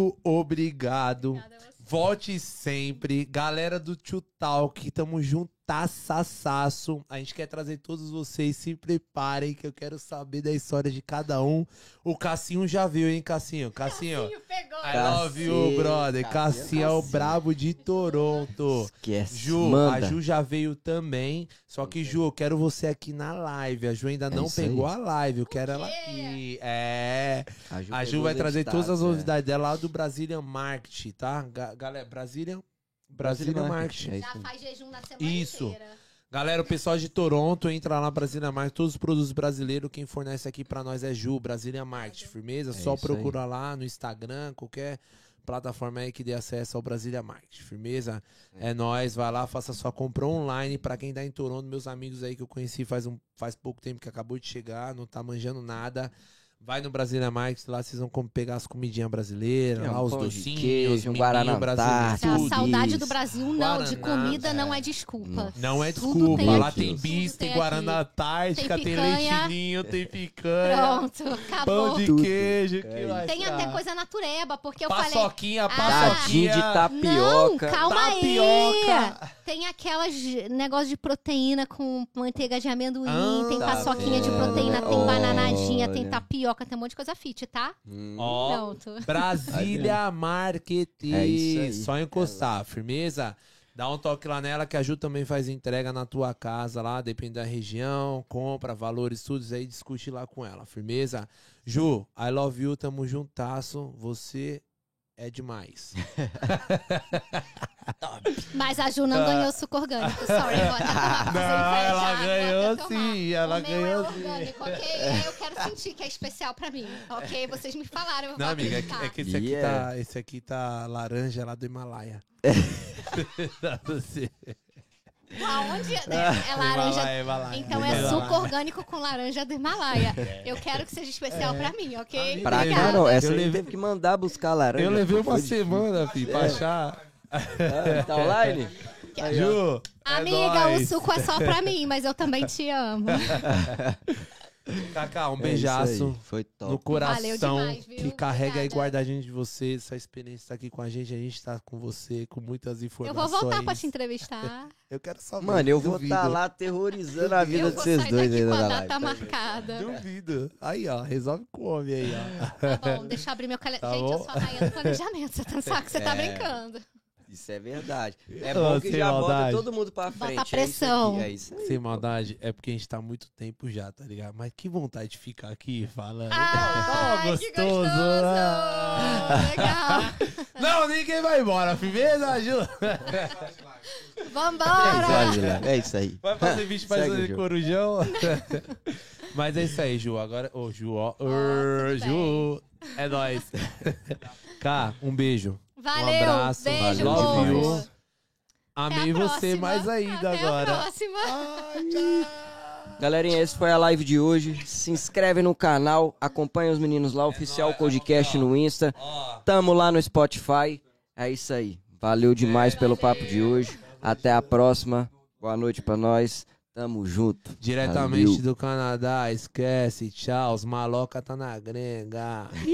Muito obrigado. Obrigada. Volte sempre. Galera do Tio Talk, tamo juntassaço. A gente quer trazer todos vocês. Se preparem que eu quero saber da história de cada um. O Cassinho já viu, hein, Cassinho? Cassinho. Cassinho. I love you, brother. Cassinho é brabo de Toronto. Esquece. Ju, Manda. a Ju já veio também. Só que, Ju, eu quero você aqui na live. A Ju ainda É não aí. pegou a live. Eu quero ela aqui. É. A Ju pegou vai os trazer editados, todas as é. novidades dela lá do Brazilian Market, tá? Ga- Galera, Brazilian. Brazilian Market. É isso Já aí. faz jejum na semana Isso. inteira. Galera, o pessoal de Toronto entra lá na Brasília Market, todos os produtos brasileiros, quem fornece aqui pra nós é Ju, Brasília Market, firmeza? Só isso procura lá no Instagram, qualquer plataforma aí que dê acesso ao Brasília Market, firmeza? É, nóis, vai lá, faça sua compra online pra quem tá em Toronto, meus amigos aí que eu conheci faz, um, faz pouco tempo que acabou de chegar, não tá manjando nada. Vai no Brasília Market, lá vocês vão com- pegar as comidinhas brasileiras, É, um lá os pão de docinhos, queijo, um Guaraná brasileiro, A saudade isso. do Brasil, não. De Guaraná, comida não é. é desculpa. Não. Não é desculpa. tem Lá aqui. tem bis, tem tem Guaraná. Antártica, Tem tem, picanha. leitinho, tem picanha, Pronto, pão acabou. de Tudo. queijo. que É mais, Tem até coisa natureba, porque eu falei. Paçoquinha, Ah. Paçoquinha. de Não, tapioca. calma aí. Tapioca. Tem aquelas negócio de proteína com manteiga de amendoim, Ah, tem tá paçoquinha de vendo? proteína, tem bananadinha, tem Olha. Tapioca, tem um monte de coisa fit, tá? Hum, Ó, Pronto. Brasília Market. É isso aí. Só encostar, firmeza? Dá um toque lá nela que a Ju também faz entrega na tua casa lá, depende da região, compra, valores, tudo isso aí, discute lá com ela, firmeza? Ju, I love you, tamo juntasso, você é demais. <laughs> Mas a Ju não ganhou suco orgânico, sorry. Vou até tomar <laughs> Ah. Não, ela ganhou sim, ela o meu ganhou é sim. orgânico, ok? E aí eu quero sentir que é especial pra mim, ok? <laughs> Vocês me falaram, eu vou Não, amiga, é que, é que esse, aqui Yeah. tá, esse aqui tá laranja lá do Himalaia. Aonde? É, <laughs> é laranja. Himalaia, Himalaia. Então é suco orgânico com laranja do Himalaia. Eu quero que seja especial pra mim, ok? Pra cá, não. Essa Eu levei- teve que mandar buscar laranja. Eu levei uma semana, filho, pra achar. Ah, tá online? Ju, é Amiga, o nóis. suco é só pra mim, mas eu também te amo. <laughs> Cacá, um É beijaço Foi top. no coração Valeu demais, viu? que carrega Obrigada. guardadinho de você. Essa experiência tá aqui com a gente. A gente tá com você, com muitas Eu informações. vou voltar pra te entrevistar. <laughs> Eu quero saber. Mano, eu vou estar lá aterrorizando a vida Eu de vocês dois com na a live. tá marcada. Duvido. Aí, ó, resolve com o homem aí, ó. Tá bom, deixa eu abrir meu calendário. Tá Gente, eu bom? sou a rainha do planejamento. Você tá <laughs> só que você tá É. brincando. Isso é verdade. É bom que sem já maldade. bota todo mundo pra Bota frente. a é isso pressão. aqui, É isso aí. Sem maldade, é porque a gente tá há muito tempo já, tá ligado? Mas que vontade de ficar aqui falando. Que gostoso. gostoso! Legal. Não, ninguém vai embora, firmeza, Ju? É isso Vambora! É isso aí. Vai fazer vídeo pra fazer corujão. <laughs> Mas é isso aí, Ju. Agora, ô, Ju, ó. bem. Ju, é nóis. Cá, um beijo. Valeu! Um abraço. Beijo, valeu Love demais. Até Amei você próxima. mais ainda Até agora. A próxima. Ai, tchau. Galerinha, esse foi a live de hoje. Se inscreve no canal, acompanha os meninos lá, oficial Codecast no Insta. Tamo lá no Spotify. É isso aí. Valeu demais pelo papo de hoje. Até a próxima. Boa noite pra nós. Tamo junto. Diretamente Valeu. do Canadá, esquece, tchau. Os maloca tá na grenga. <laughs>